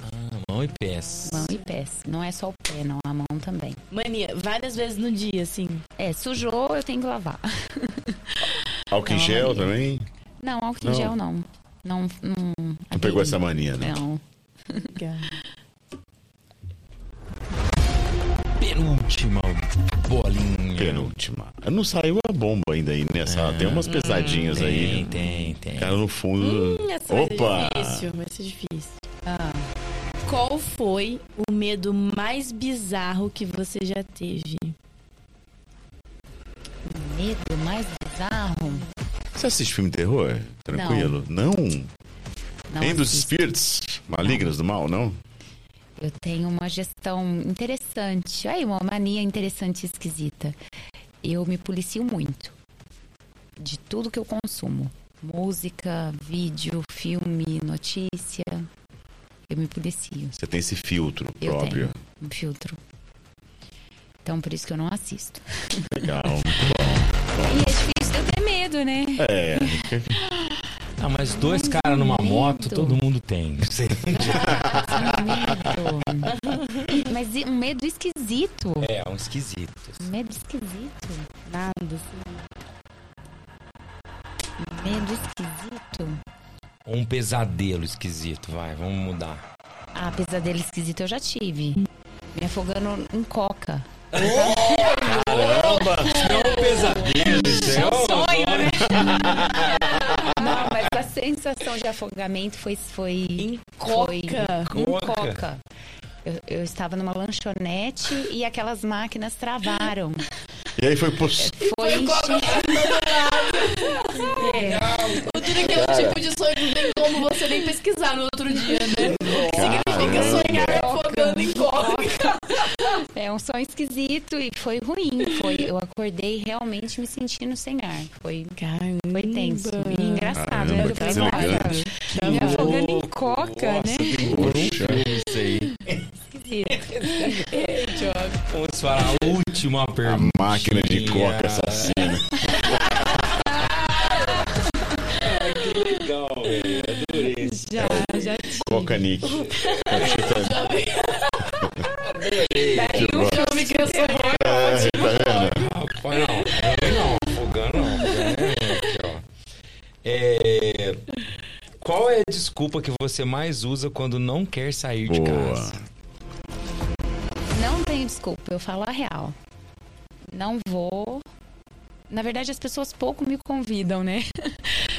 [SPEAKER 4] Ah, mão e pés.
[SPEAKER 6] Mão e pés. Não é só o pé, não, a mão também.
[SPEAKER 5] Mania, várias vezes no dia, assim.
[SPEAKER 6] É, sujou, eu tenho que lavar.
[SPEAKER 3] Álcool em
[SPEAKER 6] Não,
[SPEAKER 3] gel também?
[SPEAKER 6] Não, álcool
[SPEAKER 3] Não.
[SPEAKER 6] em gel não. Não, não.
[SPEAKER 3] Tu pegou essa mania, né?
[SPEAKER 6] Não.
[SPEAKER 4] Penúltima bolinha.
[SPEAKER 3] Penúltima. Não saiu a bomba ainda aí nessa. Tem umas pesadinhas
[SPEAKER 4] Tem,
[SPEAKER 3] aí.
[SPEAKER 4] tem, tem.
[SPEAKER 3] Cara, no fundo.
[SPEAKER 5] Essa vai
[SPEAKER 3] Opa!
[SPEAKER 5] ser difícil, vai ser difícil.
[SPEAKER 6] Ah,
[SPEAKER 5] Qual foi o medo mais bizarro que você já teve?
[SPEAKER 6] medo mais bizarro?
[SPEAKER 3] Você assiste filme de terror? Tranquilo? Não?
[SPEAKER 6] Não
[SPEAKER 3] Nem dos espíritos malignos do mal, não?
[SPEAKER 6] Eu tenho uma gestão interessante. Aí, uma mania interessante e esquisita. Eu me policio muito. De tudo que eu consumo. Música, vídeo, filme, notícia. Eu me policio.
[SPEAKER 3] Você tem esse filtro
[SPEAKER 6] Eu
[SPEAKER 3] próprio.
[SPEAKER 6] tenho um filtro. Então, por isso que eu não assisto.
[SPEAKER 3] Legal.
[SPEAKER 6] E é difícil eu ter medo, né?
[SPEAKER 3] É.
[SPEAKER 4] Ah, mas dois caras numa moto, todo mundo tem.
[SPEAKER 6] medo. Mas um medo esquisito.
[SPEAKER 4] É, um esquisito.
[SPEAKER 6] Um medo esquisito.
[SPEAKER 5] Nada, assim.
[SPEAKER 6] Um medo esquisito.
[SPEAKER 4] Um pesadelo esquisito, vai, vamos mudar.
[SPEAKER 6] Ah, pesadelo esquisito eu já tive. Me afogando em coca.
[SPEAKER 4] Caramba! Isso não é um pesadelo, isso é um
[SPEAKER 6] sonho, né? Sensação de afogamento foi. foi
[SPEAKER 5] Em
[SPEAKER 6] foi
[SPEAKER 5] coca?
[SPEAKER 6] em
[SPEAKER 4] Coca?
[SPEAKER 6] coca. Eu, eu estava numa lanchonete e aquelas máquinas travaram.
[SPEAKER 3] E aí foi por.
[SPEAKER 6] Foi encher. É.
[SPEAKER 5] O duro é que é um tipo de sonho que não tem como você nem pesquisar no outro dia, né? Significa sonhar afogando em coca.
[SPEAKER 6] É um sonho esquisito e foi ruim. Foi, eu acordei realmente me sentindo sem ar. Foi, foi tenso e engraçado.
[SPEAKER 3] Caramba,
[SPEAKER 6] né? Eu falei, nossa, me afogando em coca, né?
[SPEAKER 3] Poxa.
[SPEAKER 4] Isso aí.
[SPEAKER 6] Esquisito.
[SPEAKER 4] Vamos para a última
[SPEAKER 3] A
[SPEAKER 4] pergunta.
[SPEAKER 3] máquina de coca assassina.
[SPEAKER 4] Legal, velho. Adorei.
[SPEAKER 6] Já, já tive.
[SPEAKER 3] Coca Nick.
[SPEAKER 6] Daí o filme que eu sou
[SPEAKER 4] Rapaz, não. Não, afogando não. afogando Aqui, ó. É... Qual é a desculpa que você mais usa quando não quer sair de
[SPEAKER 3] Boa.
[SPEAKER 4] casa?
[SPEAKER 6] Não tenho desculpa, eu falo a real. Não vou. Na verdade, as pessoas pouco me convidam, né?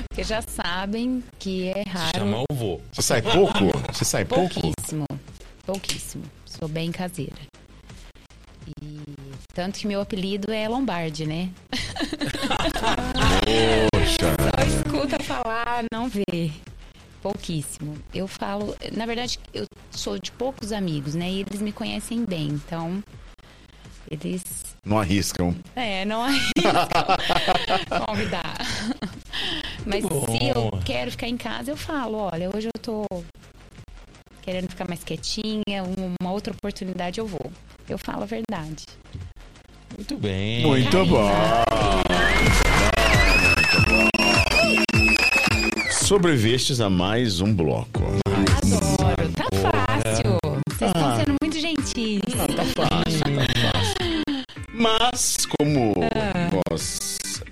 [SPEAKER 6] Porque já sabem que é
[SPEAKER 4] Se
[SPEAKER 6] raro.
[SPEAKER 4] chama o vô.
[SPEAKER 3] Você sai pouco? Você sai pouco?
[SPEAKER 6] Pouquíssimo. Pouquíssimo. Sou bem caseira. E tanto que meu apelido é Lombardi, né?
[SPEAKER 3] Poxa.
[SPEAKER 6] Só escuta falar, não vê. Pouquíssimo. Eu falo, na verdade, eu sou de poucos amigos, né? E eles me conhecem bem, então eles
[SPEAKER 3] Não arriscam.
[SPEAKER 6] é, não arriscam convidar. Mas
[SPEAKER 4] Bom.
[SPEAKER 6] se eu quero ficar em casa, eu falo, olha, hoje eu tô querendo ficar mais quietinha, um- uma outra oportunidade eu vou. Eu falo a verdade.
[SPEAKER 4] Muito bem.
[SPEAKER 3] Muito bom. sobrevestes a mais um bloco.
[SPEAKER 6] Adoro, tá fácil. Vocês estão sendo muito gentis.
[SPEAKER 3] Tá fácil, tá fácil. Mas, como nós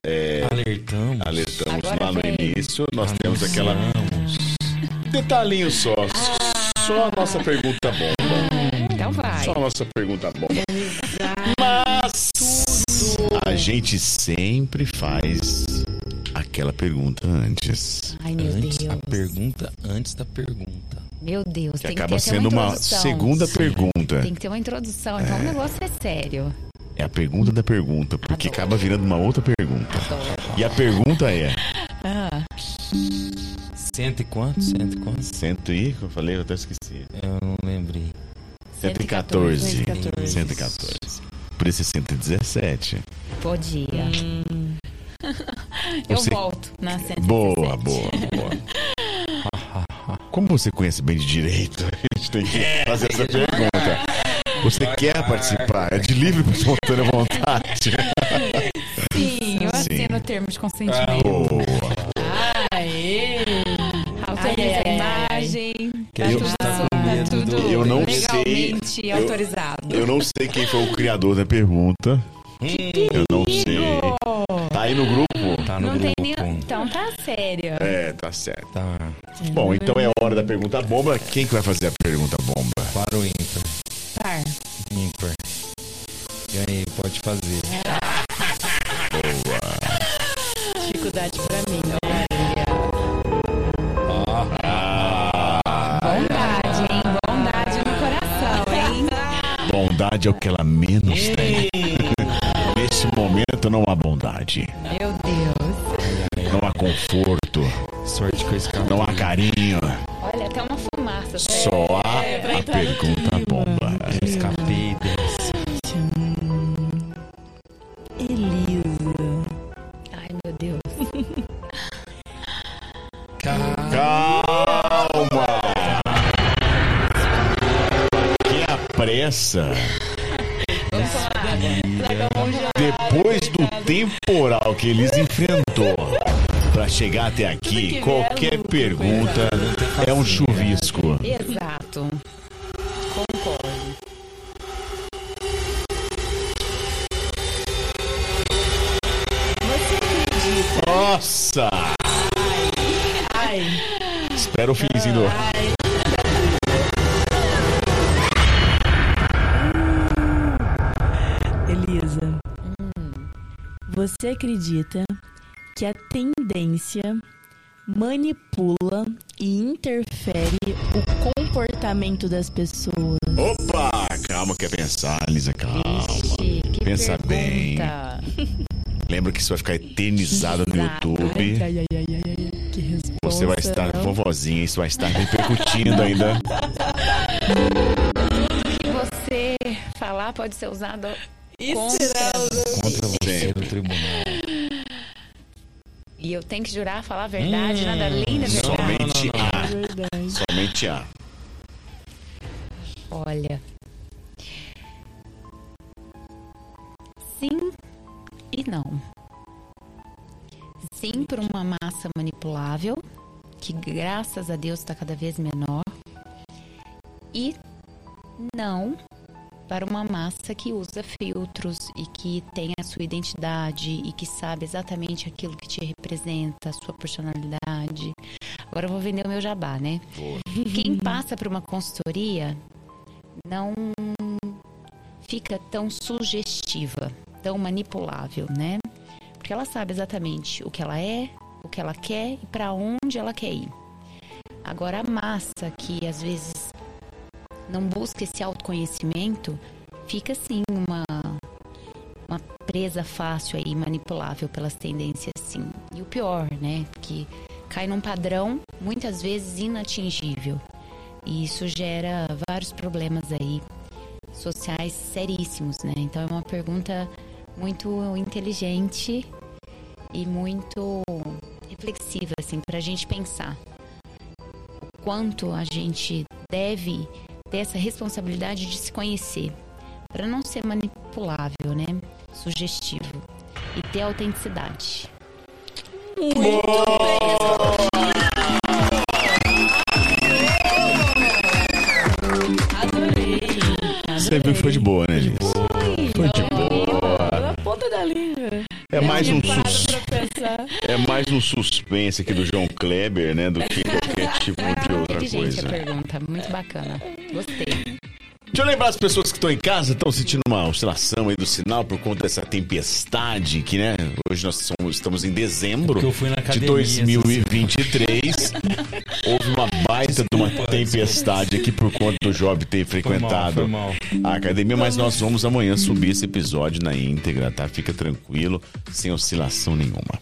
[SPEAKER 3] é,
[SPEAKER 4] Alertamos.
[SPEAKER 3] alertamos
[SPEAKER 6] Agora
[SPEAKER 3] lá no
[SPEAKER 6] vem.
[SPEAKER 3] início, nós temos aquela
[SPEAKER 4] Anunciamos.
[SPEAKER 3] detalhinho só. Só a nossa pergunta bomba.
[SPEAKER 6] Então vai.
[SPEAKER 3] Só a nossa pergunta bomba. Mas a gente sempre faz aquela pergunta antes.
[SPEAKER 6] Ai, meu
[SPEAKER 4] Antes,
[SPEAKER 6] Deus.
[SPEAKER 4] a pergunta antes da pergunta.
[SPEAKER 6] Meu Deus,
[SPEAKER 3] Que
[SPEAKER 6] tem
[SPEAKER 3] acaba
[SPEAKER 6] que ter
[SPEAKER 3] sendo uma
[SPEAKER 6] introdução.
[SPEAKER 3] segunda pergunta.
[SPEAKER 6] Tem que ter uma introdução, então o negócio é sério.
[SPEAKER 3] É a pergunta da pergunta, porque
[SPEAKER 6] Adoro.
[SPEAKER 3] acaba virando uma outra pergunta. E a pergunta é:
[SPEAKER 4] Cento e quanto? Cento e quanto?
[SPEAKER 3] cento e. que eu falei, eu até esqueci.
[SPEAKER 4] Eu não lembrei.
[SPEAKER 3] 114.
[SPEAKER 5] 114.
[SPEAKER 3] 114. Por isso é 117.
[SPEAKER 6] Podia.
[SPEAKER 5] Hum.
[SPEAKER 6] Eu
[SPEAKER 3] Você-
[SPEAKER 6] volto.
[SPEAKER 5] Na 117.
[SPEAKER 3] Boa, boa, boa. Como você conhece bem de direito, a gente tem que fazer essa pergunta. Você quer participar? É de livre e espontânea vontade.
[SPEAKER 6] Sim, eu
[SPEAKER 3] Sim.
[SPEAKER 6] assino o termo de consentimento.
[SPEAKER 3] Boa.
[SPEAKER 5] Aê!
[SPEAKER 6] Autoriza a imagem.
[SPEAKER 4] Que a
[SPEAKER 6] tá
[SPEAKER 4] gente
[SPEAKER 6] tudo,
[SPEAKER 4] tá
[SPEAKER 6] tudo
[SPEAKER 3] Eu não
[SPEAKER 6] legalmente
[SPEAKER 3] sei. Eu-
[SPEAKER 6] autorizado.
[SPEAKER 3] Eu não sei quem foi o criador da pergunta. Eu não sei. Tá aí no grupo?
[SPEAKER 4] Tá no
[SPEAKER 6] Não
[SPEAKER 4] grupo.
[SPEAKER 6] tem nem... Então tá sério.
[SPEAKER 3] É, tá certo.
[SPEAKER 4] Tá.
[SPEAKER 3] Bom, então é hora da pergunta bomba. Quem que vai fazer a pergunta bomba?
[SPEAKER 4] Para o ímpar. Fazer.
[SPEAKER 5] Dificuldade pra mim?
[SPEAKER 6] Bondade, hein? Bondade no coração, hein?
[SPEAKER 3] Bondade é o que ela menos tem. Nesse momento não há bondade.
[SPEAKER 6] Meu Deus.
[SPEAKER 3] Não há conforto. Pressa. Depois do temporal que eles enfrentou para chegar até aqui, qualquer pergunta é um chuvisco.
[SPEAKER 5] Você acredita que a tendência manipula e interfere o comportamento das pessoas?
[SPEAKER 3] Opa! Calma, quer pensar, Lisa, calma.
[SPEAKER 6] Ixi, que
[SPEAKER 3] Pensa
[SPEAKER 6] pergunta.
[SPEAKER 3] Lembra que isso vai ficar eternizado no. YouTube.
[SPEAKER 5] Ai, ai, ai, ai, ai, que resposta.
[SPEAKER 3] Você vai estar vovozinha, isso vai estar repercutindo ainda.
[SPEAKER 6] O que você falar pode ser usado contra.
[SPEAKER 4] Contra você
[SPEAKER 3] Sempre.
[SPEAKER 4] no tribunal.
[SPEAKER 6] E eu tenho que jurar falar a verdade, nada além da verdade.
[SPEAKER 3] Somente A.
[SPEAKER 5] Verdade.
[SPEAKER 3] Somente A.
[SPEAKER 6] Olha. Sim e não. Sim para uma massa manipulável, que graças a Deus está cada vez menor. E não para uma massa que usa filtros e que tem a sua identidade e que sabe exatamente aquilo que te representa, a sua personalidade. Agora eu vou vender o meu jabá, né? Quem passa por uma consultoria não fica tão sugestiva, tão manipulável, né? Porque ela sabe exatamente o que ela é, o que ela quer e para onde ela quer ir. Agora a massa que às vezes não busca esse autoconhecimento, fica assim uma uma presa fácil aí, manipulável pelas tendências sim. E o pior, né, que cai num padrão muitas vezes inatingível. E isso gera vários problemas aí sociais seríssimos, né? Então é uma pergunta muito inteligente e muito reflexiva, assim, para a gente pensar o quanto a gente deve ter essa responsabilidade de se conhecer, para não ser manipulável, né? Sugestivo e ter autenticidade.
[SPEAKER 3] Você
[SPEAKER 6] viu que foi de
[SPEAKER 3] boa, né, gente?
[SPEAKER 4] Foi
[SPEAKER 5] de boa. Na ponta da língua. É mais um sus...
[SPEAKER 3] É mais um suspense aqui do João Kleber, né? Do que qualquer tipo de outra coisa.
[SPEAKER 6] Gente, a pergunta. Muito bacana. Gostei.
[SPEAKER 3] Deixa eu lembrar as pessoas que estão em casa, estão sentindo uma oscilação aí do sinal por conta dessa tempestade que, né? Hoje nós somos- estamos em dezembro
[SPEAKER 4] na
[SPEAKER 3] de
[SPEAKER 4] academia
[SPEAKER 3] 2023. Houve uma baita de uma tempestade aqui por conta do Job ter frequentado
[SPEAKER 4] foi mal.
[SPEAKER 3] a academia, mas nós vamos amanhã subir esse episódio na íntegra, tá? Fica tranquilo, sem oscilação nenhuma.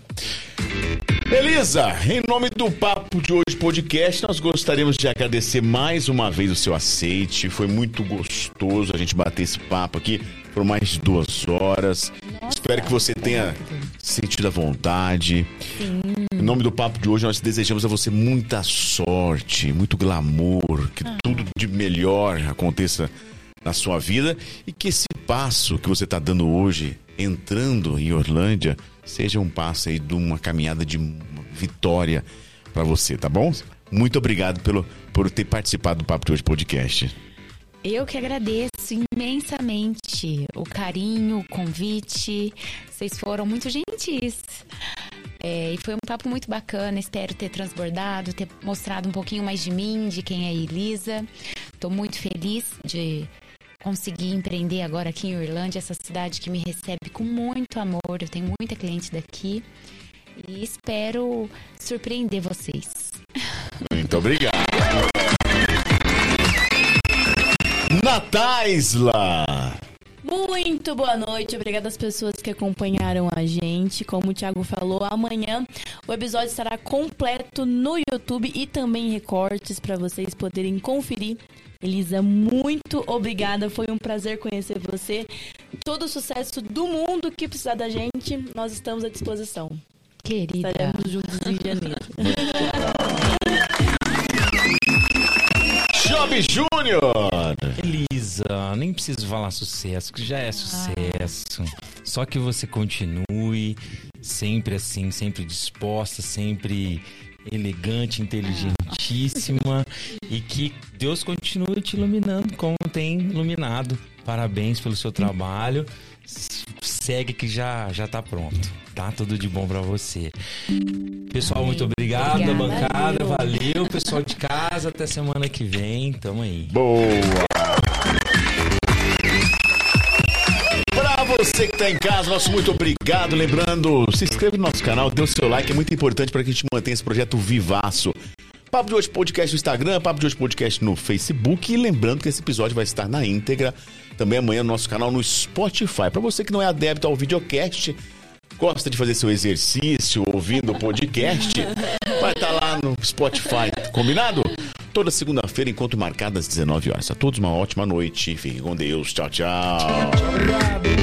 [SPEAKER 3] Elisa, em nome do Papo de Hoje Podcast, nós gostaríamos de agradecer mais uma vez o seu aceite. Foi muito gostoso a gente bater esse papo aqui por mais de duas horas. Espero que você tenha sentido a vontade. Em nome do Papo de hoje, nós desejamos a você muita sorte, muito glamour, que tudo de melhor aconteça na sua vida e que esse passo que você está dando hoje, entrando em Orlândia, seja um passo aí de uma caminhada de vitória para você, tá bom? Muito obrigado pelo, por ter participado do Papo de Hoje Podcast.
[SPEAKER 6] Eu que agradeço imensamente o carinho, o convite. Vocês foram muito gentis. É, e foi um papo muito bacana. Espero ter transbordado, ter mostrado um pouquinho mais de mim, de quem é a Elisa. Estou muito feliz de conseguir empreender agora aqui em Orlândia, essa cidade que me recebe com muito amor. Eu tenho muita cliente daqui e espero surpreender vocês.
[SPEAKER 3] Muito obrigado. Nataisla!
[SPEAKER 5] Muito boa noite, obrigada às pessoas que acompanharam a gente. Como o Thiago falou, amanhã o episódio estará completo no YouTube e também em recortes para vocês poderem conferir. Elisa, muito obrigada, foi um prazer conhecer você. Todo o sucesso do mundo que precisar da gente, nós estamos à disposição.
[SPEAKER 6] Querida.
[SPEAKER 5] Estaremos juntos em janeiro.
[SPEAKER 3] Job Júnior!
[SPEAKER 4] Elisa, nem preciso falar sucesso, que já é sucesso. Só que você continue sempre assim, sempre disposta, sempre elegante, inteligentíssima e que Deus continue te iluminando como tem iluminado. Parabéns pelo seu trabalho. Segue que já já tá pronto. Tá tudo de bom pra você. Pessoal, muito obrigado da
[SPEAKER 6] Obrigada.
[SPEAKER 4] bancada. Valeu, pessoal de casa. Até semana que vem. Tamo aí.
[SPEAKER 3] Boa! Você que tá em casa, nosso muito obrigado. Lembrando, se inscreva no nosso canal, dê o seu like, é muito importante para que a gente mantenha esse projeto vivaço. Papo de hoje podcast no Instagram, Papo de hoje podcast no Facebook. E lembrando que esse episódio vai estar na íntegra também amanhã no nosso canal no Spotify. Para você que não é adepto ao videocast, gosta de fazer seu exercício ouvindo o podcast, vai estar lá no Spotify. Combinado? Toda segunda-feira, encontro marcado às 19 horas. A todos uma ótima noite. Fiquem com Deus. Tchau, tchau.
[SPEAKER 4] Obrigado.